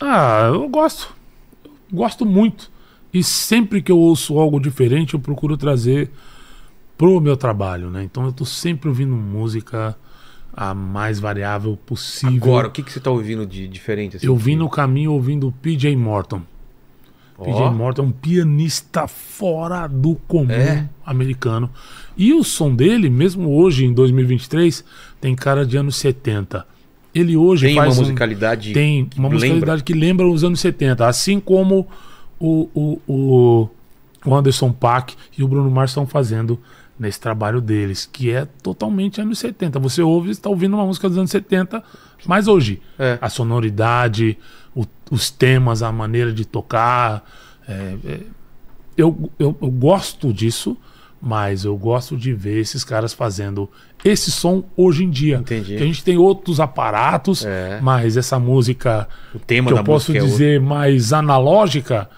Ah, eu gosto. Eu gosto muito. E sempre que eu ouço algo diferente, eu procuro trazer pro meu trabalho, né? Então eu tô sempre ouvindo música a mais variável possível. Agora, o que, que você tá ouvindo de diferente? assim? eu vim no caminho ouvindo PJ Morton. PJ Ó. Morton é um pianista fora do comum É? americano. E o som dele, mesmo hoje em 2023, tem cara de anos 70. Ele hoje Tem uma faz um- musicalidade. tem que uma lembra? musicalidade que lembra os anos 70, assim como o, o, o, o Anderson Paak e o Bruno Mars estão fazendo nesse trabalho deles, que é totalmente anos 70. Você ouve, está ouvindo uma música dos anos 70, mas hoje É. a sonoridade, o- os temas, a maneira de tocar, é, é, eu, eu, eu gosto disso, mas eu gosto de ver esses caras fazendo esse som hoje em dia. Entendi. Que a gente tem outros aparatos, É. mas essa música O tema que da eu posso é dizer mais analógica,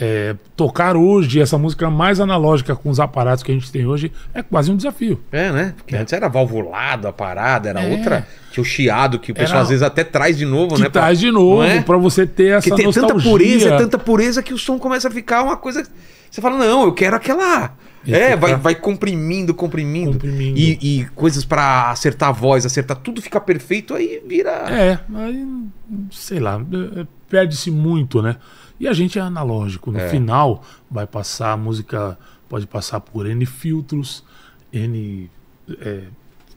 é, tocar hoje essa música mais analógica com os aparatos que a gente tem hoje é quase um desafio. É, né? Porque antes era valvulado a parada, era É. outra. Tinha o chiado que o pessoal Era- às vezes até traz de novo, Que né? pra- traz de novo, é? pra você ter essa Porque tem tanta nostalgia. pureza, é tanta pureza que o som começa a ficar uma coisa. Você fala, não, eu quero aquela. É, vai, vai comprimindo, comprimindo. Comprimindo. E, e coisas pra acertar a voz, acertar tudo, fica perfeito, aí vira. É, aí, sei lá, é, é, perde-se muito, né? E a gente é analógico. No É. final, vai passar a música, pode passar por N filtros, N. é,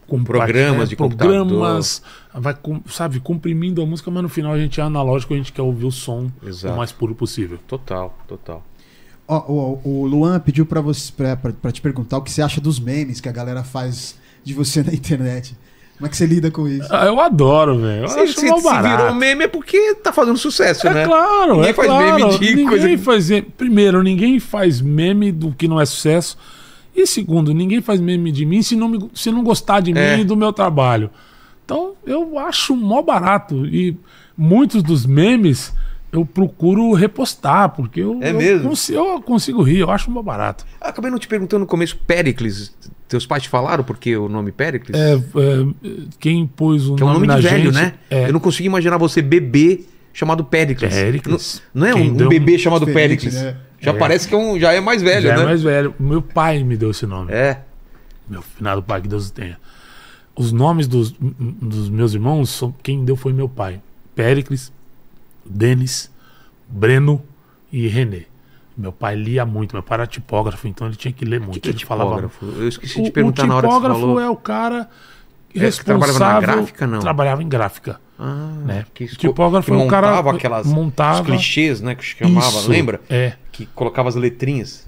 com- Programas é, de programas, vai, com- sabe, comprimindo a música, mas no final a gente é analógico, a gente quer ouvir o som Exato. o mais puro possível. Total, total. Ó, o, o Luan pediu pra, você, pra te perguntar o que você acha dos memes que a galera faz de você na internet. Como é que você lida com isso? Ah, eu adoro, velho. Eu Se, acho se, mó se barato. virou meme é porque tá fazendo sucesso, É né? claro, Ninguém é faz claro. meme de ninguém coisa faz Primeiro, ninguém faz meme do que não é sucesso. E segundo, ninguém faz meme de mim se não, me- se não gostar de É. mim e do meu trabalho. Então, eu acho mó barato. E muitos dos memes eu procuro repostar, porque eu, É eu mesmo? consigo, eu consigo rir, eu acho uma barato. Ah, Acabei não te perguntando no começo, Péricles. Teus pais te falaram por que o nome Péricles? É, é, quem pôs o que é um nome, nome de velho, gente, né? É, Eu não consigo imaginar você bebê chamado Péricles. Péricles. Não, não é um, deu- bebê chamado Péricles. né? Já É. parece que é um, já é mais velho, já né? é mais velho. Meu pai me deu esse nome. É. Meu finado pai, que Deus o tenha. Os nomes dos, dos meus irmãos, são, quem deu foi meu pai. Péricles, Denis, Breno e René. Meu pai lia muito, meu pai era tipógrafo, então ele tinha que ler O muito. que é ele falava tipógrafo? Eu esqueci o, de perguntar o na hora que você tipógrafo falou. é o cara É, que trabalhava na responsável. gráfica, não? Trabalhava em gráfica. Ah, né? que esco- Tipógrafo que é um cara montava aquelas montava os clichês, né, que chamava, Isso, lembra? É. Que colocava as letrinhas.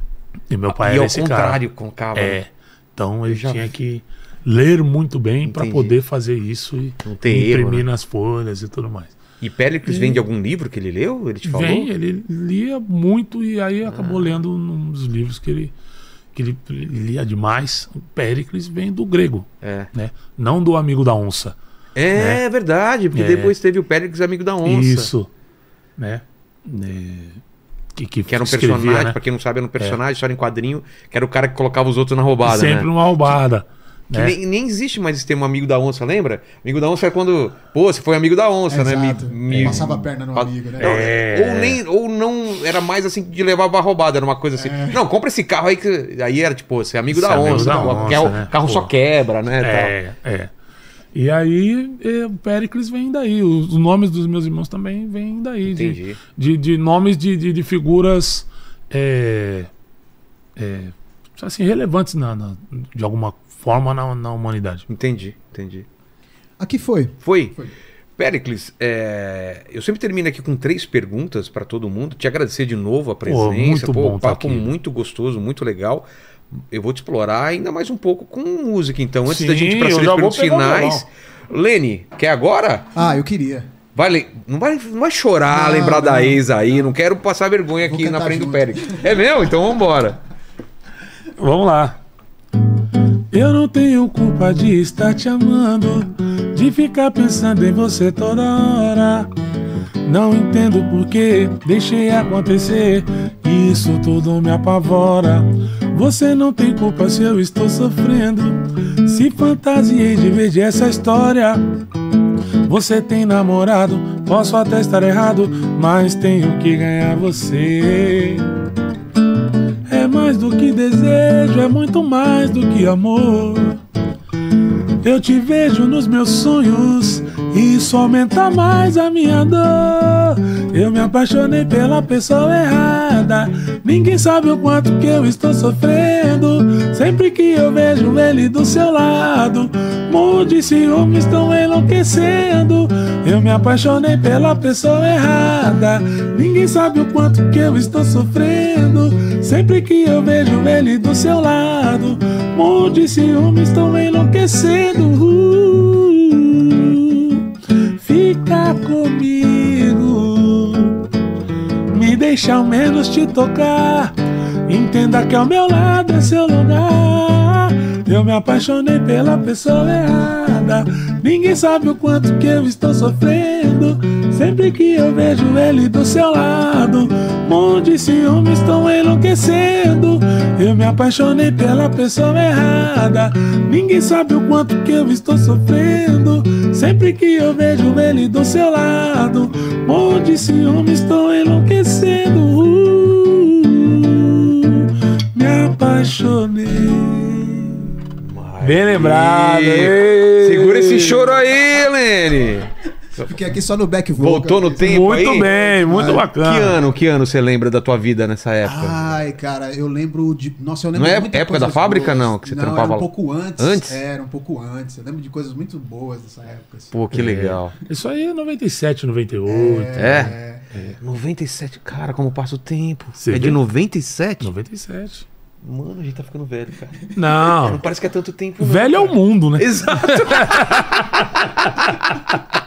E meu pai e era ao esse contrário, colocava. cara. É. Então ele já tinha que ler muito bem para poder fazer isso e tem erro, imprimir né? nas folhas e tudo mais. E Péricles vem de algum livro que ele leu? Ele te falou? Vem, ele lia muito e aí acabou Ah. lendo um dos livros que ele, que ele lia demais. O Péricles vem do grego, É. né? Não do amigo da onça. É verdade, porque É. depois teve o Péricles amigo da onça. Isso, né? É, que, que, Que era um escrevia, personagem, né? pra quem não sabe, era um personagem, história em quadrinho, que era o cara que colocava os outros na roubada, Sempre né? uma roubada. Que né? nem, nem existe mais esse termo amigo da onça, lembra? Amigo da onça é quando, pô, você foi amigo da onça, né? Exato. Passava a perna no amigo, né? Não, É. Ou, nem, ou não era mais assim de levar pra roubada, era uma coisa assim. Não, compra esse carro aí que. Aí era tipo, você é amigo Você da é amigo onça. da né? onça, que é o né? carro só Pô. quebra, né? tal. É, é. E aí, é, o Péricles vem daí. Os, os nomes dos meus irmãos também vêm daí. de-. De, de nomes de, de, de figuras é, é, assim, relevantes na, na- de alguma forma na, na humanidade. Entendi, entendi. Aqui foi. Foi. Foi. Péricles, é, eu sempre termino aqui com três perguntas pra todo mundo. Te agradecer de novo a presença. muito bom tá papo aqui. muito gostoso, muito legal. Eu vou te explorar ainda mais um pouco com música, então. Antes Sim, da gente ir para as perguntas finais. Lene, quer agora? Ah, eu queria. Vai, le- não, vai, não vai chorar, Não, lembrar da não. ex aí. Não quero passar vergonha Vou aqui na frente do junto. Péricles. É meu? Então vambora. Vamos lá. Eu não tenho culpa de estar te amando, de ficar pensando em você toda hora. Não entendo por que deixei acontecer, isso tudo me apavora. Você não tem culpa se eu estou sofrendo, se fantasiei de vez essa história. Você tem namorado, posso até estar errado, mas tenho que ganhar você. Mais do que desejo, é muito mais do que amor. Eu te vejo nos meus sonhos isso aumenta mais a minha dor. Eu me apaixonei pela pessoa errada. Ninguém sabe o quanto que eu estou sofrendo. Sempre que eu vejo ele do seu lado, mundo de ciúmes estão enlouquecendo. Eu me apaixonei pela pessoa errada. Ninguém sabe o quanto que eu estou sofrendo. Sempre que eu vejo ele do seu lado, mundo de ciúmes estão enlouquecendo. Uh, fica comigo, me deixa ao menos te tocar. Entenda que ao meu lado é seu lugar. Eu me apaixonei pela pessoa errada. Ninguém sabe o quanto que eu estou sofrendo. Sempre que eu vejo ele do seu lado, mundo de ciúmes estão enlouquecendo. Eu me apaixonei pela pessoa errada. Ninguém sabe o quanto que eu estou sofrendo. Sempre que eu vejo ele do seu lado, mundo de ciúmes estão enlouquecendo. Uh, me apaixonei. Bem lembrado. Ei. Segura esse choro aí, Lene. Fiquei aqui só no back vocal. Voltou no tempo Muito aí? bem, muito Ah, bacana. Que ano, que ano você lembra da tua vida nessa época? Ai, cara, eu lembro de. Nossa, eu lembro Não é de muita época da fábrica, boas. não, que você não, trampava era um pouco antes. Antes? É, Era um pouco antes. Eu lembro de coisas muito boas dessa época. assim. Pô, que legal. Isso aí é 97, 98. É? 97, cara, como passa o tempo. Você é de vê? 97? 97. Mano, a gente tá ficando velho, cara. Não Não. parece que é tanto tempo. não, Velho é o mundo, né? Exato. [laughs]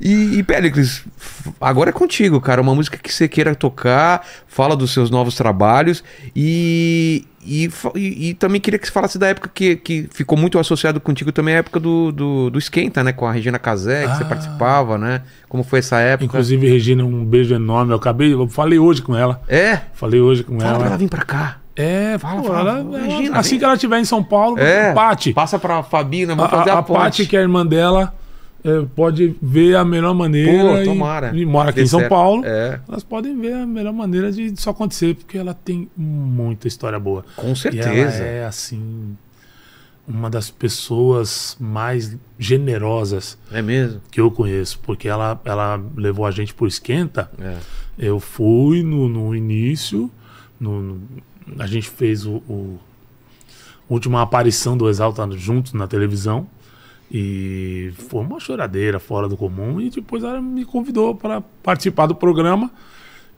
E, e Péricles, agora é contigo, cara. Uma música que você queira tocar, fala dos seus novos trabalhos e, e, e- e também queria que você falasse da época que, que ficou muito associado contigo também, a época do, do, do Esquenta, né? Com a Regina Casé, que você Ah. participava, né? Como foi essa época? Inclusive, Regina, um beijo enorme. Eu acabei, eu falei hoje com ela. É? Falei hoje com Fala pra ela ela. vir pra cá. É, Fala, fala, ela- fala, ela- Regina, assim vem. que ela estiver em São Paulo, É. Pati. Passa pra Fabina, A, fazer a, a, a. Paty, que é a irmã dela, é, pode ver a melhor maneira. Pô, e- tomara. E, mora aqui em São certo. Paulo. É, Elas podem ver a melhor maneira de isso acontecer, porque ela tem muita história boa. com E ela certeza. é, assim, uma das pessoas mais generosas É mesmo? que eu conheço, porque ela, ela levou a gente por esquenta. É. Eu fui no, no início, no, no- a gente fez o, o- última aparição do Exalta juntos na televisão. E foi uma choradeira fora do comum. E depois ela me convidou para participar do programa.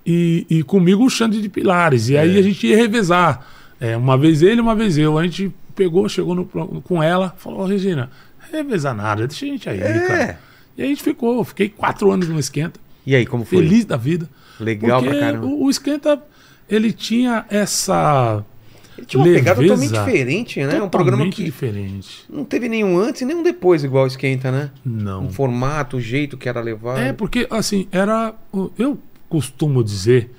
E, e comigo o Xande de Pilares. E aí a gente ia revezar. É, uma vez ele, uma vez eu. A gente pegou, chegou no com ela, falou: "Ô, Regina, revezar nada, deixa a gente aí, É. cara. E a gente ficou. Fiquei quatro anos no Esquenta, E aí, como foi? feliz da vida. Legal porque pra caramba. o, o Esquenta, ele tinha essa. Ele tinha uma pegada leveza totalmente diferente, né? um programa totalmente que diferente. não teve nenhum antes e nenhum depois igual Esquenta, né? Não. O formato, o jeito que era levado. É, porque, assim, era. Eu costumo dizer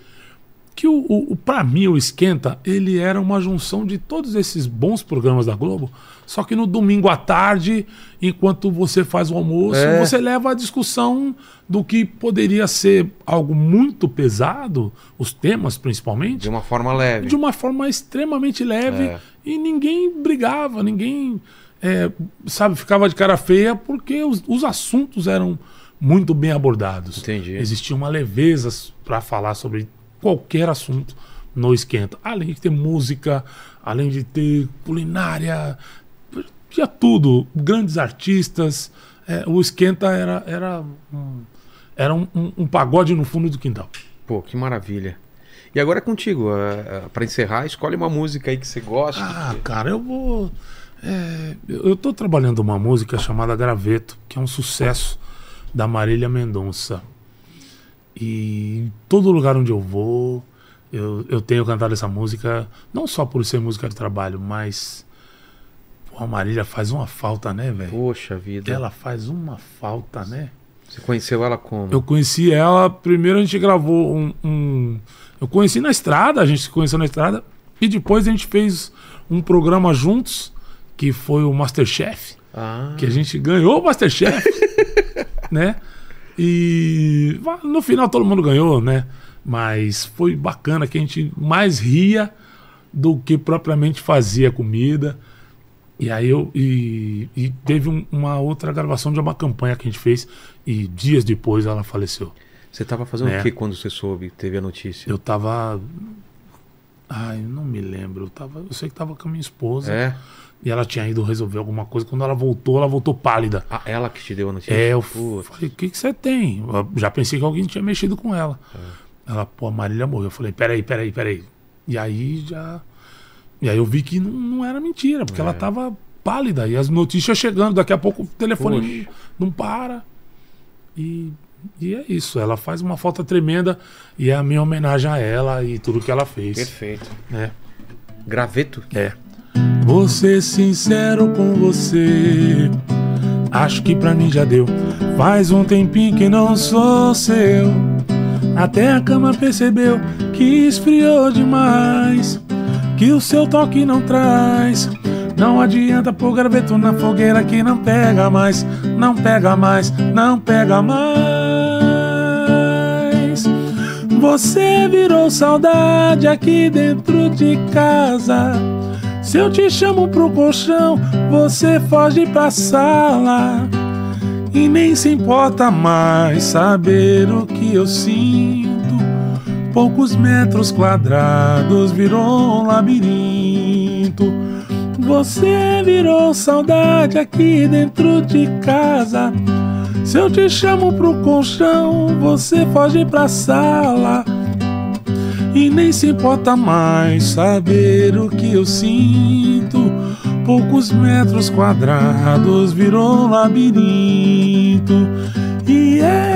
que o, o, o para mim o Esquenta, ele era uma junção de todos esses bons programas da Globo, só que no domingo à tarde, enquanto você faz o almoço, É. você leva a discussão do que poderia ser algo muito pesado, os temas principalmente, De uma forma leve. de uma forma extremamente leve É. e ninguém brigava, ninguém, é, sabe, ficava de cara feia porque os, os assuntos eram muito bem abordados. Entendi. Existia uma leveza para falar sobre qualquer assunto no Esquenta. Além de ter música, além de ter culinária, tinha tudo. Grandes artistas. É, o Esquenta era, era, um, era um, um- um pagode no fundo do quintal. Pô, que maravilha. E agora é contigo. Uh, para encerrar, escolhe uma música aí que você gosta. Ah, cara, eu vou. é, eu tô trabalhando uma música chamada Graveto, que é um sucesso da Marília Mendonça. E todo lugar onde eu vou, eu, eu tenho cantado essa música, não só por ser música de trabalho, mas. Pô, a Marília faz uma falta, né, velho? Poxa vida. Ela faz uma falta, né? Você conheceu ela como? Eu conheci ela, primeiro a gente gravou um, um- Eu conheci na estrada, a gente se conheceu na estrada, e depois a gente fez um programa juntos, que foi o Masterchef, Ah, que a gente ganhou o Masterchef, [laughs] né? E no final todo mundo ganhou, né? Mas foi bacana que a gente mais ria do que propriamente fazia comida. E aí eu. E, e teve um- uma outra gravação de uma campanha que a gente fez. E dias depois ela faleceu. você tava fazendo É. o que quando você soube, teve a notícia? Eu tava. Ai, não me lembro. Eu, tava, eu sei que tava com a minha esposa. É? E ela tinha ido resolver alguma coisa. Quando ela voltou, ela voltou pálida. Ah, ela que te deu a notícia? É, eu Putz. falei, o que, que você tem? Eu já pensei que alguém tinha mexido com ela. Ela, pô, a Marília morreu. Eu falei, peraí, peraí, peraí. E aí já. E aí eu vi que não, não era mentira, porque ela tava pálida. E as notícias chegando, daqui a pouco o telefone não, não para. E, e é isso. Ela faz uma falta tremenda. E é a minha homenagem a ela e tudo que ela fez. Perfeito. É. Graveto? É. Vou ser sincero com você. Acho que pra mim já deu. Faz um tempinho que não sou seu. Até a cama percebeu que esfriou demais. Que o seu toque não traz. Não adianta pôr graveto na fogueira que não pega mais. Não pega mais, não pega mais. Você virou saudade aqui dentro de casa. Se eu te chamo pro colchão, você foge pra sala. E nem se importa mais saber o que eu sinto. Poucos metros quadrados virou um labirinto. Você virou saudade aqui dentro de casa. Se eu te chamo pro colchão, você foge pra sala. E nem se importa mais saber o que eu sinto. Poucos metros quadrados virou um labirinto. E é.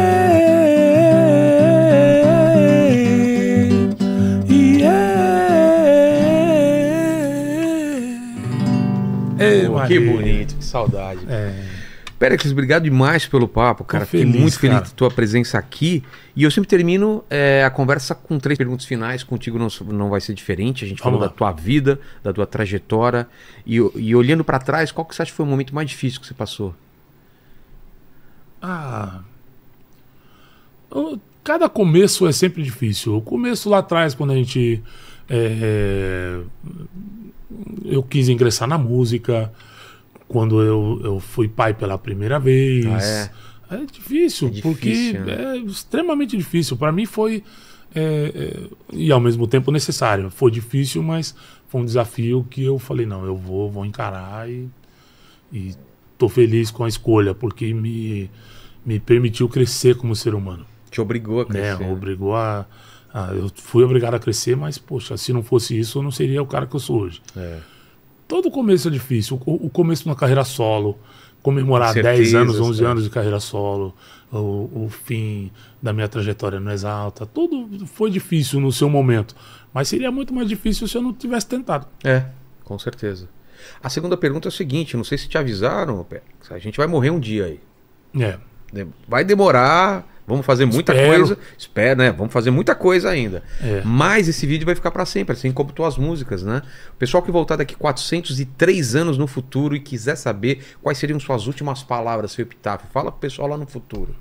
Que bonito, que saudade. É. Péricles, obrigado demais pelo papo, cara. Fiquei muito feliz cara. da tua presença aqui. E eu sempre termino é, a conversa com três perguntas finais. Contigo não, não vai ser diferente. A gente Vamos falou lá. da tua vida, da tua trajetória. E, e olhando pra trás, qual que você acha que foi o momento mais difícil que você passou? Ah. Cada começo é sempre difícil. O começo lá atrás, quando a gente. é, eu quis ingressar na música, quando eu, eu fui pai pela primeira vez. Ah, é? difícil, É difícil, porque né? é extremamente difícil. Para mim foi. é, é, e ao mesmo tempo necessário. Foi difícil, mas foi um desafio que eu falei: não, eu vou, vou encarar e, e tô feliz com a escolha, porque me, me permitiu crescer como ser humano. Te obrigou a crescer. né? Obrigou a, a- Eu fui obrigado a crescer, mas, poxa, se não fosse isso, eu não seria o cara que eu sou hoje. É. Todo começo é difícil. O, o começo na carreira solo, comemorar Com 10 certeza, anos, 11 certo. anos de carreira solo, o, o fim da minha trajetória no Exalta, tudo foi difícil no seu momento. Mas seria muito mais difícil se eu não tivesse tentado. É, com certeza. A segunda pergunta é o seguinte: não sei se te avisaram, a gente vai morrer um dia aí. É. De- Vai demorar, vamos fazer muita Espero. coisa. Espera, né? Vamos fazer muita coisa ainda. É. Mas esse vídeo vai ficar pra sempre, assim como tuas músicas, né? O pessoal que voltar daqui 403 anos no futuro e quiser saber quais seriam suas últimas palavras, seu epitáfio, fala pro pessoal lá no futuro.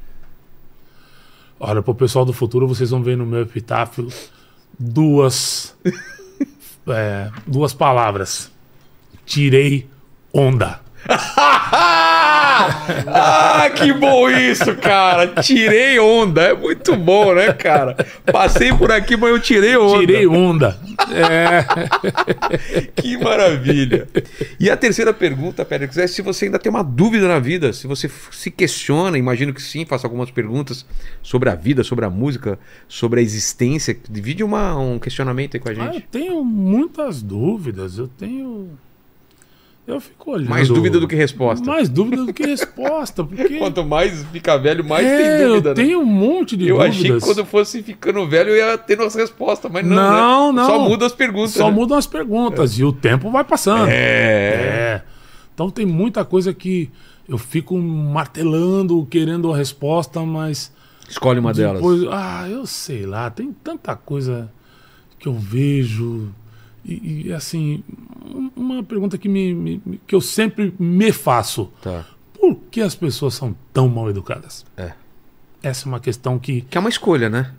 Olha, pro pessoal do futuro, vocês vão ver no meu epitáfio duas, [laughs] é, duas palavras. Tirei onda. [laughs] [laughs] ah, que bom isso, cara! Tirei onda, é muito bom, né, cara? Passei por aqui, mas eu tirei onda. Tirei onda. É, [laughs] Que maravilha! E a terceira pergunta, Pérez, é se você ainda tem uma dúvida na vida, se você se questiona, imagino que sim, faça algumas perguntas sobre a vida, sobre a música, sobre a existência. Divide uma, um questionamento aí com a Ah, eu gente. tenho muitas dúvidas. Eu tenho. Eu fico olhando. Mais dúvida do que resposta. Mais dúvida do que resposta. [laughs] Porque. Quanto mais fica velho, mais é, tem dúvida. eu né? tenho um monte de Eu dúvidas. achei que quando eu fosse ficando velho eu ia tendo as respostas, mas não. Não, né? não. Só muda as perguntas. Só né? mudam as perguntas e o tempo vai passando. É. É. Então tem muita coisa que eu fico martelando, querendo a resposta, mas Escolhe uma delas. depois, ah, eu sei lá, tem tanta coisa que eu vejo e, e, assim, um- uma pergunta que me, me- que eu sempre me faço: Tá. por que as pessoas são tão mal educadas? É. Essa é uma questão que Que é uma escolha, né?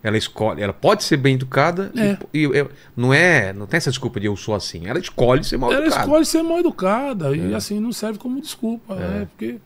Ela escolhe, ela pode ser bem educada e- É. e, eu- não é, não tem essa desculpa de eu sou assim. Ela escolhe ser mal ela educada. escolhe ser mal educada e assim não serve como desculpa, é, porque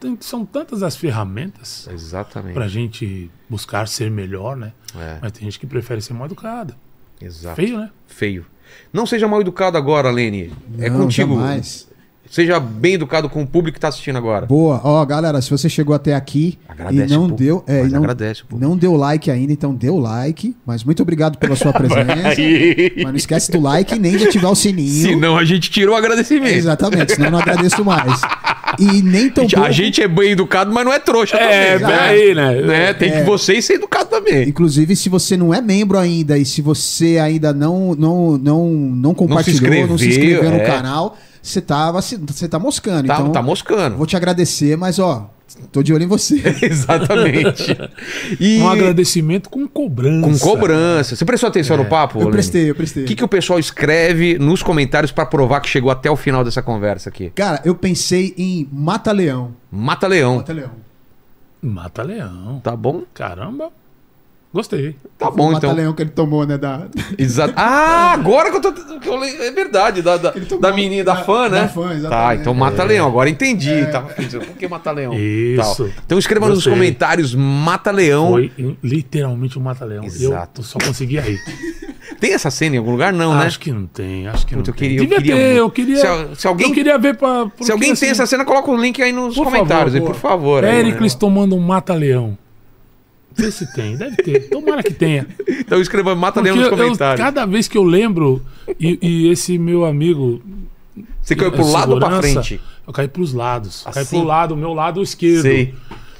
tem- são tantas as ferramentas Exatamente. pra gente buscar ser melhor, né? É, Mas tem gente que prefere ser mal educada. Exato. Feio, né? Feio. Não seja mal educado agora, Lene. é Não, contigo. jamais. Seja bem educado com o público que está assistindo agora. Boa. Ó, galera, se você chegou até aqui Agradece e não deu, é, e não, agradece não deu like ainda, então dê o like. Mas muito obrigado pela sua [laughs] presença. Mas não esquece do like nem de ativar o sininho. Senão a gente tirou o agradecimento. Exatamente, senão eu não agradeço mais. [laughs] E nem tão A gente é bem educado, mas não é trouxa É, também. peraí, né? né? Tem que É. vocês ser educado também. Inclusive, se você não é membro ainda e se você ainda não não não, não compartilhou, não se inscreveu, inscreveu no é. canal, você tá, você tá moscando. Tá, então, tá moscando. vou te agradecer, mas ó, tô de olho em você. [laughs] Exatamente. E Um agradecimento com cobrança. com cobrança. Você prestou atenção no papo? É. Eu prestei, eu prestei. O que, que o pessoal escreve nos comentários pra provar que chegou até o final dessa conversa aqui? Cara, eu pensei em Mata-Leão. Mata Leão. Mata-Leão. Mata leão. Tá bom? Caramba. Gostei. Tá bom, então. Mata-Leão que ele tomou, né? Da, [laughs] Exato. Ah, agora que eu tô. que eu le- é verdade, da, da, da menina, da da- fã, né? da fã, exatamente. Tá, então Mata Leão. Agora entendi. Tava pensando, por que Mata Leão? Isso. Tal. Então escreva nos Gostei. comentários Mata Leão. Foi literalmente um mata-leão. Exato. Eu só consegui aí. [laughs] Tem essa cena em algum lugar? Não, né? Acho que não tem, acho que não Puta, eu tem. queria- eu Devia queria ter, eu queria. Se se alguém- eu queria ver pra. Se alguém tem assim, essa cena, coloca o link aí nos por comentários, favor, aí, por favor. né? tomando um mata-leão. Vê se tem, deve ter. Tomara que tenha. Então escreva Mata Porque nos eu- comentários. cada vez que eu lembro, e, e esse meu amigo. Você caiu pro lado ou pra frente? Eu caí pros lados. Caí Assim? pro lado, o meu lado esquerdo. Sei.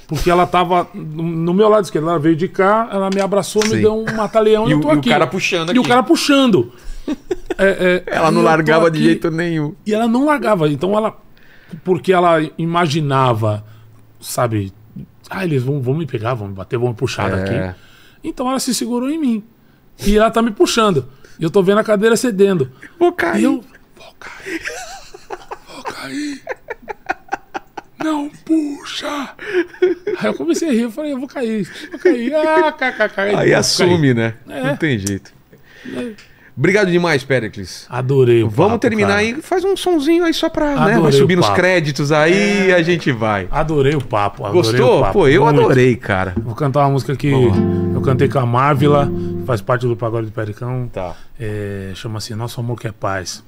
Porque ela tava no meu lado esquerdo. Ela veio de cá, ela me abraçou, Sei. me deu um mata-leão e, E eu o- tô e o aqui. cara puxando E o aqui. cara puxando. [laughs] É, é, Ela não eu largava de aqui- jeito nenhum. E ela não largava. Então ela. Porque ela imaginava, sabe? Ah, eles vão, vão me pegar, vão me bater, vão me puxar É. daqui. Então ela se segurou em mim. E ela tá me puxando. E eu tô vendo a cadeira cedendo. Vou E cair. eu. Vou cair. Vou cair. Não puxa! Aí eu comecei a rir, eu falei, eu vou cair, vou cair. Ah, cá, cá, cá. Aí Vou assume, né? É. Não tem jeito. Obrigado demais, Pericles. Adorei o Vamos papo, terminar cara. aí, faz um sonzinho aí só pra, né? Vai subir nos. É. créditos aí e a gente vai. Adorei o papo. Adorei Gostou? O papo. Pô, eu Muito. adorei, cara. Vou cantar uma música que eu cantei com a Marvila, faz parte do Pagode do Pericão. Tá. É, Chama-se Nosso Amor Que é Paz.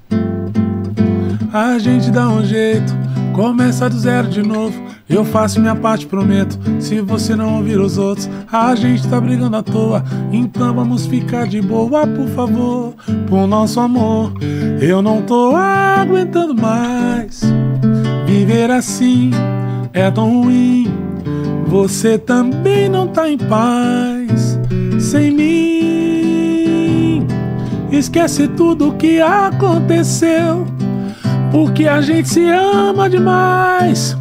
A gente dá um jeito, começa do zero de novo. Eu faço minha parte, prometo. Se você não ouvir os outros, a gente tá brigando à toa. Então vamos ficar de boa, por favor. Por nosso amor, eu não tô aguentando mais. Viver assim é tão ruim. Você também não tá em paz sem mim. Esquece tudo o que aconteceu. Porque a gente se ama demais.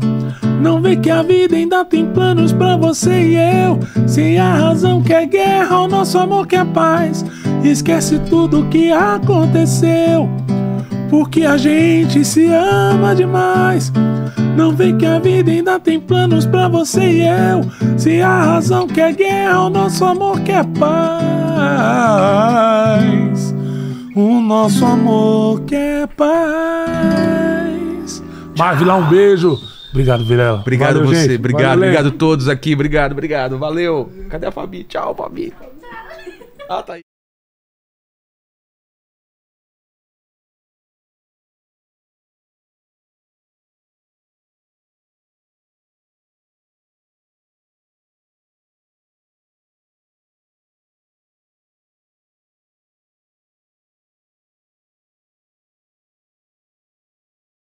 Não vê que a vida ainda tem planos pra você e eu. Se a razão quer guerra, o nosso amor quer paz. Esquece tudo o que aconteceu. Porque a gente se ama demais. Não vê que a vida ainda tem planos pra você e eu. Se a razão quer guerra, o nosso amor quer paz. O nosso amor quer paz. Marvila, um beijo. Obrigado, Vilela. Obrigado Valeu, você, gente. obrigado, Valeu. obrigado todos aqui, obrigado, obrigado, valeu. Cadê a Fabi? Tchau, Fabi. Ah, tá aí.